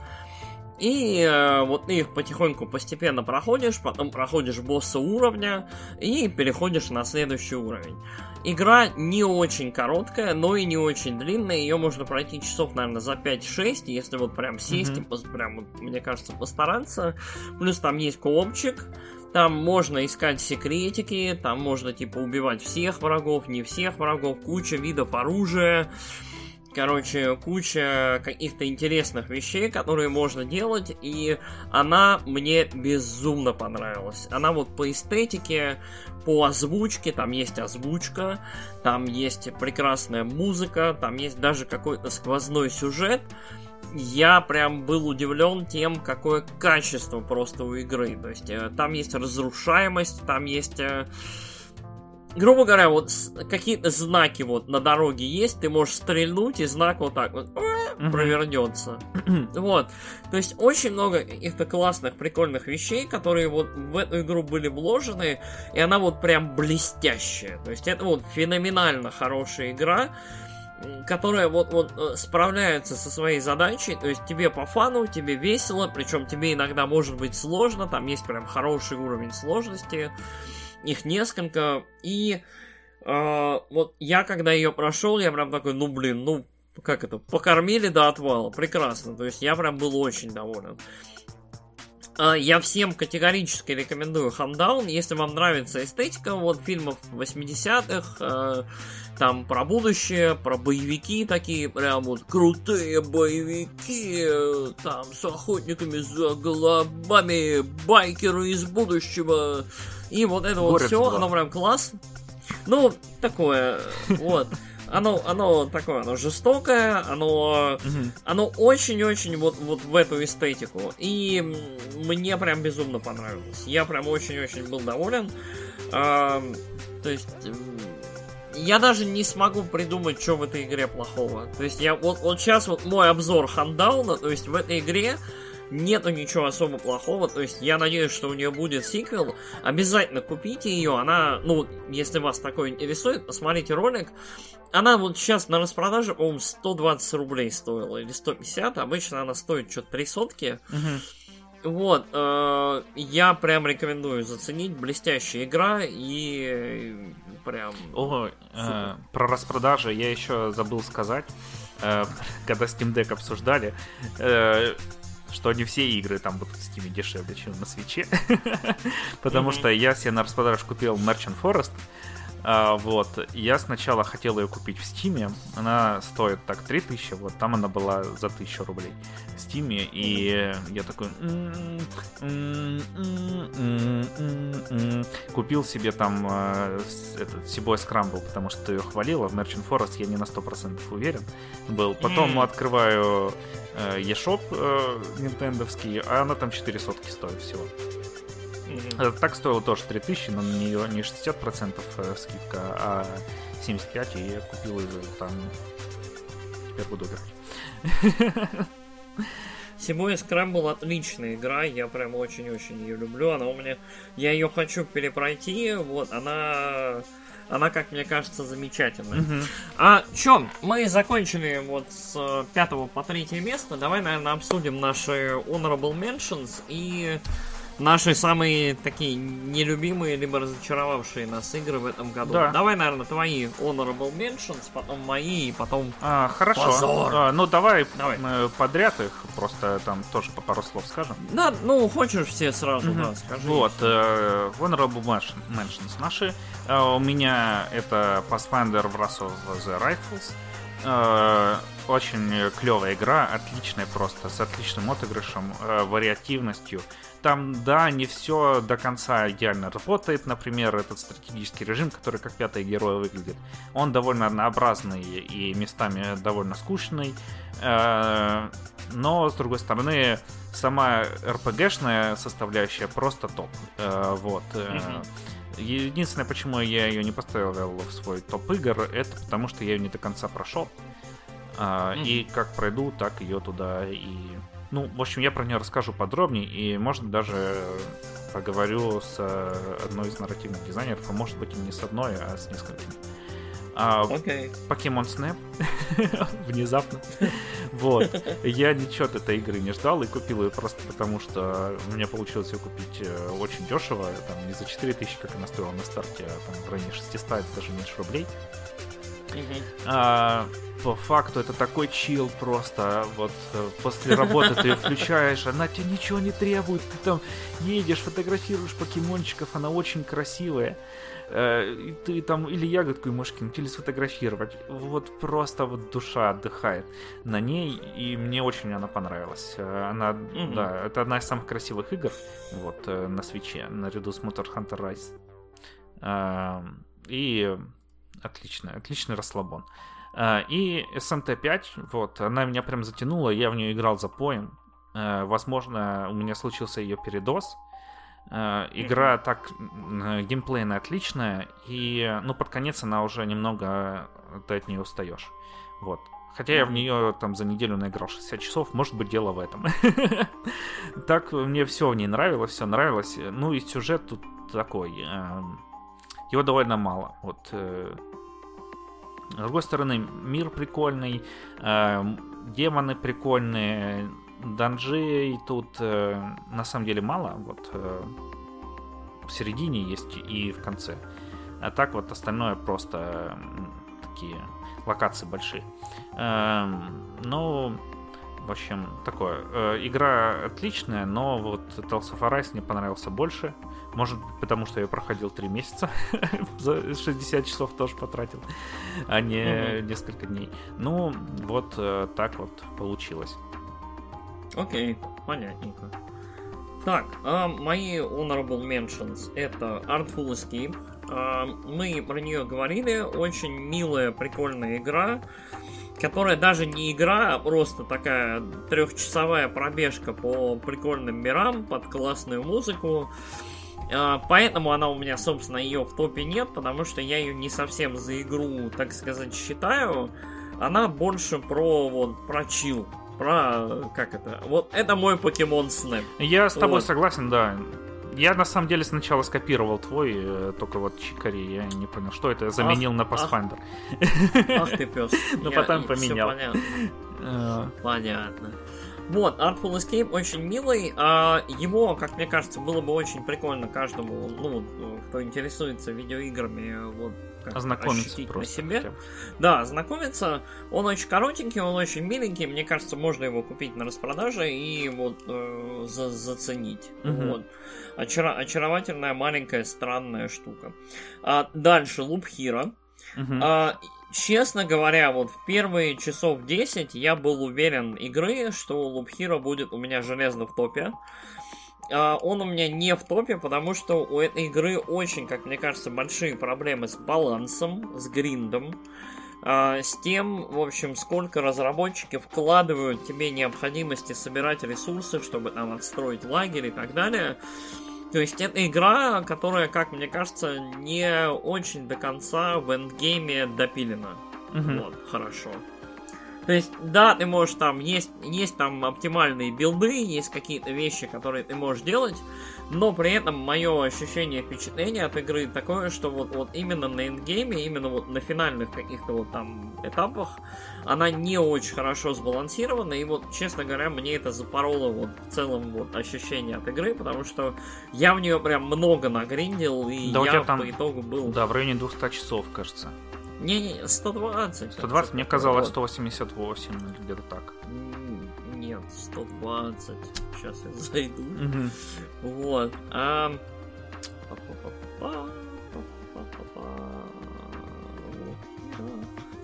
И э, вот ты их потихоньку постепенно проходишь, потом проходишь босса уровня и переходишь на следующий уровень. Игра не очень короткая, но и не очень длинная. Ее можно пройти часов, наверное, за 5-6, если вот прям сесть mm-hmm. и, прям, мне кажется, постараться. Плюс там есть коопчик. Там можно искать секретики, там можно типа убивать всех врагов, не всех врагов, куча видов оружия. Короче, куча каких-то интересных вещей, которые можно делать, и она мне безумно понравилась. Она вот по эстетике, по озвучке, там есть озвучка, там есть прекрасная музыка, там есть даже какой-то сквозной сюжет я прям был удивлен тем, какое качество просто у игры. То есть э, там есть разрушаемость, там есть... Э, грубо говоря, вот какие-то знаки вот на дороге есть, ты можешь стрельнуть, и знак вот так вот mm-hmm. провернется. вот. То есть очень много каких-то классных, прикольных вещей, которые вот в эту игру были вложены, и она вот прям блестящая. То есть это вот феноменально хорошая игра которая вот, вот э, справляется со своей задачей, то есть тебе по фану, тебе весело, причем тебе иногда может быть сложно, там есть прям хороший уровень сложности, их несколько, и э, вот я когда ее прошел, я прям такой, ну блин, ну как это, покормили до отвала, прекрасно, то есть я прям был очень доволен. Я всем категорически рекомендую Хамдаун, если вам нравится эстетика вот фильмов 80-х, там про будущее, про боевики такие, прям вот крутые боевики, там с охотниками за головами, байкеры из будущего. И вот это Горец вот все, оно прям класс. Ну, такое, вот. Оно, оно такое, оно жестокое, оно, оно очень-очень вот, вот в эту эстетику. И мне прям безумно понравилось. Я прям очень-очень был доволен. А, то есть я даже не смогу придумать, что в этой игре плохого. То есть я вот, вот сейчас вот мой обзор хандауна, то есть в этой игре нету ничего особо плохого, то есть я надеюсь, что у нее будет сиквел. Обязательно купите ее, она, ну, если вас такое интересует, посмотрите ролик. Она вот сейчас на распродаже, по-моему, 120 рублей стоила, или 150, обычно она стоит что-то 3 сотки. Вот, э, я прям рекомендую заценить, блестящая игра, и прям... О, э, про распродажи я еще забыл сказать, э, когда Steam Deck обсуждали, э, что не все игры там будут в Steam дешевле, чем на свече. Потому что я себе на распродаже купил Merchant Forest, а, вот, я сначала хотел ее купить в Стиме, она стоит так 3000, вот, там она была за 1000 рублей в Стиме, и я такой купил себе там э, этот Сибой Скрамбл, потому что ты ее хвалила, в Merchant Forest я не на 100% уверен был. Потом открываю eShop э, нинтендовский, а она там 4 сотки стоит всего. Mm-hmm. Так стоило тоже 3000, но на нее не 60% э, скидка, а 75, и я купил ее там. Теперь буду играть. Сибой Scramble отличная игра, я прям очень-очень ее люблю. Она у меня. Я ее хочу перепройти. Вот, она. Она, как мне кажется, замечательная. Mm-hmm. А чё, мы закончили вот с пятого по третье место. Давай, наверное, обсудим наши Honorable Mentions и наши самые такие нелюбимые, либо разочаровавшие нас игры в этом году. Да. Давай, наверное, твои Honorable Mentions, потом мои, и потом а, Хорошо. Позор. А, ну, давай, давай подряд их, просто там тоже по пару слов скажем. Да, ну, хочешь все сразу, угу. да, скажи. Вот, э, Honorable Mentions наши. Э, у меня это Pathfinder Wrath of the Rifles. Э, очень клевая игра, отличная просто, с отличным отыгрышем, э, вариативностью. Там, да, не все до конца идеально работает. Например, этот стратегический режим, который как пятый герой выглядит. Он довольно однообразный и местами довольно скучный. Э, но, с другой стороны, сама RPG-шная составляющая просто топ. Вот. Единственное, почему я ее не поставил в свой топ игр, это потому что я ее не до конца прошел. Mm-hmm. И как пройду, так ее туда и ну, в общем, я про нее расскажу подробнее и, может, даже поговорю с э, одной из нарративных дизайнеров, а может быть и не с одной, а с несколькими. А, okay. Pokemon Snap внезапно. вот. Я ничего от этой игры не ждал и купил ее просто потому, что у меня получилось ее купить э, очень дешево. Там не за 4000, как она стоила на старте, а там в районе 600, даже меньше рублей. А, по факту это такой чил просто. Вот э, после работы ты ее включаешь, она тебе ничего не требует. Ты там едешь, фотографируешь покемончиков, она очень красивая. Э, и ты там или ягодку и можешь кинуть, или сфотографировать. Вот просто вот душа отдыхает на ней, и мне очень она понравилась. Э, она, mm-hmm. да, это одна из самых красивых игр вот на свече, наряду с Motor Hunter Rise. Эм, и отличный, отличный расслабон. И SMT5, вот, она меня прям затянула, я в нее играл за поем. Возможно, у меня случился ее передоз. А, игра так геймплейно отличная, и ну под конец она уже немного ты от нее устаешь. Вот. Хотя я в нее там за неделю наиграл 60 часов, может быть дело в этом. так мне все в ней нравилось, все нравилось. Ну и сюжет тут такой. Его довольно мало. Вот э, с другой стороны, мир прикольный, э, демоны прикольные, данжей тут э, на самом деле мало. Вот э, в середине есть и в конце. А так вот остальное просто э, такие локации большие. Э, ну, в общем, такое. Э, игра отличная, но вот Tales of Arise мне понравился больше. Может потому что я проходил 3 месяца, за 60 часов тоже потратил, а не mm-hmm. несколько дней. Ну, вот э, так вот получилось. Окей, понятненько. Так, э, мои honorable mentions это Artful Escape. Э, мы про нее говорили. Очень милая, прикольная игра которая даже не игра, а просто такая трехчасовая пробежка по прикольным мирам под классную музыку. А, поэтому она у меня, собственно, ее в топе нет, потому что я ее не совсем за игру, так сказать, считаю. Она больше про вот про чил, про как это. Вот это мой покемон Снэп. Я с тобой вот. согласен, да. Я на самом деле сначала скопировал твой, э, только вот Чикари, я не понял, что это, заменил ах, на Pathfinder. Ах, ах ты пес. Но потом поменял. Понятно. Понятно. Вот, Artful Escape очень милый. А его, как мне кажется, было бы очень прикольно каждому, ну, кто интересуется видеоиграми, вот, как ознакомиться просто. на себе. Да, знакомиться. Он очень коротенький, он очень миленький. Мне кажется, можно его купить на распродаже и вот э, за заценить. Угу. Вот. Очара- очаровательная маленькая странная штука. А, дальше Loop Hero. Угу. А, честно говоря, вот в первые часов 10 я был уверен игры, что Loop Hero будет у меня железно в топе. Uh, он у меня не в топе, потому что у этой игры очень, как мне кажется, большие проблемы с балансом, с гриндом, uh, с тем, в общем, сколько разработчики вкладывают тебе необходимости собирать ресурсы, чтобы там отстроить лагерь и так далее. То есть это игра, которая, как мне кажется, не очень до конца в эндгейме допилена. Угу. Вот, хорошо. То есть, да, ты можешь там, есть, есть там оптимальные билды, есть какие-то вещи, которые ты можешь делать, но при этом мое ощущение впечатления от игры такое, что вот, вот именно на эндгейме, именно вот на финальных каких-то вот там этапах, она не очень хорошо сбалансирована, и вот, честно говоря, мне это запороло вот в целом вот ощущение от игры, потому что я в нее прям много нагриндил, и да я там, по итогу был... Да, в районе 200 часов, кажется. Не-не, 120. 120, мне казалось 188 или где-то так. Нет, 120. Сейчас я зайду. Угу. Вот. А...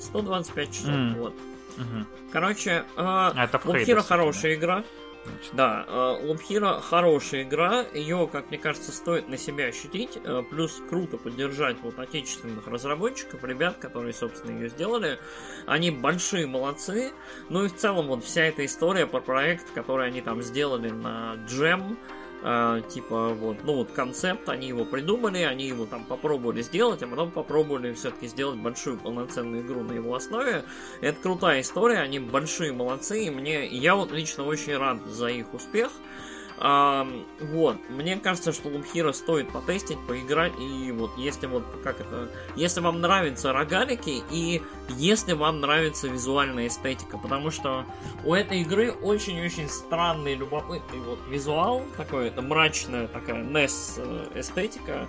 125 часов, mm. вот. Угу. Короче, э, это Лупхира хорошая игра. Значит. Да, Loop э, Hero хорошая игра, ее, как мне кажется, стоит на себя ощутить, э, плюс круто поддержать вот отечественных разработчиков, ребят, которые, собственно, ее сделали. Они большие молодцы, ну и в целом вот вся эта история про проект, который они там сделали на Jam, Uh, типа вот, ну вот концепт, они его придумали, они его там попробовали сделать, а потом попробовали все-таки сделать большую полноценную игру на его основе. Это крутая история, они большие молодцы, и мне, я вот лично очень рад за их успех. А, вот, мне кажется, что Loop Hero стоит потестить, поиграть, и вот если вот, как это, если вам нравятся рогалики, и если вам нравится визуальная эстетика, потому что у этой игры очень-очень странный, любопытный вот визуал, такой, это мрачная такая NES э, эстетика,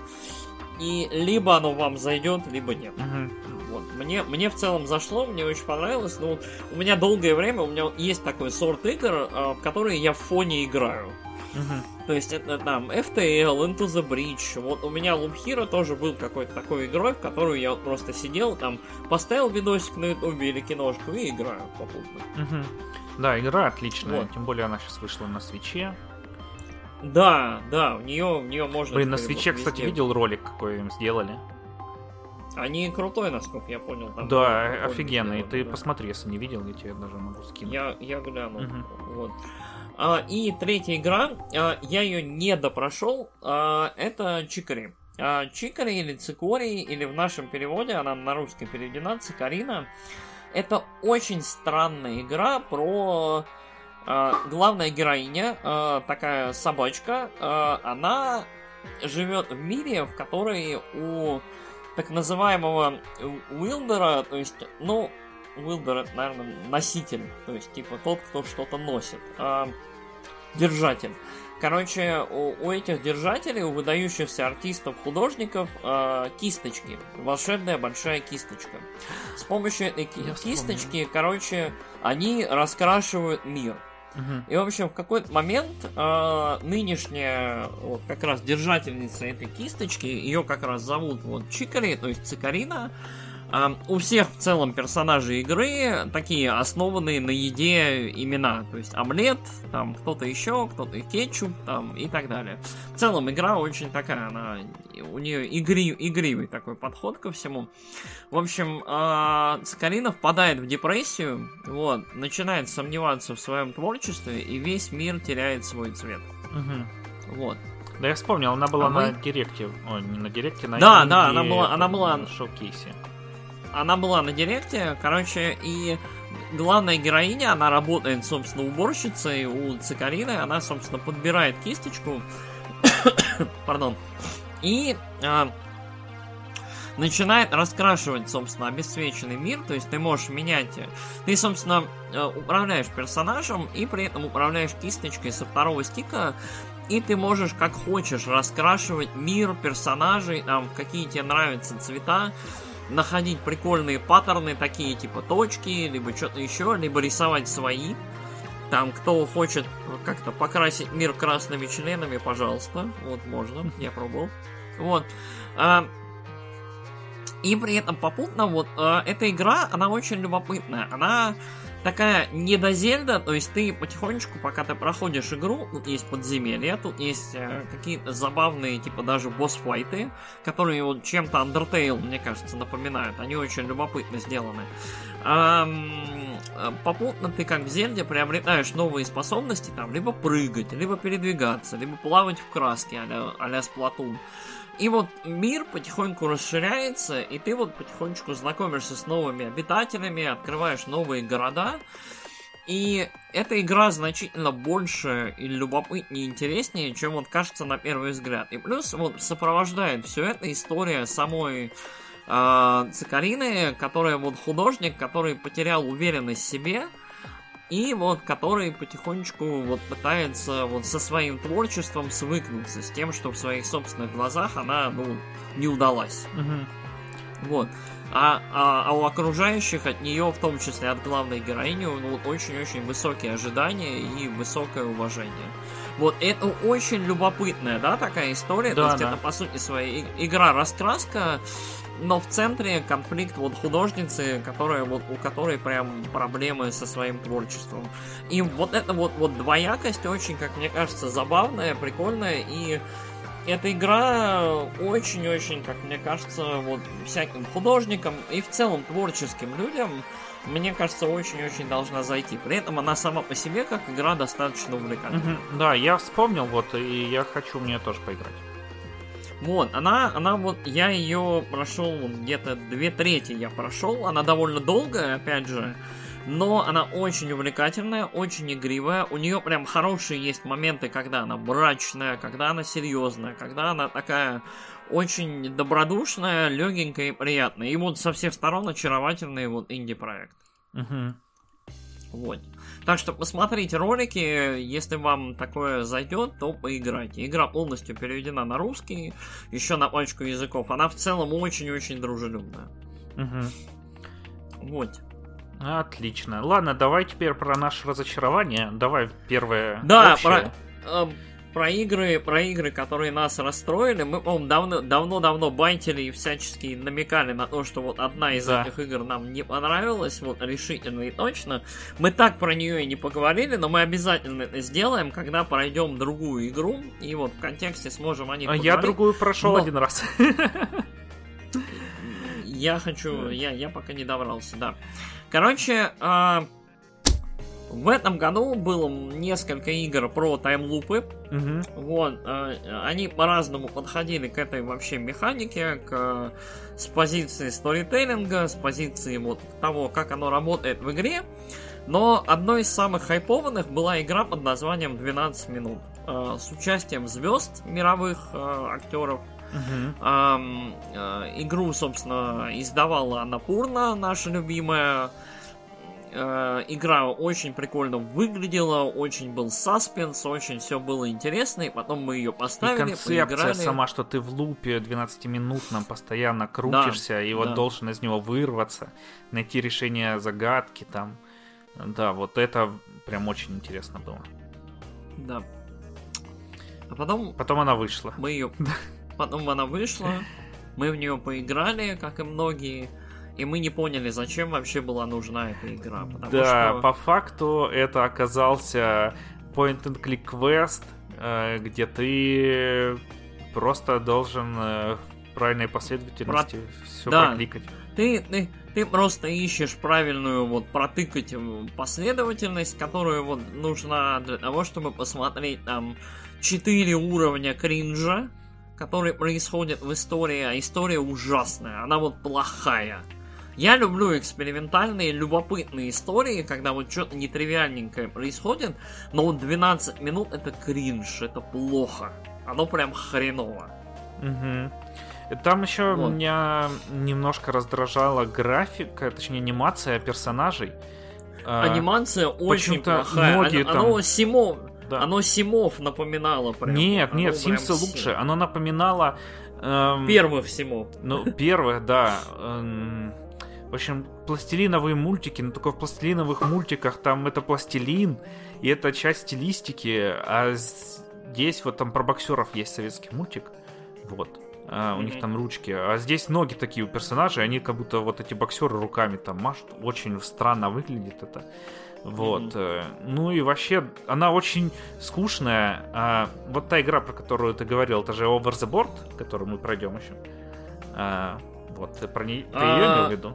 и либо оно вам зайдет, либо нет. Uh-huh. Вот. Мне, мне в целом зашло, мне очень понравилось. Но у меня долгое время, у меня есть такой сорт игр, э, в которые я в фоне играю. Угу. То есть это там FTL, Into the Bridge. Вот у меня Loop Hero тоже был какой-то такой игрой, в которую я вот просто сидел, там поставил видосик на ютубе или киношку и играю попутно. Угу. Да, игра отличная, вот. тем более она сейчас вышла на свече. Да, да, в нее, в нее можно... Блин, на свече, вот кстати, видел ролик, какой им сделали. Они крутой, насколько я понял. Там да, офигенный. Ты да. посмотри, если не видел, я тебе даже могу скинуть. Я, я гляну. Угу. Вот. А, и третья игра, а, я ее не допрошел, а, это Чикари. Чикари или Цикори, или в нашем переводе, она на русский переведена, Цикарина. Это очень странная игра про главная героиня, такая собачка, она живет в мире, в которой у так называемого Уилдера, то есть, ну, Уилдер это, наверное, носитель, то есть, типа, тот, кто что-то носит держатель. Короче, у, у этих держателей, у выдающихся артистов, художников, э, кисточки. Волшебная большая кисточка. С помощью этой Я кисточки, вспомнил. короче, они раскрашивают мир. Угу. И, в общем, в какой-то момент э, нынешняя, вот как раз держательница этой кисточки, ее как раз зовут вот Чикари, то есть Цикарина, у всех в целом персонажи игры такие основанные на еде имена. То есть омлет, там кто-то еще, кто-то кетчуп, там и так далее. В целом игра очень такая, она у нее игри, игривый такой подход ко всему. В общем, э, Цикарина впадает в депрессию, вот, начинает сомневаться в своем творчестве, и весь мир теряет свой цвет. Угу. Вот. Да я вспомнил, она была а на мы... директе. Ой, не на директе, на Да, да, она была, она была на шоу-кейсе она была на директе, короче, и главная героиня, она работает, собственно, уборщицей у Цикарины, она, собственно, подбирает кисточку, пардон, и а, начинает раскрашивать, собственно, обесцвеченный мир, то есть ты можешь менять... Ты, собственно, э, управляешь персонажем и при этом управляешь кисточкой со второго стика, и ты можешь как хочешь раскрашивать мир, персонажей, там, какие тебе нравятся цвета, находить прикольные паттерны, такие типа точки, либо что-то еще, либо рисовать свои. Там, кто хочет как-то покрасить мир красными членами, пожалуйста. Вот, можно, я пробовал. Вот. А, и при этом попутно вот а, эта игра, она очень любопытная. Она такая не до Зельда, то есть ты потихонечку, пока ты проходишь игру, тут есть подземелья, тут есть э, какие-то забавные, типа даже босс-файты, которые вот чем-то Undertale, мне кажется, напоминают. Они очень любопытно сделаны. Эм, попутно ты, как в Зельде, приобретаешь новые способности, там, либо прыгать, либо передвигаться, либо плавать в краске, а-ля, а-ля Splatoon. И вот мир потихоньку расширяется, и ты вот потихонечку знакомишься с новыми обитателями, открываешь новые города. И эта игра значительно больше и любопытнее, и интереснее, чем вот кажется на первый взгляд. И плюс вот сопровождает все это история самой э, Цикарины, которая вот художник, который потерял уверенность в себе, и вот который потихонечку вот пытается вот со своим творчеством свыкнуться с тем, что в своих собственных глазах она, ну, не удалась. Угу. Вот. А, а, а у окружающих от нее, в том числе от главной героини, ну, очень-очень высокие ожидания и высокое уважение. Вот это очень любопытная, да, такая история. Да, То есть да. это, по сути, своя игра-раскраска но в центре конфликт вот художницы, которая вот у которой прям проблемы со своим творчеством. И вот эта вот вот двоякость очень, как мне кажется, забавная, прикольная и эта игра очень-очень, как мне кажется, вот всяким художникам и в целом творческим людям, мне кажется, очень-очень должна зайти. При этом она сама по себе, как игра, достаточно увлекательная. Mm-hmm. Да, я вспомнил, вот, и я хочу мне тоже поиграть. Вот, она, она вот, я ее прошел где-то две трети я прошел, она довольно долгая, опять же, но она очень увлекательная, очень игривая, у нее прям хорошие есть моменты, когда она брачная, когда она серьезная, когда она такая очень добродушная, легенькая и приятная. И вот со всех сторон очаровательный вот инди-проект. Угу. Вот. Так что посмотрите ролики, если вам такое зайдет, то поиграйте. Игра полностью переведена на русский, еще на пачку языков. Она в целом очень-очень дружелюбная. Угу. Вот. Отлично. Ладно, давай теперь про наше разочарование. Давай первое. Да, общее. про эм, про игры, про игры, которые нас расстроили, мы, по-моему, давно, давно-давно байтили и всячески намекали на то, что вот одна из да. этих игр нам не понравилась, вот решительно и точно. Мы так про нее и не поговорили, но мы обязательно это сделаем, когда пройдем другую игру, и вот в контексте сможем о них а Я другую прошел но... один раз. Я хочу, я, я пока не добрался, да. Короче, э, в этом году было несколько игр про таймлупы. Угу. Вот, э, они по-разному подходили к этой вообще механике, к, с позиции сторителлинга, с позиции вот того, как оно работает в игре. Но одной из самых хайпованных была игра под названием 12 минут э, с участием звезд мировых э, актеров. Uh-huh. Эм, э, игру, собственно, издавала Анапурна, наша любимая. Э, игра очень прикольно выглядела, очень был саспенс, очень все было интересно, и потом мы ее поставили, и концепция поиграли. сама, что ты в лупе 12-минутном постоянно крутишься, да, и вот да. должен из него вырваться, найти решение загадки там. Да, вот это прям очень интересно было. Да. А потом... Потом она вышла. Мы ее... Потом она вышла, мы в нее поиграли, как и многие. И мы не поняли, зачем вообще была нужна эта игра. Да, что... по факту это оказался point-and-click квест, э, где ты просто должен э, в правильной последовательности Про... все да. прокликать. Ты, ты, ты просто ищешь правильную вот протыкать последовательность, которую вот нужна для того, чтобы посмотреть там 4 уровня кринжа, которые происходят в истории, а история ужасная, она вот плохая. Я люблю экспериментальные, любопытные истории, когда вот что-то нетривиальненькое происходит, но вот 12 минут это кринж, это плохо. Оно прям хреново. Угу. Там еще Вот. меня немножко раздражала графика, точнее анимация персонажей. А, Анимация очень почему-то плохая. многие оно, там- оно Симов, да. оно Симов напоминало прям. Нет, Оно нет, прям Симсы Сим. лучше. Оно напоминало... эм, Первых Симов. Ну, первых, да. эм, В общем, пластилиновые мультики, но только в пластилиновых мультиках там это пластилин, и это часть стилистики, а здесь вот там про боксеров есть советский мультик, вот. а, у них Мгм. там ручки, а здесь ноги такие у персонажей, они как будто вот эти боксеры руками там машут, очень странно выглядит это. Вот. э, Ну и вообще, она очень скучная. А вот та игра, про которую ты говорил, это же Overboard, которую мы пройдем еще. А, вот, про нее ты А, её имел в виду?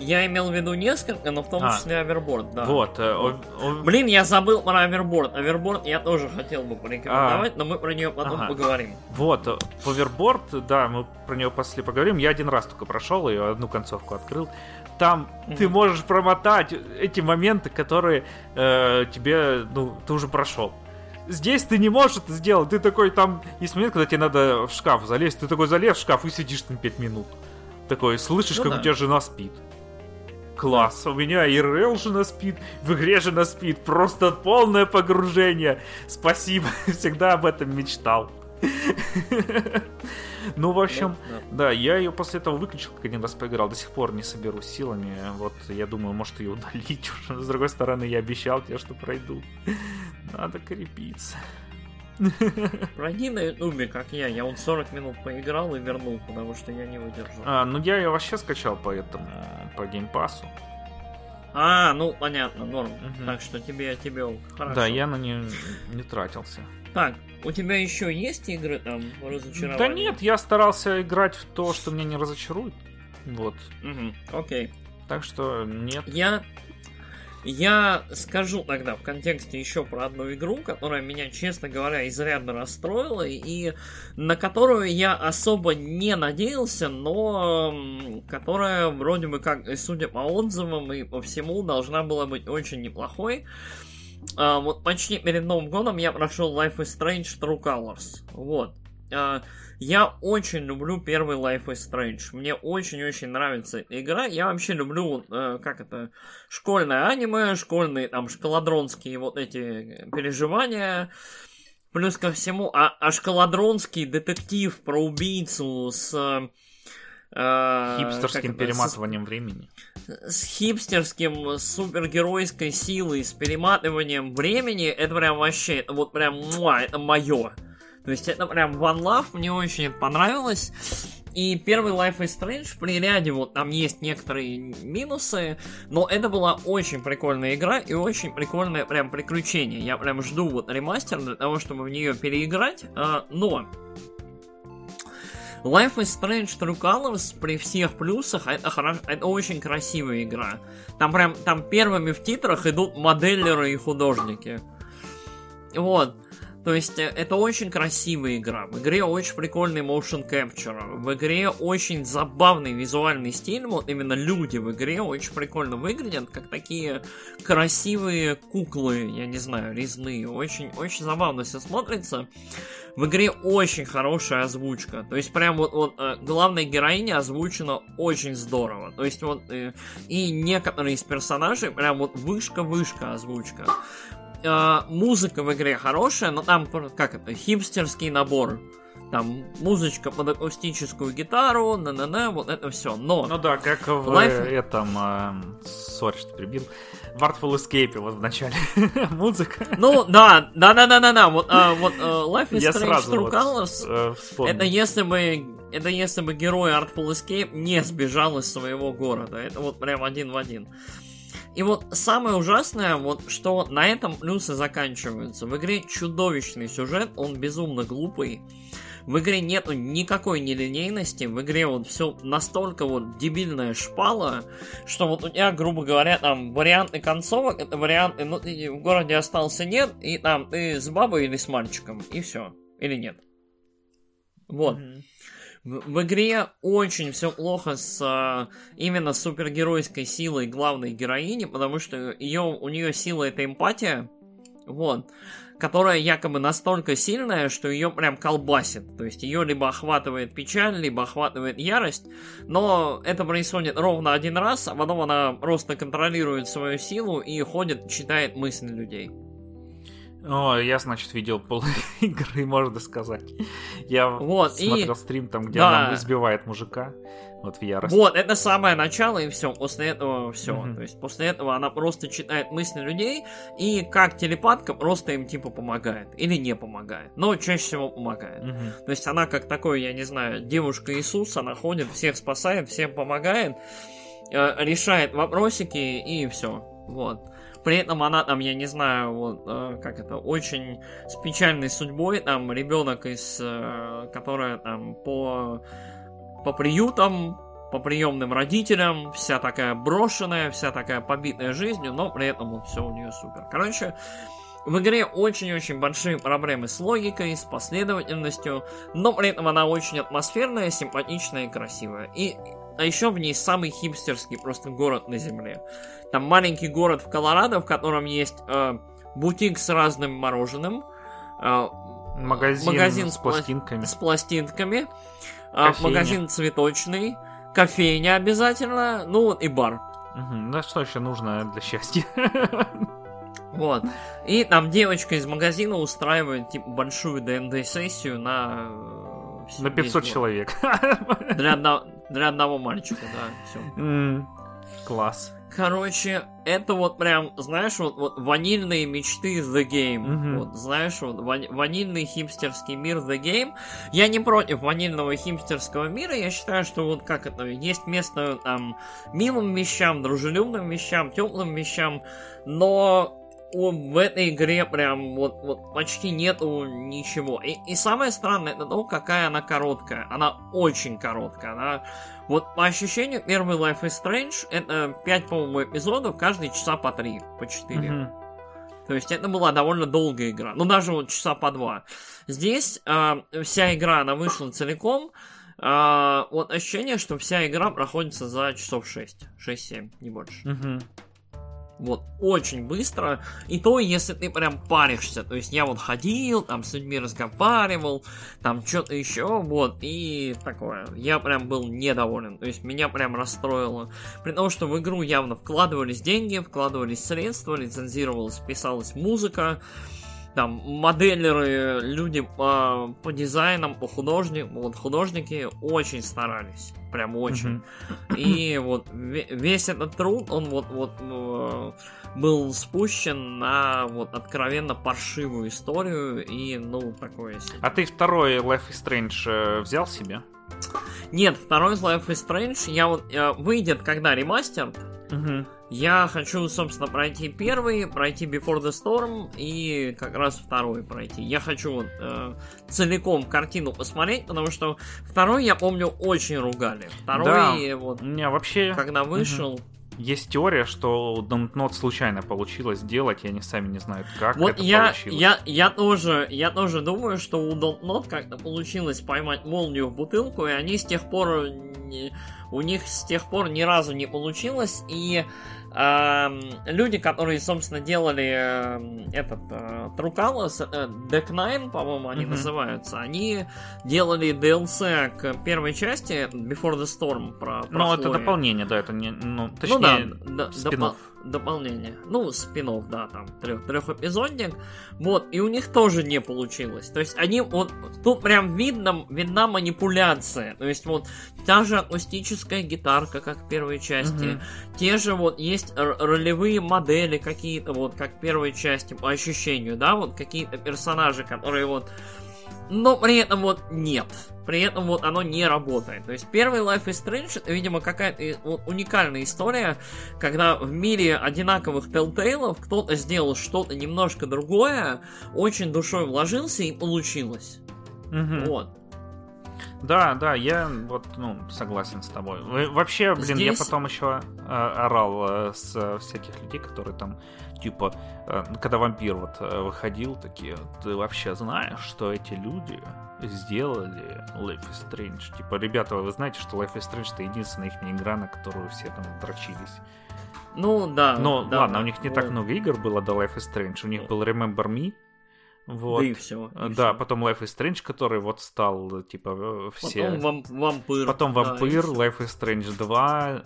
Я имел в виду несколько, но в том А. числе Overboard, да. Вот. э, о- о- Блин, я забыл про Overboard. Overboard я тоже хотел бы порекомендовать, но мы про нее потом Ага. поговорим. Вот, э, Overboard, да, мы про него после поговорим. Я один раз только прошел ее, одну концовку открыл. Там ты Мгм. можешь промотать эти моменты, которые э, тебе, ну, ты уже прошел. Здесь ты не можешь это сделать. Ты такой, там есть момент, когда тебе надо в шкаф залезть. Ты такой залез в шкаф и сидишь там 5 минут. Такой, слышишь, Ну как да. у тебя жена спит. Класс, у меня и Рэл жена спит, в игре жена спит, просто полное погружение. Спасибо, всегда об этом мечтал. Ну, в общем, Да, да. да, я ее после этого выключил, как один раз поиграл. До сих пор не соберу силами. Вот, я думаю, может ее удалить уже. С другой стороны, я обещал тебе, что пройду. Надо крепиться. Пройди на ютубе, как я. Я вот 40 минут поиграл и вернул, потому что я не выдержал. А, ну, я ее вообще скачал по этому, по геймпасу. А, ну понятно, норм. Мгм. Так что тебе, тебе хорошо. Да, я на нее не тратился. Так, у тебя еще есть игры там разочарования? Да нет, я старался играть в то, что меня не разочарует. Вот. Мгм, окей. Так что нет. Я... Я скажу тогда в контексте еще про одну игру, которая меня, честно говоря, изрядно расстроила, и на которую я особо не надеялся, но которая вроде бы как, судя по отзывам и по всему, должна была быть очень неплохой. А, вот почти перед Новым годом я прошел Life is Strange True Colors. Вот. А, я очень люблю первый Life is Strange. Мне очень-очень нравится игра. Я вообще люблю, э, как это, школьное аниме, школьные там шкаладронские вот эти переживания. Плюс ко всему, а, а шкаладронский детектив про убийцу с... э, э, Хипстерским это, с- перематыванием времени. с хипстерским, с супергеройской силой, с перематыванием времени, это прям вообще, вот прям, муа, это мое. То есть это прям One Love, мне очень понравилось. И первый Life is Strange при ряде вот там есть некоторые минусы, но это была очень прикольная игра и очень прикольное прям приключение. Я прям жду вот ремастер для того, чтобы в нее переиграть, а, но Life is Strange True Colors при всех плюсах это, хоро- это очень красивая игра. Там прям там первыми в титрах идут моделлеры и художники. Вот. То есть э, это очень красивая игра. В игре очень прикольный motion capture. В игре очень забавный визуальный стиль. Вот именно люди в игре очень прикольно выглядят, как такие красивые куклы, я не знаю, резные. Очень, очень забавно все смотрится. В игре очень хорошая озвучка. То есть прям вот, вот э, главная героиня озвучена очень здорово. То есть вот э, и некоторые из персонажей прям вот вышка-вышка озвучка. Э, музыка в игре хорошая, но там как это хипстерский набор. Там музычка под акустическую гитару, на-на-на, вот это все. Но Ну да, как в Life- э, этом... эм, Сори, что прибил. В Artful Escape вот в начале музыка. Ну, да, да, да, да, да, да. Вот, а, вот а, Life is Я Strange True вот, Colors. э. Это если бы это если бы герой Artful Escape не сбежал из своего города. Это вот прям один в один. И вот самое ужасное, вот что на этом плюсы заканчиваются. В игре чудовищный сюжет, он безумно глупый. В игре нету никакой нелинейности, в игре вот все настолько вот дебильная шпала, что вот у тебя, грубо говоря, там варианты концовок, это варианты, ну ты в городе остался нет, и там ты с бабой или с мальчиком, и все. Или нет. Вот. Мгм. В, игре очень все плохо с а, именно супергеройской силой главной героини, потому что ее, у нее сила это эмпатия. Вот. Которая якобы настолько сильная, что ее прям колбасит. То есть ее либо охватывает печаль, либо охватывает ярость. Но это происходит ровно один раз, а потом она просто контролирует свою силу и ходит, читает мысли людей. О, я, значит, видел пол игры, можно сказать. Я вот, смотрел и... стрим там, где да. она избивает мужика. Вот в ярости. Вот, это самое начало, и все. После этого все. Mm-hmm. То есть после этого она просто читает мысли людей, и как телепатка просто им типа помогает. Или не помогает. Но чаще всего помогает. Mm-hmm. То есть она как такой, я не знаю, девушка Иисус, она ходит, всех спасает, всем помогает, э, решает вопросики, и все. Вот. При этом она там, я не знаю, вот, э, как это, очень с печальной судьбой, там, ребенок из, э, которая там по по приютам, по приемным родителям, вся такая брошенная, вся такая побитая жизнью, но при этом вот все у нее супер. Короче, в игре очень-очень большие проблемы с логикой, с последовательностью, но при этом она очень атмосферная, симпатичная и красивая. И а еще в ней самый хипстерский просто город на земле. Там маленький город в Колорадо, в котором есть э, бутик с разным мороженым, э, магазин, магазин с пластинками. С пластинками. Кофейня. магазин цветочный, кофейня обязательно, ну и бар. Угу. Ну что еще нужно для счастья? Вот. И там девочка из магазина устраивает типа большую ДНД-сессию на... Э, на 500 человек. Для, одно... для одного мальчика, да, все. Mm. Класс. Короче, это вот прям, знаешь, вот, вот ванильные мечты The Game. Mm-hmm. Вот, знаешь, вот вани- ванильный хипстерский мир The Game. Я не против ванильного хипстерского мира. Я считаю, что вот как это, есть место там милым вещам, дружелюбным вещам, теплым вещам, но в этой игре прям вот, вот почти нету ничего. И, и самое странное, это то, какая она короткая. Она очень короткая. Она вот по ощущению, первый Life is Strange это 5, по-моему, эпизодов, каждый часа по 3, по 4. Mm-hmm. То есть это была довольно долгая игра. Ну, даже вот часа по 2. Здесь э, вся игра, она вышла целиком. Э, вот ощущение, что вся игра проходится за часов 6. 6-7, не больше. Mm-hmm. Вот, очень быстро. И то, если ты прям паришься. То есть я вот ходил, там с людьми разговаривал, там что-то еще, вот, и такое. Я прям был недоволен. То есть меня прям расстроило. При том, что в игру явно вкладывались деньги, вкладывались средства, лицензировалась, писалась музыка там моделеры, люди по, по дизайнам, по художникам, вот художники очень старались, прям очень. Mm-hmm. И вот весь этот труд, он вот вот э, был спущен на вот откровенно паршивую историю и ну такое. Себе. А ты второй Life is Strange э, взял себе? Нет, второй Life is Strange я вот э, выйдет когда ремастер. Угу. Я хочу, собственно, пройти первый, пройти Before the Storm и как раз второй пройти. Я хочу вот, э, целиком картину посмотреть, потому что второй, я помню, очень ругали. Второй, да, вот, не, вообще... когда вышел... Угу. Есть теория, что Dontnod случайно получилось сделать, и они сами не знают, как вот это я, получилось. Я, я, тоже, я тоже думаю, что у Dontnod как-то получилось поймать молнию в бутылку, и они с тех пор... Не, у них с тех пор ни разу не получилось, и люди, которые, собственно, делали э, этот э, Трукалос, э, Deck 9, по-моему, они mm-hmm. называются, они делали DLC к первой части Before the Storm про, про Ну, это дополнение, да, это не, ну, точнее, ну, да, спин доп- дополнение. Ну, спинов, да, там, трех, трехэпизодник. Вот, и у них тоже не получилось. То есть они вот, тут прям видно, видна манипуляция. То есть вот та же акустическая гитарка, как в первой части. Mm-hmm. Те же вот есть ролевые модели какие-то, вот, как в первой части, по ощущению, да, вот какие-то персонажи, которые вот но при этом вот нет. При этом вот оно не работает. То есть первый Life is Strange это, видимо, какая-то вот, уникальная история, когда в мире одинаковых Telltale кто-то сделал что-то немножко другое, очень душой вложился и получилось. Угу. Вот. Да, да, я вот, ну, согласен с тобой. Вообще, блин, Здесь... я потом еще э, орал э, с э, всяких людей, которые там типа, э, когда вампир вот э, выходил, такие, ты вообще знаешь, что эти люди сделали Life is Strange. Типа, ребята, вы знаете, что Life is Strange это единственная их игра, на которую все там дрочились. Ну, да. Но да, ладно, да, у них не вот. так много игр было до Life is Strange. У них был Remember Me. Вот. Да и все. Да, потом Life is Strange, который вот стал, типа, э, все... Потом вам, вампир. Потом да, и Вампир, всё. Life is Strange 2,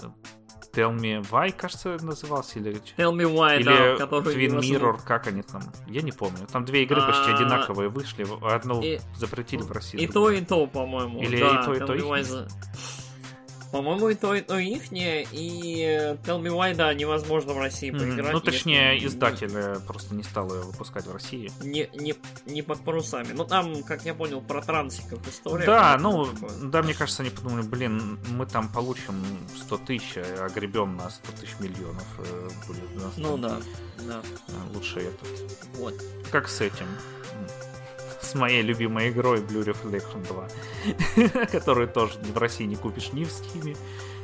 Tell Me Why, кажется, назывался, или... Tell me why, Или да, который Twin. Mirror, как они там? Я не помню. Там две игры почти А, одинаковые вышли. Одну запретили в России. И то, и то, по-моему. Или и то, и то По-моему, и то, и то ихнее, и э, Tell Me Why, да, невозможно в России Мгм. поиграть. Ну, точнее, если издатель э, просто не стал ее выпускать в России. Не, не, не под парусами. Ну, там, как я понял, про трансиков история. Да, ну, такое. да, мне кажется, они подумали, блин, мы там получим 100 тысяч, а огребем на 100 тысяч миллионов. э, нас Ну, да, да, Лучше это. вот. Как с этим. С моей любимой игрой Blue Reflection 2. Которую тоже в России не купишь ни в Steam,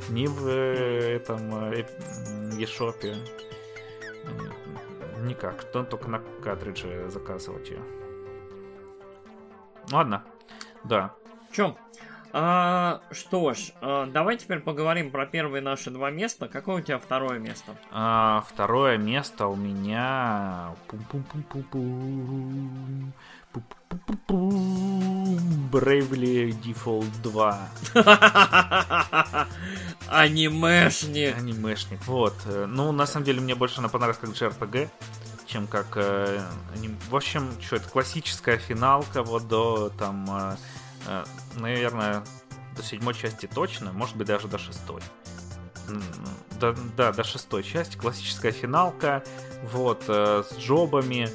ни в э, этом э, м, eShop. Э, Никак. То- Только на картридже заказывать ее. Ладно. Да. Чё? А, что ж, а, давай теперь поговорим про первые наши два места. Какое у тебя второе место? А, второе место у меня... Bravely Default 2. Анимешник. Анимешник, вот. Э, Ну, на самом деле, мне больше она понравилась как JRPG, чем как... э, аним- В общем, что это, классическая финалка вот до, там, э, наверное, до седьмой части точно, может быть, даже до шестой. Да, да, до шестой части. Классическая финалка, вот, э, с джобами,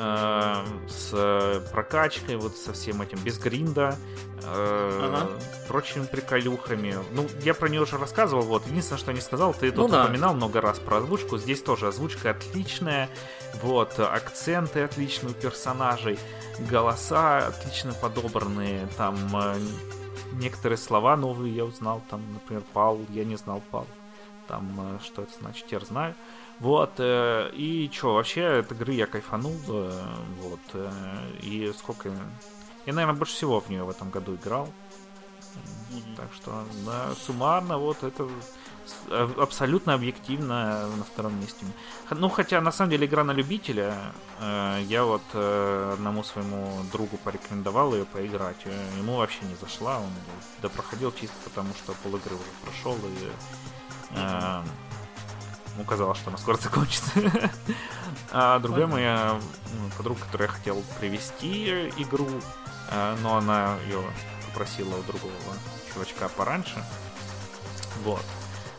э, с э, прокачкой, вот со всем этим, без гринда, э, Ага. прочими приколюхами. Ну, я про нее уже рассказывал, вот. Единственное, что не сказал, ты Ну тут да. упоминал много раз про озвучку. Здесь тоже озвучка отличная, вот, акценты отличные у персонажей, голоса отлично подобранные, там э, некоторые слова новые я узнал, там, например, Пал, я не знал Пал. Там, что это значит, теперь знаю. Вот, э, и что, вообще, от игры я кайфанул, э, вот, э, и сколько... Я, наверное, больше всего в нее в этом году играл. Мгм. Так что, да, суммарно, вот это абсолютно объективно на втором месте. Ну, хотя, на самом деле, игра на любителя. Я вот одному своему другу порекомендовал ее поиграть. Ему вообще не зашла, он допроходил чисто потому, что пол игры уже прошел и ему казалось, что она скоро закончится. А другая моя м, подруга, которая я хотел привести игру, э, но она ее попросила у другого чувачка пораньше. Вот.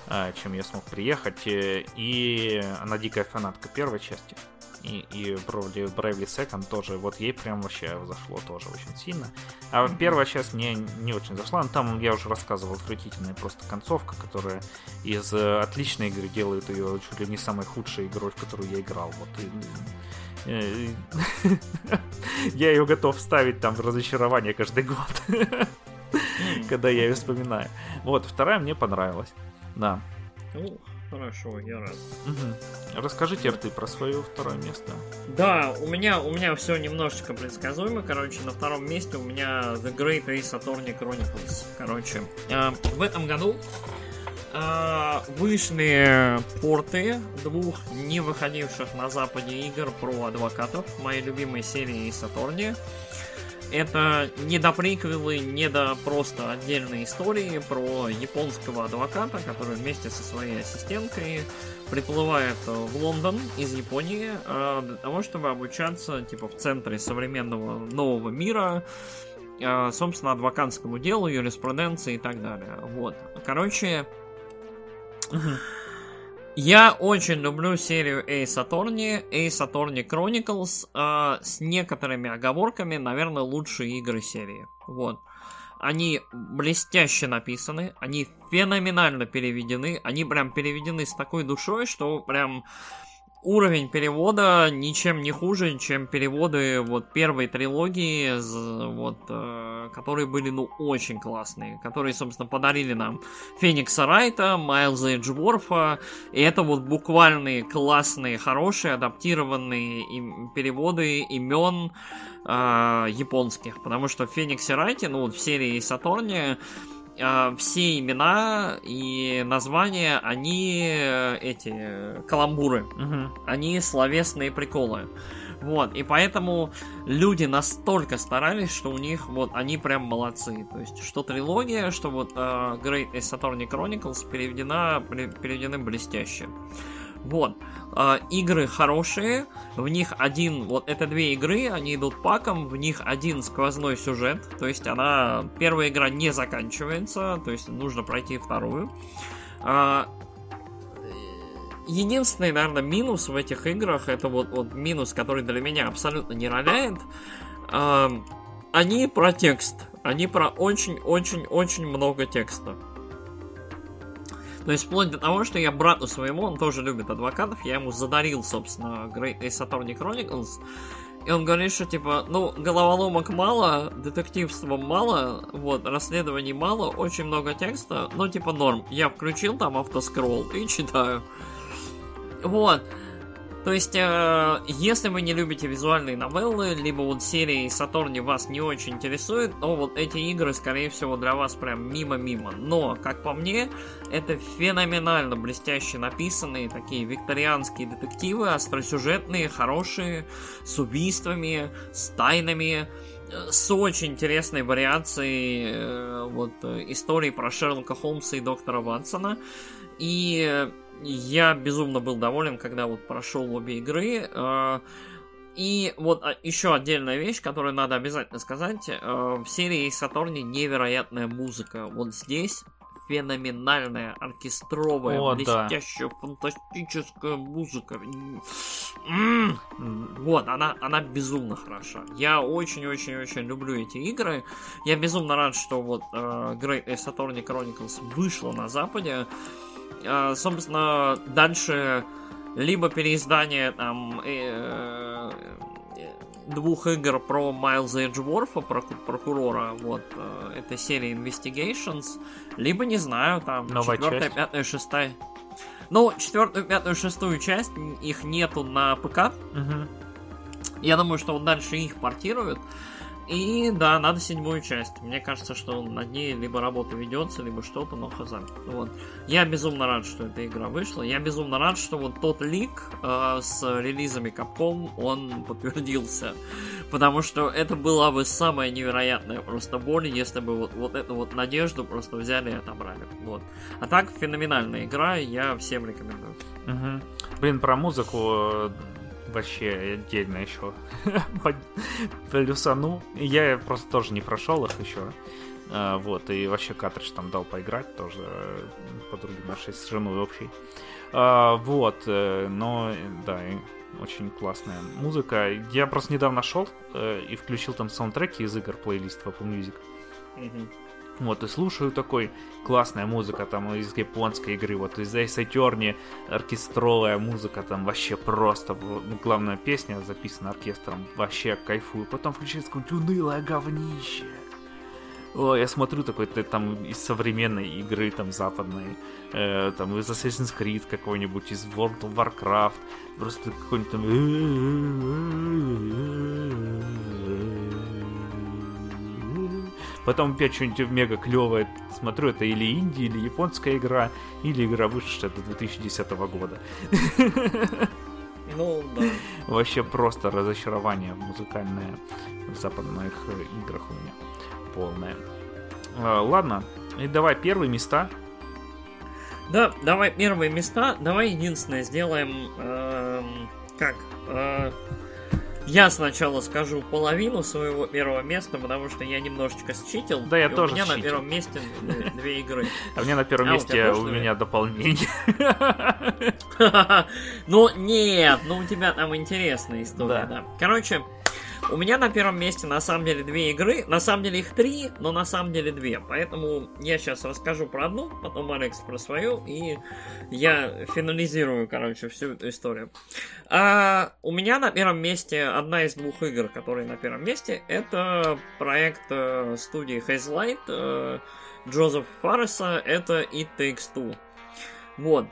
э, Чем я смог приехать. э, И она дикая фанатка первой части. И, и вроде Bravely Second тоже, вот ей прям вообще зашло тоже очень сильно. А вот первая часть мне не очень зашла, но там я уже рассказывал, отвратительная просто концовка, которая из э, отличной игры делает ее чуть ли не самой худшей игрой, в которую я играл. Вот и, э, я ее готов ставить там в разочарование каждый год, когда я ее вспоминаю. Вот, вторая мне понравилась. Да. Хорошо, я рад. Мгм. Расскажи теперь ты про свое второе место. Да, у меня, у меня все немножечко предсказуемо. Короче, на втором месте у меня The Great Ace Attorney Chronicles. Короче, э, в этом году э, вышли порты двух не выходивших на Западе игр про адвокатов. Моей любимой серии Attorney. Это не до приквелы, не до просто отдельной истории про японского адвоката, который вместе со своей ассистенткой приплывает в Лондон из Японии э, для того, чтобы обучаться типа в центре современного нового мира, э, собственно, адвокатскому делу, юриспруденции и так далее. Вот. Короче, я очень люблю серию Ace Attorney, Ace Attorney Chronicles, э, с некоторыми оговорками, наверное, лучшие игры серии. Вот. Они блестяще написаны, они феноменально переведены, они прям переведены с такой душой, что прям уровень перевода ничем не хуже, чем переводы вот первой трилогии, вот, э, которые были, ну, очень классные, которые, собственно, подарили нам Феникса Райта, Майлза Эджворфа, и это вот буквальные классные, хорошие, адаптированные им, переводы имен э, японских, потому что в Фениксе Райте, ну, вот в серии Сатурния, э, все имена и названия, они э, эти каламбуры, угу. они словесные приколы. Вот, и поэтому люди настолько старались, что у них вот они прям молодцы. То есть, что трилогия, что вот uh, Great Ace Attorney Chronicles переведена, переведены блестяще. Вот. Э, игры хорошие, в них один, вот это две игры, они идут паком, в них один сквозной сюжет, то есть она, первая игра не заканчивается, то есть нужно пройти вторую. Э, единственный, наверное, минус в этих играх, это вот, вот минус, который для меня абсолютно не роляет, э, они про текст, они про очень-очень-очень много текста. То есть вплоть до того, что я брату своему, он тоже любит адвокатов, я ему задарил, собственно, Great Ace Attorney Chronicles, и он говорит, что типа, ну, головоломок мало, детективства мало, вот, расследований мало, очень много текста, но типа норм. Я включил там автоскролл и читаю. Вот. То есть, э, если вы не любите визуальные новеллы, либо вот серии Сатурни вас не очень интересует, то вот эти игры, скорее всего, для вас прям мимо-мимо. Но, как по мне, это феноменально блестяще написанные такие викторианские детективы, остросюжетные, хорошие, с убийствами, с тайнами, э, с очень интересной вариацией э, вот истории про Шерлока Холмса и доктора Ватсона. И я безумно был доволен, когда вот прошел обе игры. Э, и вот а, еще отдельная вещь, которую надо обязательно сказать. Э, в серии Сатурни невероятная музыка. Вот здесь феноменальная, оркестровая, О, блестящая, да. фантастическая музыка. Вот, она, она безумно хороша. Я очень-очень-очень люблю эти игры. Я безумно рад, что вот э, Great Saturn Chronicles вышла на Западе. А, собственно, дальше либо переиздание там э, двух игр про Майлза Эджворфа, про прокурора, вот, э, это серия Investigations, либо, не знаю, там, четвертая, пятая, шестая. Ну, четвертую, пятую, шестую часть, их нету на ПК. Угу. Я думаю, что вот дальше их портируют. И да, надо седьмую часть. Мне кажется, что над ней либо работа ведется, либо что-то, но хз. Вот. Я безумно рад, что эта игра вышла. Я безумно рад, что вот тот лик э, с релизами Capcom, он подтвердился. Потому что это была бы самая невероятная просто боль, если бы вот, вот эту вот надежду просто взяли и отобрали. Вот. А так, феноменальная игра, я всем рекомендую. Угу. Блин, про музыку вообще отдельно еще плюсану. Я просто тоже не прошел их еще. А, вот, и вообще картридж там дал поиграть тоже э, подруге нашей с женой общей. А, вот, э, но, да, очень классная музыка. Я просто недавно шел э, и включил там саундтреки из игр плейлист в Apple Music. Mm-hmm. Вот, и слушаю такой, классная музыка там из японской игры, вот из Ace Attorney оркестровая музыка там вообще просто, ну, главная песня записана оркестром, вообще кайфую. Потом включается какое-то унылое говнище. О, я смотрю такой, ты там из современной игры, там, западной, э, там, из Assassin's Creed какой-нибудь, из World of Warcraft, просто какой-нибудь там... Потом опять что-нибудь мега клевое смотрю, это или Индия, или японская игра, или игра вышедшая до 2010 года. Ну, да. Вообще просто разочарование музыкальное в западных играх у меня полное. А, ладно, и давай первые места. Да, давай первые места. Давай единственное сделаем э, как э, я сначала скажу половину своего первого места, потому что я немножечко считил. Да, я тоже У меня считил. на первом месте две игры. А у меня на первом а, месте у, у меня дополнение. Ну, нет, ну у тебя там интересная история, да. Короче, У меня на первом месте на самом деле две игры. На самом деле их три, но на самом деле две. Поэтому я сейчас расскажу про одну, потом Алекс про свою, и я финализирую, короче, всю эту историю. А, у меня на первом месте одна из двух игр, которые на первом месте, это проект э, студии Hazelight э, Джозеф Фарреса, это It Takes Two. Вот.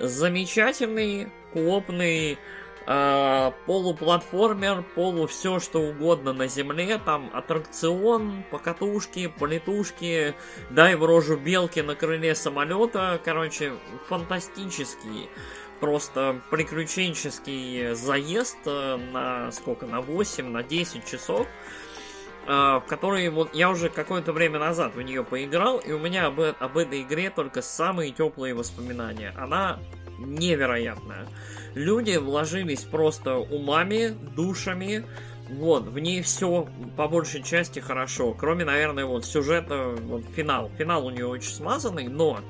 Замечательный, клопный э, полуплатформер, полу все что угодно на земле, там аттракцион, покатушки, полетушки, дай в рожу белки на крыле самолета, короче, фантастический просто приключенческий заезд э, на сколько, на 8, на 10 часов, э, в который вот я уже какое-то время назад в нее поиграл, и у меня об, об этой игре только самые теплые воспоминания. Она невероятная. Люди вложились просто умами, душами. Вот, в ней все по большей части хорошо. Кроме, наверное, вот сюжета, вот финал. Финал у нее очень смазанный, но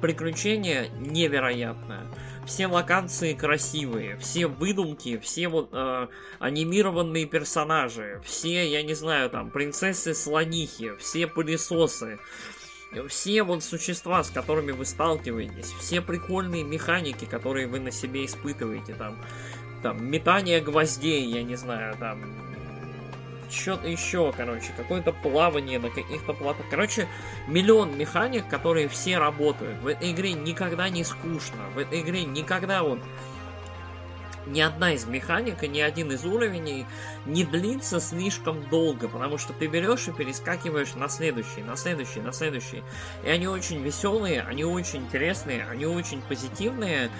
приключение невероятное. Все локации красивые, все выдумки, все вот э, анимированные персонажи, все, я не знаю, там, принцессы-слонихи, все пылесосы, все вот существа, с которыми вы сталкиваетесь, все прикольные механики, которые вы на себе испытываете, там, там, метание гвоздей, я не знаю, там, что-то еще, короче, какое-то плавание на каких-то платах. Короче, миллион механик, которые все работают. В этой игре никогда не скучно. В этой игре никогда вот ни одна из механик и ни один из уровней не длится слишком долго, потому что ты берешь и перескакиваешь на следующий, на следующий, на следующий. И они очень веселые, они очень интересные, они очень позитивные.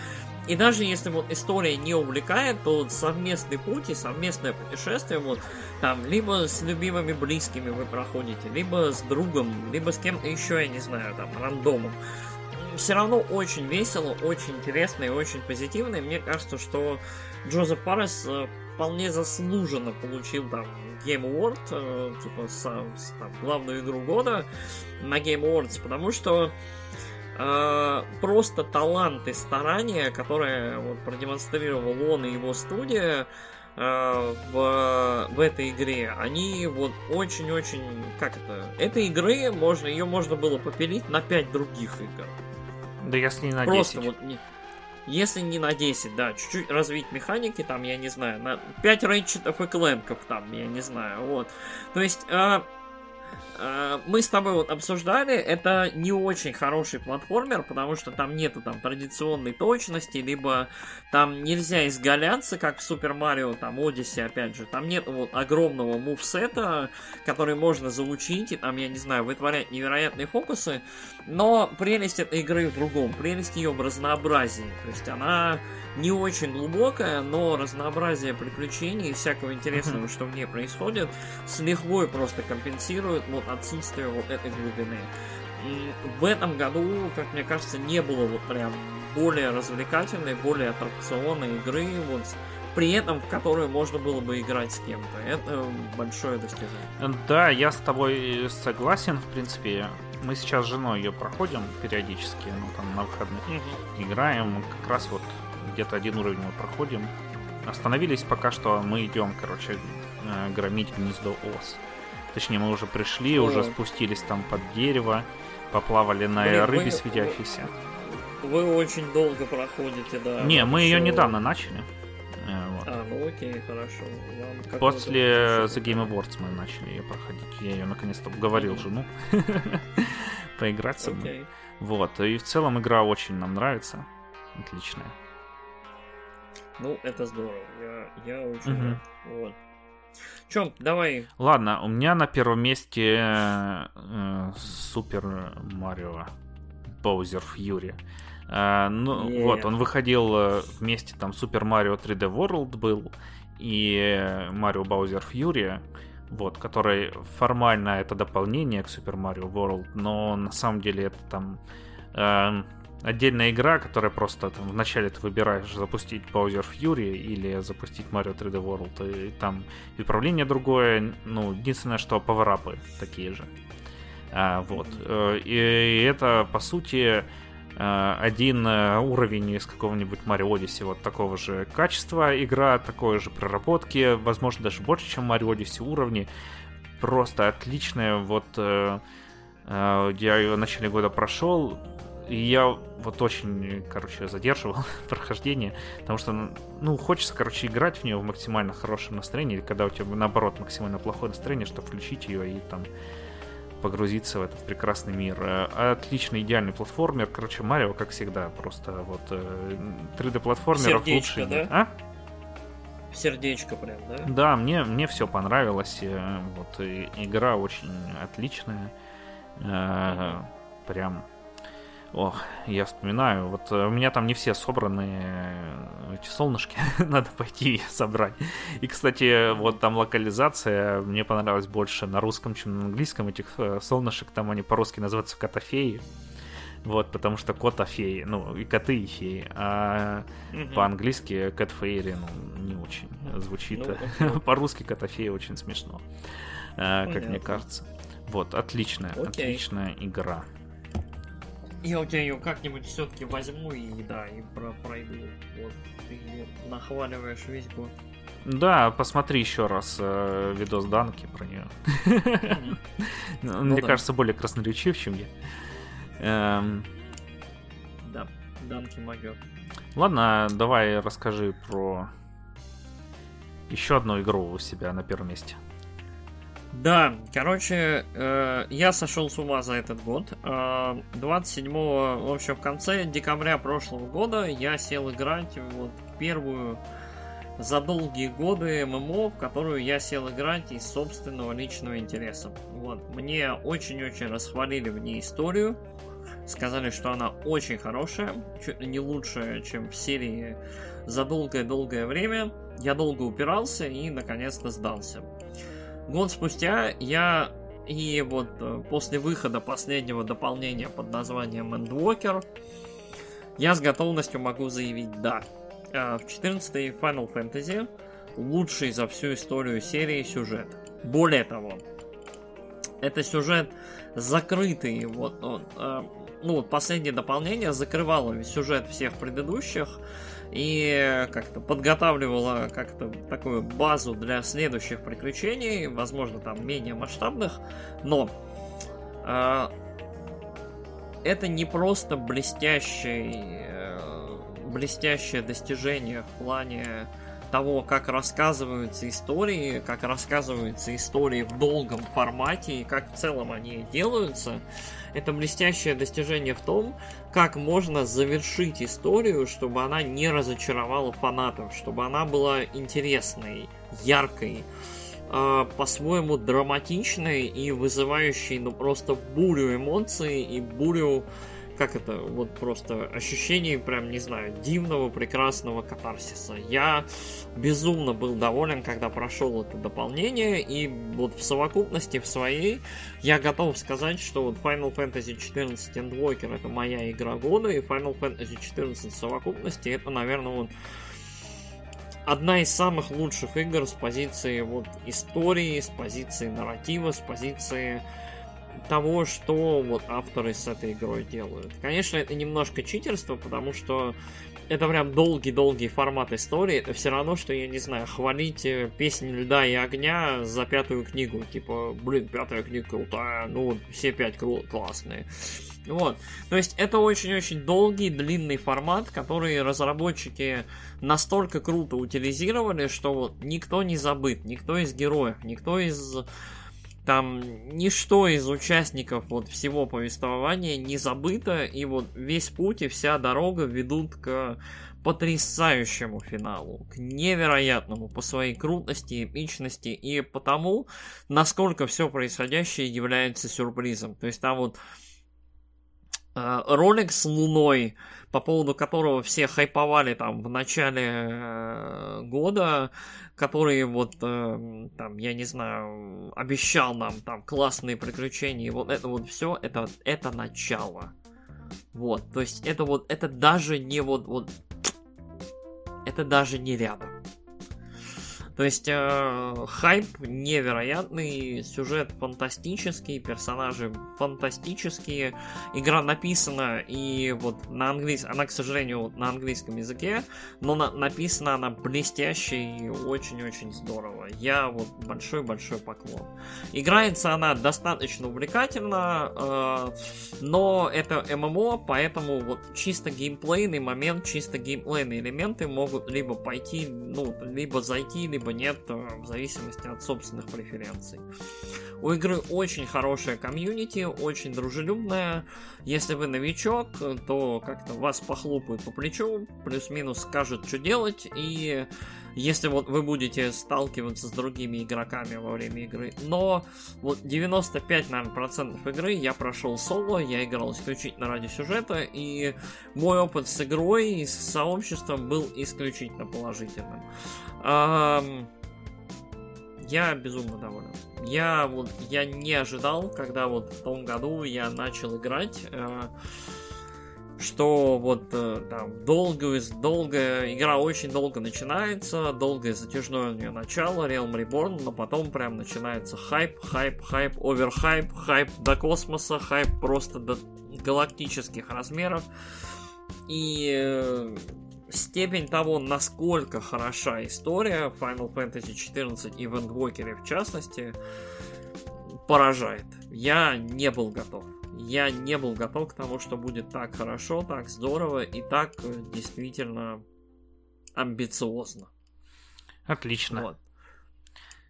И даже если вот история не увлекает, то вот совместный путь и совместное путешествие, вот там, либо с любимыми близкими вы проходите, либо с другом, либо с кем-то еще, я не знаю, там, рандомом все равно очень весело, очень интересно и очень позитивно. И мне кажется, что Джозеф Паррес э, вполне заслуженно получил там Game Award, э, типа с, с, там, главную игру года на Game Awards, потому что э, просто талант и старание, которое вот, продемонстрировал он и его студия, э, в, в этой игре, они вот очень-очень, как это, этой игры можно, ее можно было попилить на 5 других игр. Да если не на Просто 10. вот не, если не на 10, да, чуть-чуть развить механики, там, я не знаю, на 5 рейдчетов и кленков, там, я не знаю, вот. То есть, э, мы с тобой вот обсуждали, это не очень хороший платформер, потому что там нету там традиционной точности, либо там нельзя изгаляться, как в Супер Марио, там, Одиссе, опять же, там нет вот огромного мувсета, который можно заучить, и там, я не знаю, вытворять невероятные фокусы, но прелесть этой игры в другом, прелесть ее в разнообразии. То есть она не очень глубокая, но разнообразие приключений и всякого интересного, что в ней происходит, с лихвой просто компенсирует вот отсутствие вот этой глубины. В этом году, как мне кажется, не было вот прям более развлекательной, более аттракционной игры, вот при этом в которую можно было бы играть с кем-то. Это большое достижение. Да, я с тобой согласен, в принципе мы сейчас с женой ее проходим периодически, ну там на выходных mm-hmm. играем, как раз вот где-то один уровень мы проходим. Остановились пока что, мы идем, короче, э, громить гнездо ос. Точнее, мы уже пришли, oh. уже спустились там под дерево, поплавали на Блин, рыбе вы, светящейся. Вы очень долго проходите, да. Не, мы ее недавно начали. Э, вот. А, ну окей, хорошо. Вам После The Game Awards мы начали ее проходить. Я ее наконец-то уговорил mm-hmm. жену поиграть со мной. Okay. Вот, и в целом игра очень нам нравится. Отличная. Ну, это здорово. Я, я очень рад. Вот. Чем, давай. Ладно, у меня на первом месте э, Супер Марио Боузер Фьюри. А, ну, yeah. вот, он выходил э, вместе, там, Super Mario 3D World был, и Mario Bowser Fury, вот, который формально это дополнение к Super Mario World, но на самом деле это там э, отдельная игра, которая просто там, вначале ты выбираешь запустить Bowser Fury или запустить Mario 3D World, и, там и управление другое, ну, единственное, что поворапы такие же. А, вот. Э, и, это, по сути, э, один э, уровень из какого-нибудь Mario Odyssey вот такого же качества игра, такой же проработки, возможно, даже больше, чем Mario Odyssey уровни. Просто отличная. Вот я ее в начале года прошел, и я вот очень, короче, задерживал прохождение, потому что, ну, хочется, короче, играть в нее в максимально хорошем настроении, когда у тебя, наоборот, максимально плохое настроение, чтобы включить ее и там погрузиться в этот прекрасный мир. Э, отличный, идеальный платформер. Короче, Марио, как всегда, просто вот 3D-платформеров Сердечко, лучше да? А? Сердечко прям, да? Да, мне, мне все понравилось. э, Вот и игра очень отличная. Э, Прям. Ох, я вспоминаю, вот э, у меня там не все собраны э, эти солнышки, надо пойти и собрать. И, кстати, вот там локализация мне понравилась больше на русском, чем на английском этих э, солнышек, там они по-русски называются котофеи. Вот, потому что кота-феи, ну, и коты, и феи. А Мгм. по-английски Cat Fairy, ну, не очень звучит. Ну, окей. По-русски Котофея очень смешно, э, как мне Понятно. кажется. Вот, отличная, Окей. отличная игра. Я у тебя ее как-нибудь все-таки возьму и да, и про пройду. Вот ты её нахваливаешь весь год. Да, посмотри еще раз э, видос Данки про нее. Мгм. Мне да. кажется, более красноречив, чем я. Эм, Да, дамки могет. Ладно, давай расскажи про еще одну игру у себя на первом месте. Да, короче, э, я сошел с ума за этот год. Э, 27, в общем, в конце декабря прошлого года я сел играть вот первую за долгие годы ММО, в которую я сел играть из собственного личного интереса. Вот. Мне очень-очень расхвалили в ней историю. Сказали, что она очень хорошая, чуть не лучшая, чем в серии за долгое-долгое время. Я долго упирался и наконец-то сдался. Год спустя я и вот э, после выхода последнего дополнения под названием Endwalker я с готовностью могу заявить «да». Э, В 14 Final Fantasy лучший за всю историю серии сюжет. Более того, это сюжет закрытый, вот он, э, ну вот последнее дополнение закрывало сюжет всех предыдущих и как-то подготавливала как-то такую базу для следующих приключений, возможно, там менее масштабных, но э, это не просто блестящий, э, блестящее достижение в плане того, как рассказываются истории, как рассказываются истории в долгом формате и как в целом они делаются. Это блестящее достижение в том, как можно завершить историю, чтобы она не разочаровала фанатов, чтобы она была интересной, яркой, э, по-своему драматичной и вызывающей, ну, просто бурю эмоций и бурю, как это, вот просто ощущений, прям, не знаю, дивного, прекрасного катарсиса. Я безумно был доволен, когда прошел это дополнение, и вот в совокупности, в своей, я готов сказать, что вот Final Fantasy XIV Endwalker это моя игра года, и Final Fantasy XIV в совокупности это, наверное, вот одна из самых лучших игр с позиции вот истории, с позиции нарратива, с позиции того, что вот авторы с этой игрой делают. Конечно, это немножко читерство, потому что это прям долгий-долгий формат истории. Это все равно, что, я не знаю, хвалить э, песнь льда и огня за пятую книгу. Типа, блин, пятая книга крутая, ну все пять кру- классные. Вот. То есть это очень-очень долгий, длинный формат, который разработчики настолько круто утилизировали, что вот никто не забыт, никто из героев, никто из там ничто из участников вот всего повествования не забыто, и вот весь путь и вся дорога ведут к потрясающему финалу, к невероятному по своей крутости, эпичности и потому, насколько все происходящее является сюрпризом. То есть там вот э, ролик с Луной, по поводу которого все хайповали там в начале э, года, который вот э, там, я не знаю, обещал нам там классные приключения, вот это вот все, это, это начало. Вот, то есть это вот, это даже не вот, вот, это даже не рядом. То есть э, хайп невероятный, сюжет фантастический, персонажи фантастические, игра написана и вот на английском, она, к сожалению, на английском языке, но на, написана она блестяще и очень-очень здорово. Я вот большой-большой поклон. Играется она достаточно увлекательно, э, но это ММО, поэтому вот чисто геймплейный момент, чисто геймплейные элементы могут либо пойти, ну, либо зайти, либо либо нет, в зависимости от собственных преференций. У игры очень хорошая комьюнити, очень дружелюбная. Если вы новичок, то как-то вас похлопают по плечу, плюс-минус скажут, что делать, и если вот вы будете сталкиваться с другими игроками во время игры. Но вот 95, наверное, процентов игры я прошел соло, я играл исключительно ради сюжета, и мой опыт с игрой и с сообществом был исключительно положительным. Я безумно доволен. Я вот я не ожидал, когда вот в том году я начал играть, э, что вот э, там долгая, долгая игра очень долго начинается, долгое затяжное у нее начало, Realm Reborn, но потом прям начинается хайп, хайп, хайп, оверхайп, хайп до космоса, хайп просто до галактических размеров. И э, степень того, насколько хороша история Final Fantasy XIV и в Endwalker в частности, поражает. Я не был готов. Я не был готов к тому, что будет так хорошо, так здорово и так э, действительно амбициозно. Отлично. Вот.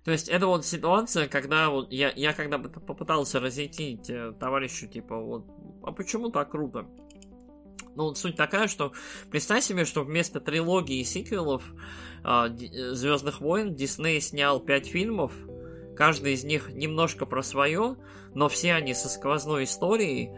То есть это вот ситуация, когда вот я, я когда попытался разъяснить э, товарищу, типа, вот, а почему так круто? Ну, суть такая, что представь себе, что вместо трилогии и сиквелов э, Звездных войн Дисней снял пять фильмов, каждый из них немножко про свое, но все они со сквозной историей.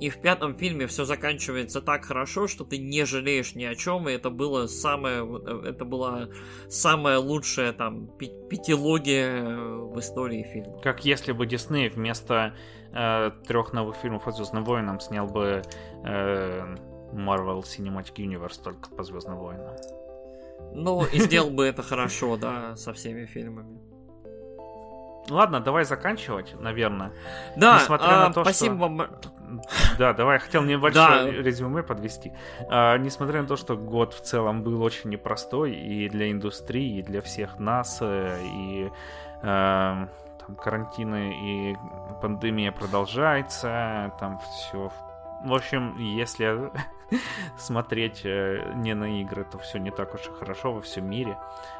И в пятом фильме все заканчивается так хорошо, что ты не жалеешь ни о чем, и это было самое, это была самая лучшая там пятилогия в истории фильма. Как если бы Дисней вместо э, трех новых фильмов о Звездным войнам снял бы э, Marvel Cinematic Universe только по Звездным войнам. Ну, и сделал бы это хорошо, да, со всеми фильмами. Ладно, давай заканчивать, наверное. Да, Несмотря а, на то, спасибо что... вам. Да, давай, я хотел небольшое да. резюме подвести. А, несмотря на то, что год в целом был очень непростой и для индустрии, и для всех нас, э, и а, там карантины и пандемия продолжается, там все в в общем, если смотреть э, не на игры, то все не так уж и хорошо во всем мире.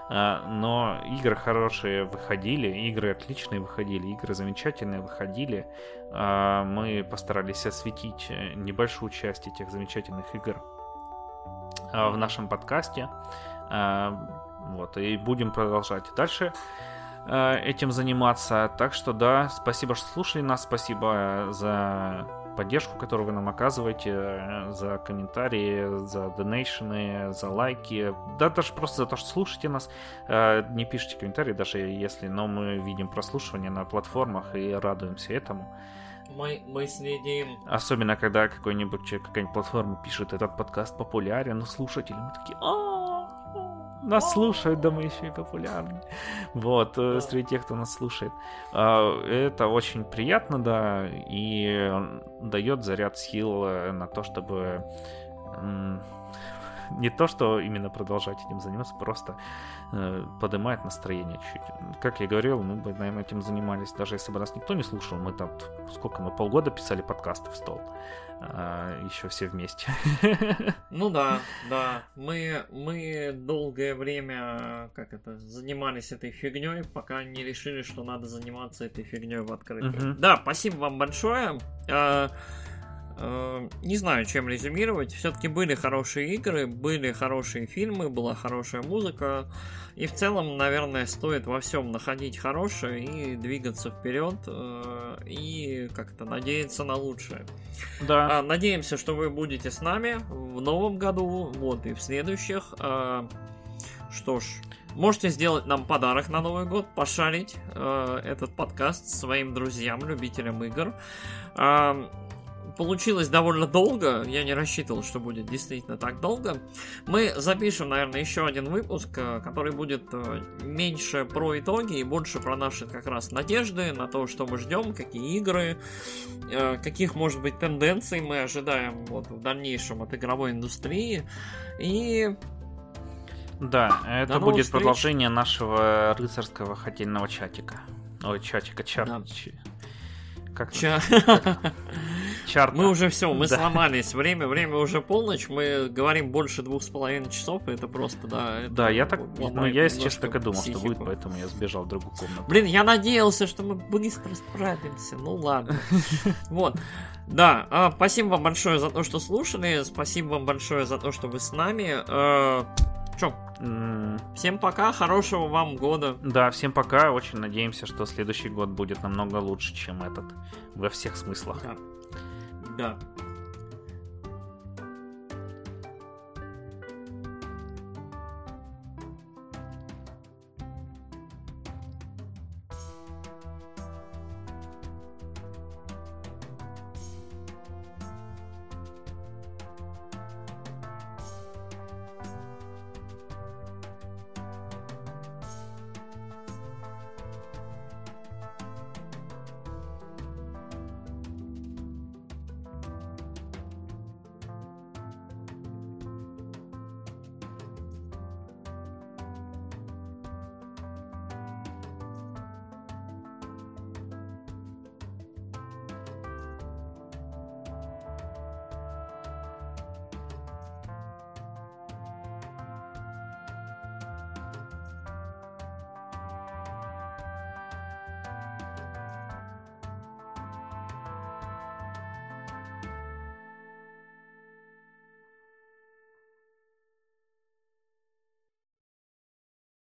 А, но игры хорошие выходили, игры отличные выходили, игры замечательные выходили. А, мы постарались осветить э, небольшую часть этих замечательных игр а, в нашем подкасте. Вот, и будем продолжать дальше этим заниматься. Так что да, спасибо, что слушали нас, спасибо за поддержку, которую вы нам оказываете, э, за комментарии, за донейшены, за лайки, да даже просто за то, что слушаете нас. Э, не пишите комментарии, даже если, но мы видим прослушивание на платформах и радуемся этому. Мы, мы следим. Особенно, когда какой-нибудь, какая-нибудь платформа пишет, этот подкаст популярен, слушатели, мы такие, а нас слушают, да мы еще и популярны. Вот, э, среди тех, кто нас слушает. А, это очень приятно, да, и дает заряд сил э, на то, чтобы не то, что именно продолжать этим заниматься, просто э, поднимает настроение чуть-чуть. Как я говорил, мы бы, наверное, этим занимались, даже если бы нас никто не слушал, мы там, сколько мы, полгода писали подкасты в стол. А, еще все вместе. Ну да, да. Мы, мы долгое время, как это, занимались этой фигней, пока не решили, что надо заниматься этой фигней в открытую. Угу. Да, спасибо вам большое. А, не знаю, чем резюмировать. Все-таки были хорошие игры, были хорошие фильмы, была хорошая музыка. И в целом, наверное, стоит во всем находить хорошее и двигаться вперед э, и как-то надеяться на лучшее. Да. А, надеемся, что вы будете с нами в новом году, вот и в следующих. А, что ж, можете сделать нам подарок на Новый год, пошарить э, этот подкаст своим друзьям, любителям игр. Получилось довольно долго. Я не рассчитывал, что будет действительно так долго. Мы запишем, наверное, еще один выпуск, э, который будет э, меньше про итоги и больше про наши как раз надежды на то, что мы ждем, какие игры, э, каких, может быть, тенденций мы ожидаем вот, в дальнейшем от игровой индустрии. И да, это будет встреч. продолжение нашего рыцарского хотельного чатика. Ой, чатика, чат. Да. Как Ча... Чарта. Мы уже все, мы да. сломались. Время, время уже полночь. Мы говорим больше двух с половиной часов. И это просто, да. Это да, я так, ну я, если честно, так и думал, психику. что будет, поэтому я сбежал в другую комнату. Блин, я надеялся, что мы быстро справимся. Ну ладно. Вот. Да, а, спасибо вам большое за то, что слушали. Спасибо вам большое за то, что вы с нами. Э, Че? Всем пока, хорошего вам года. Да, всем пока. Очень надеемся, что следующий год будет намного лучше, чем этот. Во всех смыслах. Да. Да.